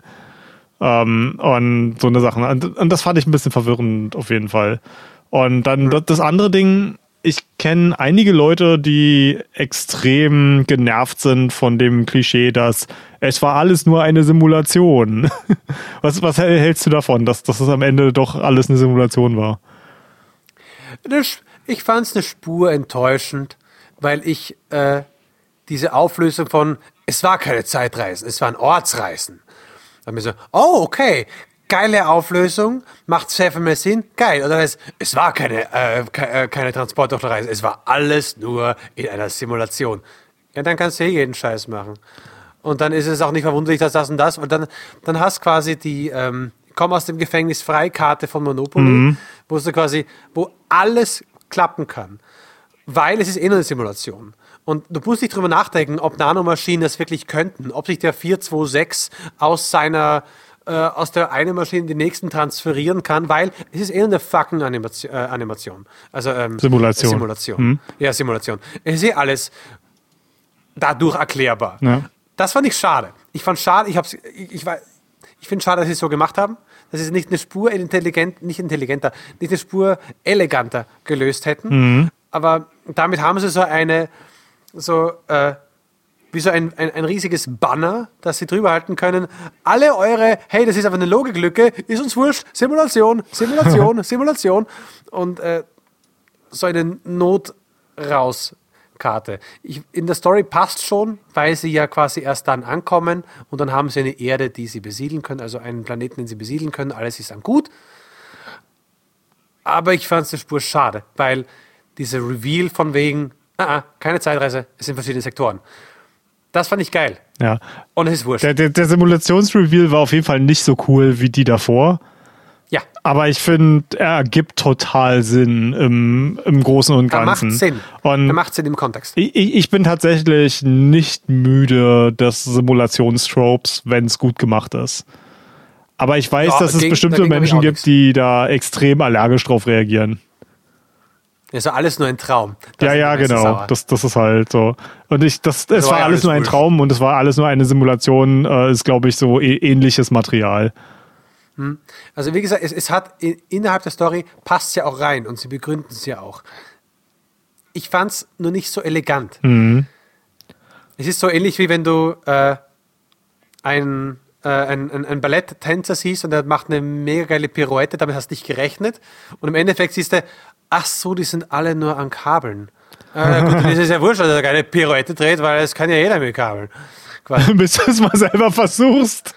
Genau. Ähm, und so eine Sache. Und, und, das fand ich ein bisschen verwirrend auf jeden Fall. Und dann mhm. das andere Ding, ich kenne einige Leute, die extrem genervt sind von dem Klischee, dass es war alles nur eine Simulation. (laughs) Was, was hältst du davon, dass, dass es am Ende doch alles eine Simulation war? Ich fand es eine Spur enttäuschend, weil ich äh, diese Auflösung von es war keine Zeitreisen, es waren Ortsreisen. Dann mir so, oh, okay, geile Auflösung, macht sehr viel mehr Sinn, geil. Oder es, es war keine, äh, keine, keine Transportdoktorreise, es war alles nur in einer Simulation. Ja, dann kannst du eh jeden Scheiß machen. Und dann ist es auch nicht verwunderlich, dass das und das, und dann, dann hast quasi die, ähm, komm aus dem Gefängnis Freikarte von Monopoly, mhm. wo du quasi, wo alles klappen kann. Weil es ist eh nur eine Simulation. Und du musst nicht drüber nachdenken, ob Nanomaschinen das wirklich könnten, ob sich der 426 aus seiner äh, aus der einen Maschine in die nächsten transferieren kann, weil es ist eh eine fucking Animation. Äh, Animation. Also ähm, Simulation. Simulation. Mhm. Ja, Simulation. Es ist eh alles dadurch erklärbar. Ja. Das fand ich schade. Ich fand schade, ich hab's, ich, ich, ich finde schade, dass sie es so gemacht haben, dass sie es nicht eine Spur intelligent, nicht intelligenter, nicht eine Spur eleganter gelöst hätten. Mhm. Aber damit haben sie so eine, so, äh, wie so ein, ein, ein, riesiges Banner, das sie drüber halten können. Alle eure, hey, das ist einfach eine Logiklücke, ist uns wurscht, Simulation, Simulation, (laughs) Simulation. Und äh, so eine Not raus Karte. Ich, in der Story passt schon, weil sie ja quasi erst dann ankommen und dann haben sie eine Erde, die sie besiedeln können, also einen Planeten, den sie besiedeln können. Alles ist dann gut. Aber ich fand es eine Spur schade, weil dieser Reveal von wegen, ah, ah, keine Zeitreise, es sind verschiedene Sektoren. Das fand ich geil. Ja. Und es ist wurscht. Der, der, der Simulationsreveal war auf jeden Fall nicht so cool wie die davor. Ja. Aber ich finde, er gibt total Sinn im, im Großen und Ganzen. Er macht Sinn. Und er macht Sinn im Kontext. Ich, ich bin tatsächlich nicht müde des Simulationstropes, wenn es gut gemacht ist. Aber ich weiß, ja, dass es ging, bestimmte Menschen gibt, die da extrem allergisch drauf reagieren. Also alles nur ein Traum. Das ja, ja, genau. Das, das ist halt so. Und ich, das, es war alles nur ein Traum und es war alles nur eine Simulation, äh, ist, glaube ich, so ähnliches Material. Hm. Also wie gesagt, es, es hat innerhalb der Story passt es ja auch rein und sie begründen es ja auch. Ich fand es nur nicht so elegant. Mhm. Es ist so ähnlich wie wenn du äh, ein, äh, ein, ein, ein Balletttänzer siehst und der macht eine mega geile Pirouette, damit hast du nicht gerechnet. Und im Endeffekt siehst du, ach so, die sind alle nur an Kabeln. Äh, gut, dann ist es ja wurscht, dass er keine Pirouette dreht, weil es kann ja jeder mit Kabeln. (laughs) Bis du es mal selber versuchst.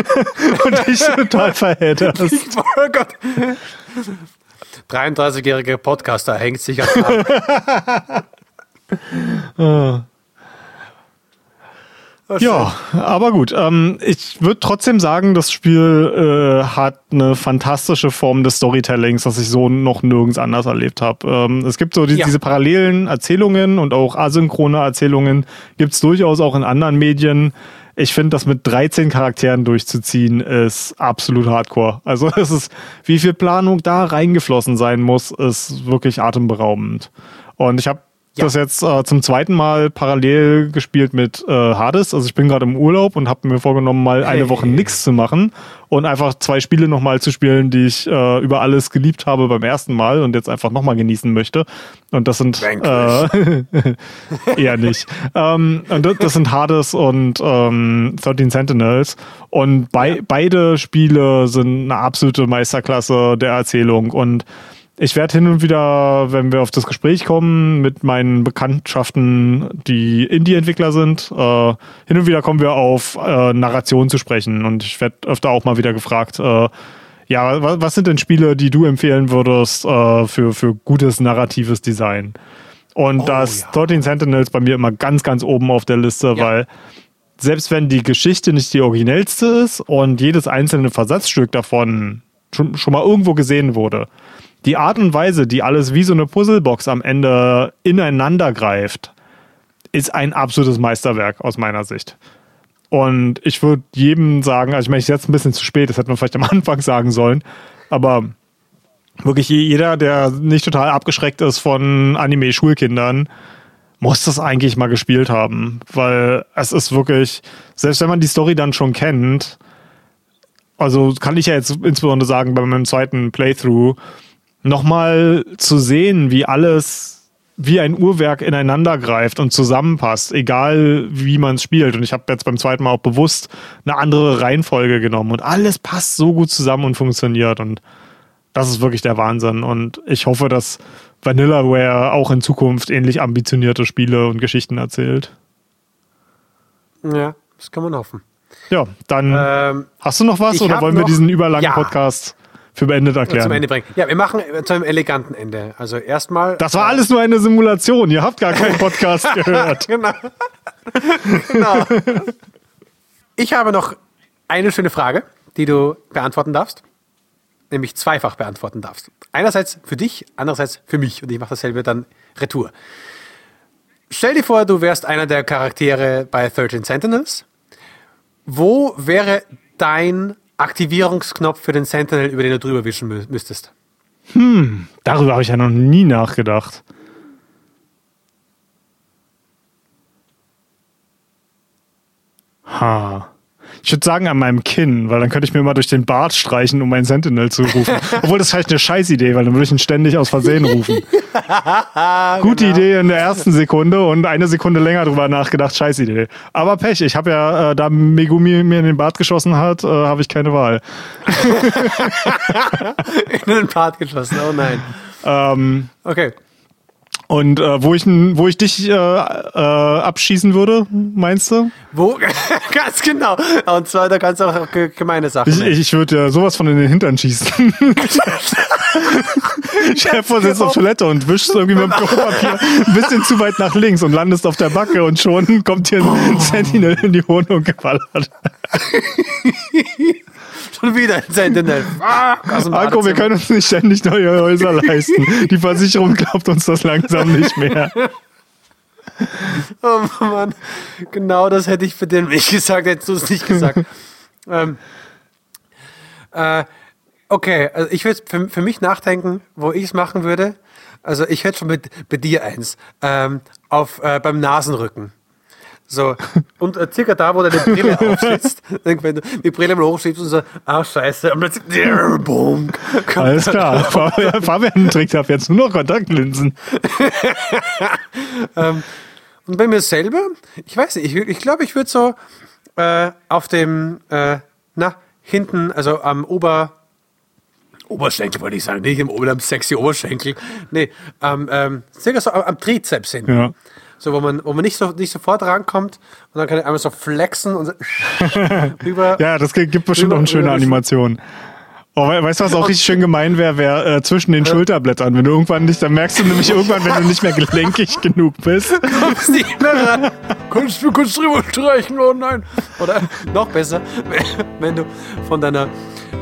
(laughs) und dich total verhedderst. (laughs) Oh Gott. 33-jähriger Podcaster hängt sich an. oh. Ja, aber gut. Ähm, ich würde trotzdem sagen, das Spiel äh, hat eine fantastische Form des Storytellings, das ich so noch nirgends anders erlebt habe. Ähm, es gibt so die, ja. diese parallelen Erzählungen und auch asynchrone Erzählungen gibt es durchaus auch in anderen Medien ich finde, das mit 13 Charakteren durchzuziehen, ist absolut hardcore. Also (laughs) es ist, wie viel Planung da reingeflossen sein muss, ist wirklich atemberaubend. Und ich habe ja. das jetzt äh, zum zweiten Mal parallel gespielt mit äh, Hades. Also ich bin gerade im Urlaub und habe mir vorgenommen, mal eine Woche nichts zu machen und einfach zwei Spiele nochmal zu spielen, die ich äh, über alles geliebt habe beim ersten Mal und jetzt einfach nochmal genießen möchte. Und das sind äh, (laughs) eher nicht. ähm, und das sind Hades und ähm, 13 Sentinels. Und bei, ja. beide Spiele sind eine absolute Meisterklasse der Erzählung und ich werde hin und wieder, wenn wir auf das Gespräch kommen, mit meinen Bekanntschaften, die Indie-Entwickler sind, äh, hin und wieder kommen wir auf äh, Narration zu sprechen. Und ich werde öfter auch mal wieder gefragt, äh, ja, was, was, sind denn Spiele, die du empfehlen würdest äh, für, für gutes narratives Design? Und oh, da ist ja. 13 Sentinels bei mir immer ganz, ganz oben auf der Liste, ja. weil selbst wenn die Geschichte nicht die originellste ist und jedes einzelne Versatzstück davon schon, schon mal irgendwo gesehen wurde, die Art und Weise, die alles wie so eine Puzzlebox am Ende ineinander greift, ist ein absolutes Meisterwerk aus meiner Sicht. Und ich würde jedem sagen, also ich meine, ich jetzt ein bisschen zu spät, das hätte man vielleicht am (laughs) Anfang sagen sollen, aber wirklich jeder, der nicht total abgeschreckt ist von Anime-Schulkindern, muss das eigentlich mal gespielt haben, weil es ist wirklich, selbst wenn man die Story dann schon kennt, also kann ich ja jetzt insbesondere sagen, bei meinem zweiten Playthrough, nochmal zu sehen, wie alles wie ein Uhrwerk ineinander greift und zusammenpasst, egal wie man es spielt. Und ich habe jetzt beim zweiten Mal auch bewusst eine andere Reihenfolge genommen und alles passt so gut zusammen und funktioniert. Und das ist wirklich der Wahnsinn. Und ich hoffe, dass Vanillaware auch in Zukunft ähnlich ambitionierte Spiele und Geschichten erzählt. Ja, das kann man hoffen. Ja, dann Ähm, hast du noch was oder wollen wir noch- diesen überlangen Ja. Podcast für beendet erklären? zum Ende bringen. Ja, wir machen äh, zu einem eleganten Ende. Also erstmal. Das war alles nur eine Simulation. Ihr habt gar keinen Podcast (laughs) gehört. genau. genau. Ich habe noch eine schöne Frage, die du beantworten darfst. Nämlich zweifach beantworten darfst. Einerseits für dich, andererseits für mich. Und ich mache dasselbe dann retour. Stell dir vor, du wärst einer der Charaktere bei 13 Sentinels. Wo wäre dein Aktivierungsknopf für den Sentinel, über den du drüber wischen mü müsstest? Darüber habe ich ja noch nie nachgedacht. Ha. Ich würde sagen an meinem Kinn, weil dann könnte ich mir mal durch den Bart streichen, um meinen Sentinel zu rufen. (laughs) Obwohl das ist vielleicht eine Scheißidee, weil dann würde ich ihn ständig aus Versehen rufen. (laughs) Gute Idee in der ersten Sekunde und eine Sekunde länger drüber nachgedacht, Scheißidee. Aber Pech, ich habe ja, äh, da Megumi mir in den Bart geschossen hat, äh, habe ich keine Wahl. (laughs) In den Part geschossen, oh nein. Ähm, Okay. Und äh, wo, ich, wo ich dich äh, äh, abschießen würde, meinst du? Wo? (laughs) Ganz genau. Und zwar, da kannst du auch ge- gemeine Sachen Ich, ich, ich würde ja sowas von in den Hintern schießen. (laughs) Chef sitzt auf Toilette und wischst irgendwie mit dem Klopapier ein bisschen zu weit nach links und landest auf der Backe und schon kommt hier ein Sentinel in die Wohnung geballert. (laughs) Schon wieder ein Sentinel. Aus dem Marco, wir können uns nicht ständig neue Häuser leisten. Die Versicherung glaubt uns das langsam nicht mehr. (laughs) Oh Mann, genau das hätte ich für den nicht gesagt, hättest du es nicht gesagt. ähm, äh, okay, also ich würde für, für mich nachdenken, wo ich es machen würde. Also ich hätte schon mit, bei dir eins. Ähm, auf, äh, beim Nasenrücken. So, und äh, circa da, wo deine Brille (laughs) aufsitzt, wenn du die Brille mal hochschiebst und so, ah, scheiße, und plötzlich, boom, Alles klar. (laughs) Fabian, Fabian trägt ab jetzt nur noch Kontaktlinsen. (laughs) Und bei mir selber, ich weiß nicht, ich, ich glaube, ich würde so äh, auf dem, äh, na, hinten, also am Ober, Oberschenkel wollte ich sagen, nicht im Ober, am sexy Oberschenkel, nee, am, ähm, circa so am, am Trizeps hinten. Ja. So, wo man, wo man nicht, so, nicht sofort rankommt und dann kann ich einmal so flexen und so (laughs) rüber. Ja, das gibt bestimmt Über- auch eine schöne Animation. Oh, we- weißt du, was auch richtig schön gemein wäre, wäre äh, zwischen den Schulterblättern. Wenn du irgendwann nicht, dann merkst du nämlich irgendwann, wenn du nicht mehr gelenkig genug bist. (laughs) kommst nicht mehr ran. Kannst du kurz drüber streichen? Oh nein. Oder noch besser, (laughs) wenn du von deiner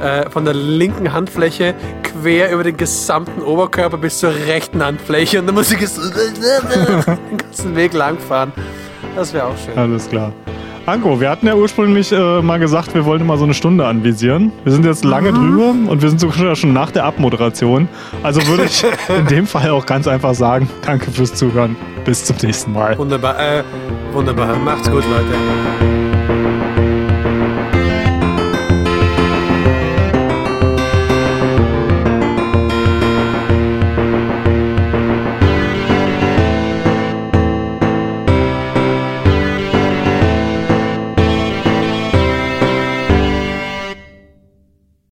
äh, von der linken Handfläche quer über den gesamten Oberkörper bis zur rechten Handfläche und dann muss ich es (laughs) den ganzen Weg lang fahren. Das wäre auch schön. Alles klar. Anko, wir hatten ja ursprünglich äh, mal gesagt, wir wollten mal so eine Stunde anvisieren. Wir sind jetzt lange drüber und wir sind sogar schon nach der Abmoderation. Also würde ich (laughs) in dem Fall auch ganz einfach sagen, danke fürs Zuhören. Bis zum nächsten Mal. Wunderbar. Äh, wunderbar. Macht's gut, Leute.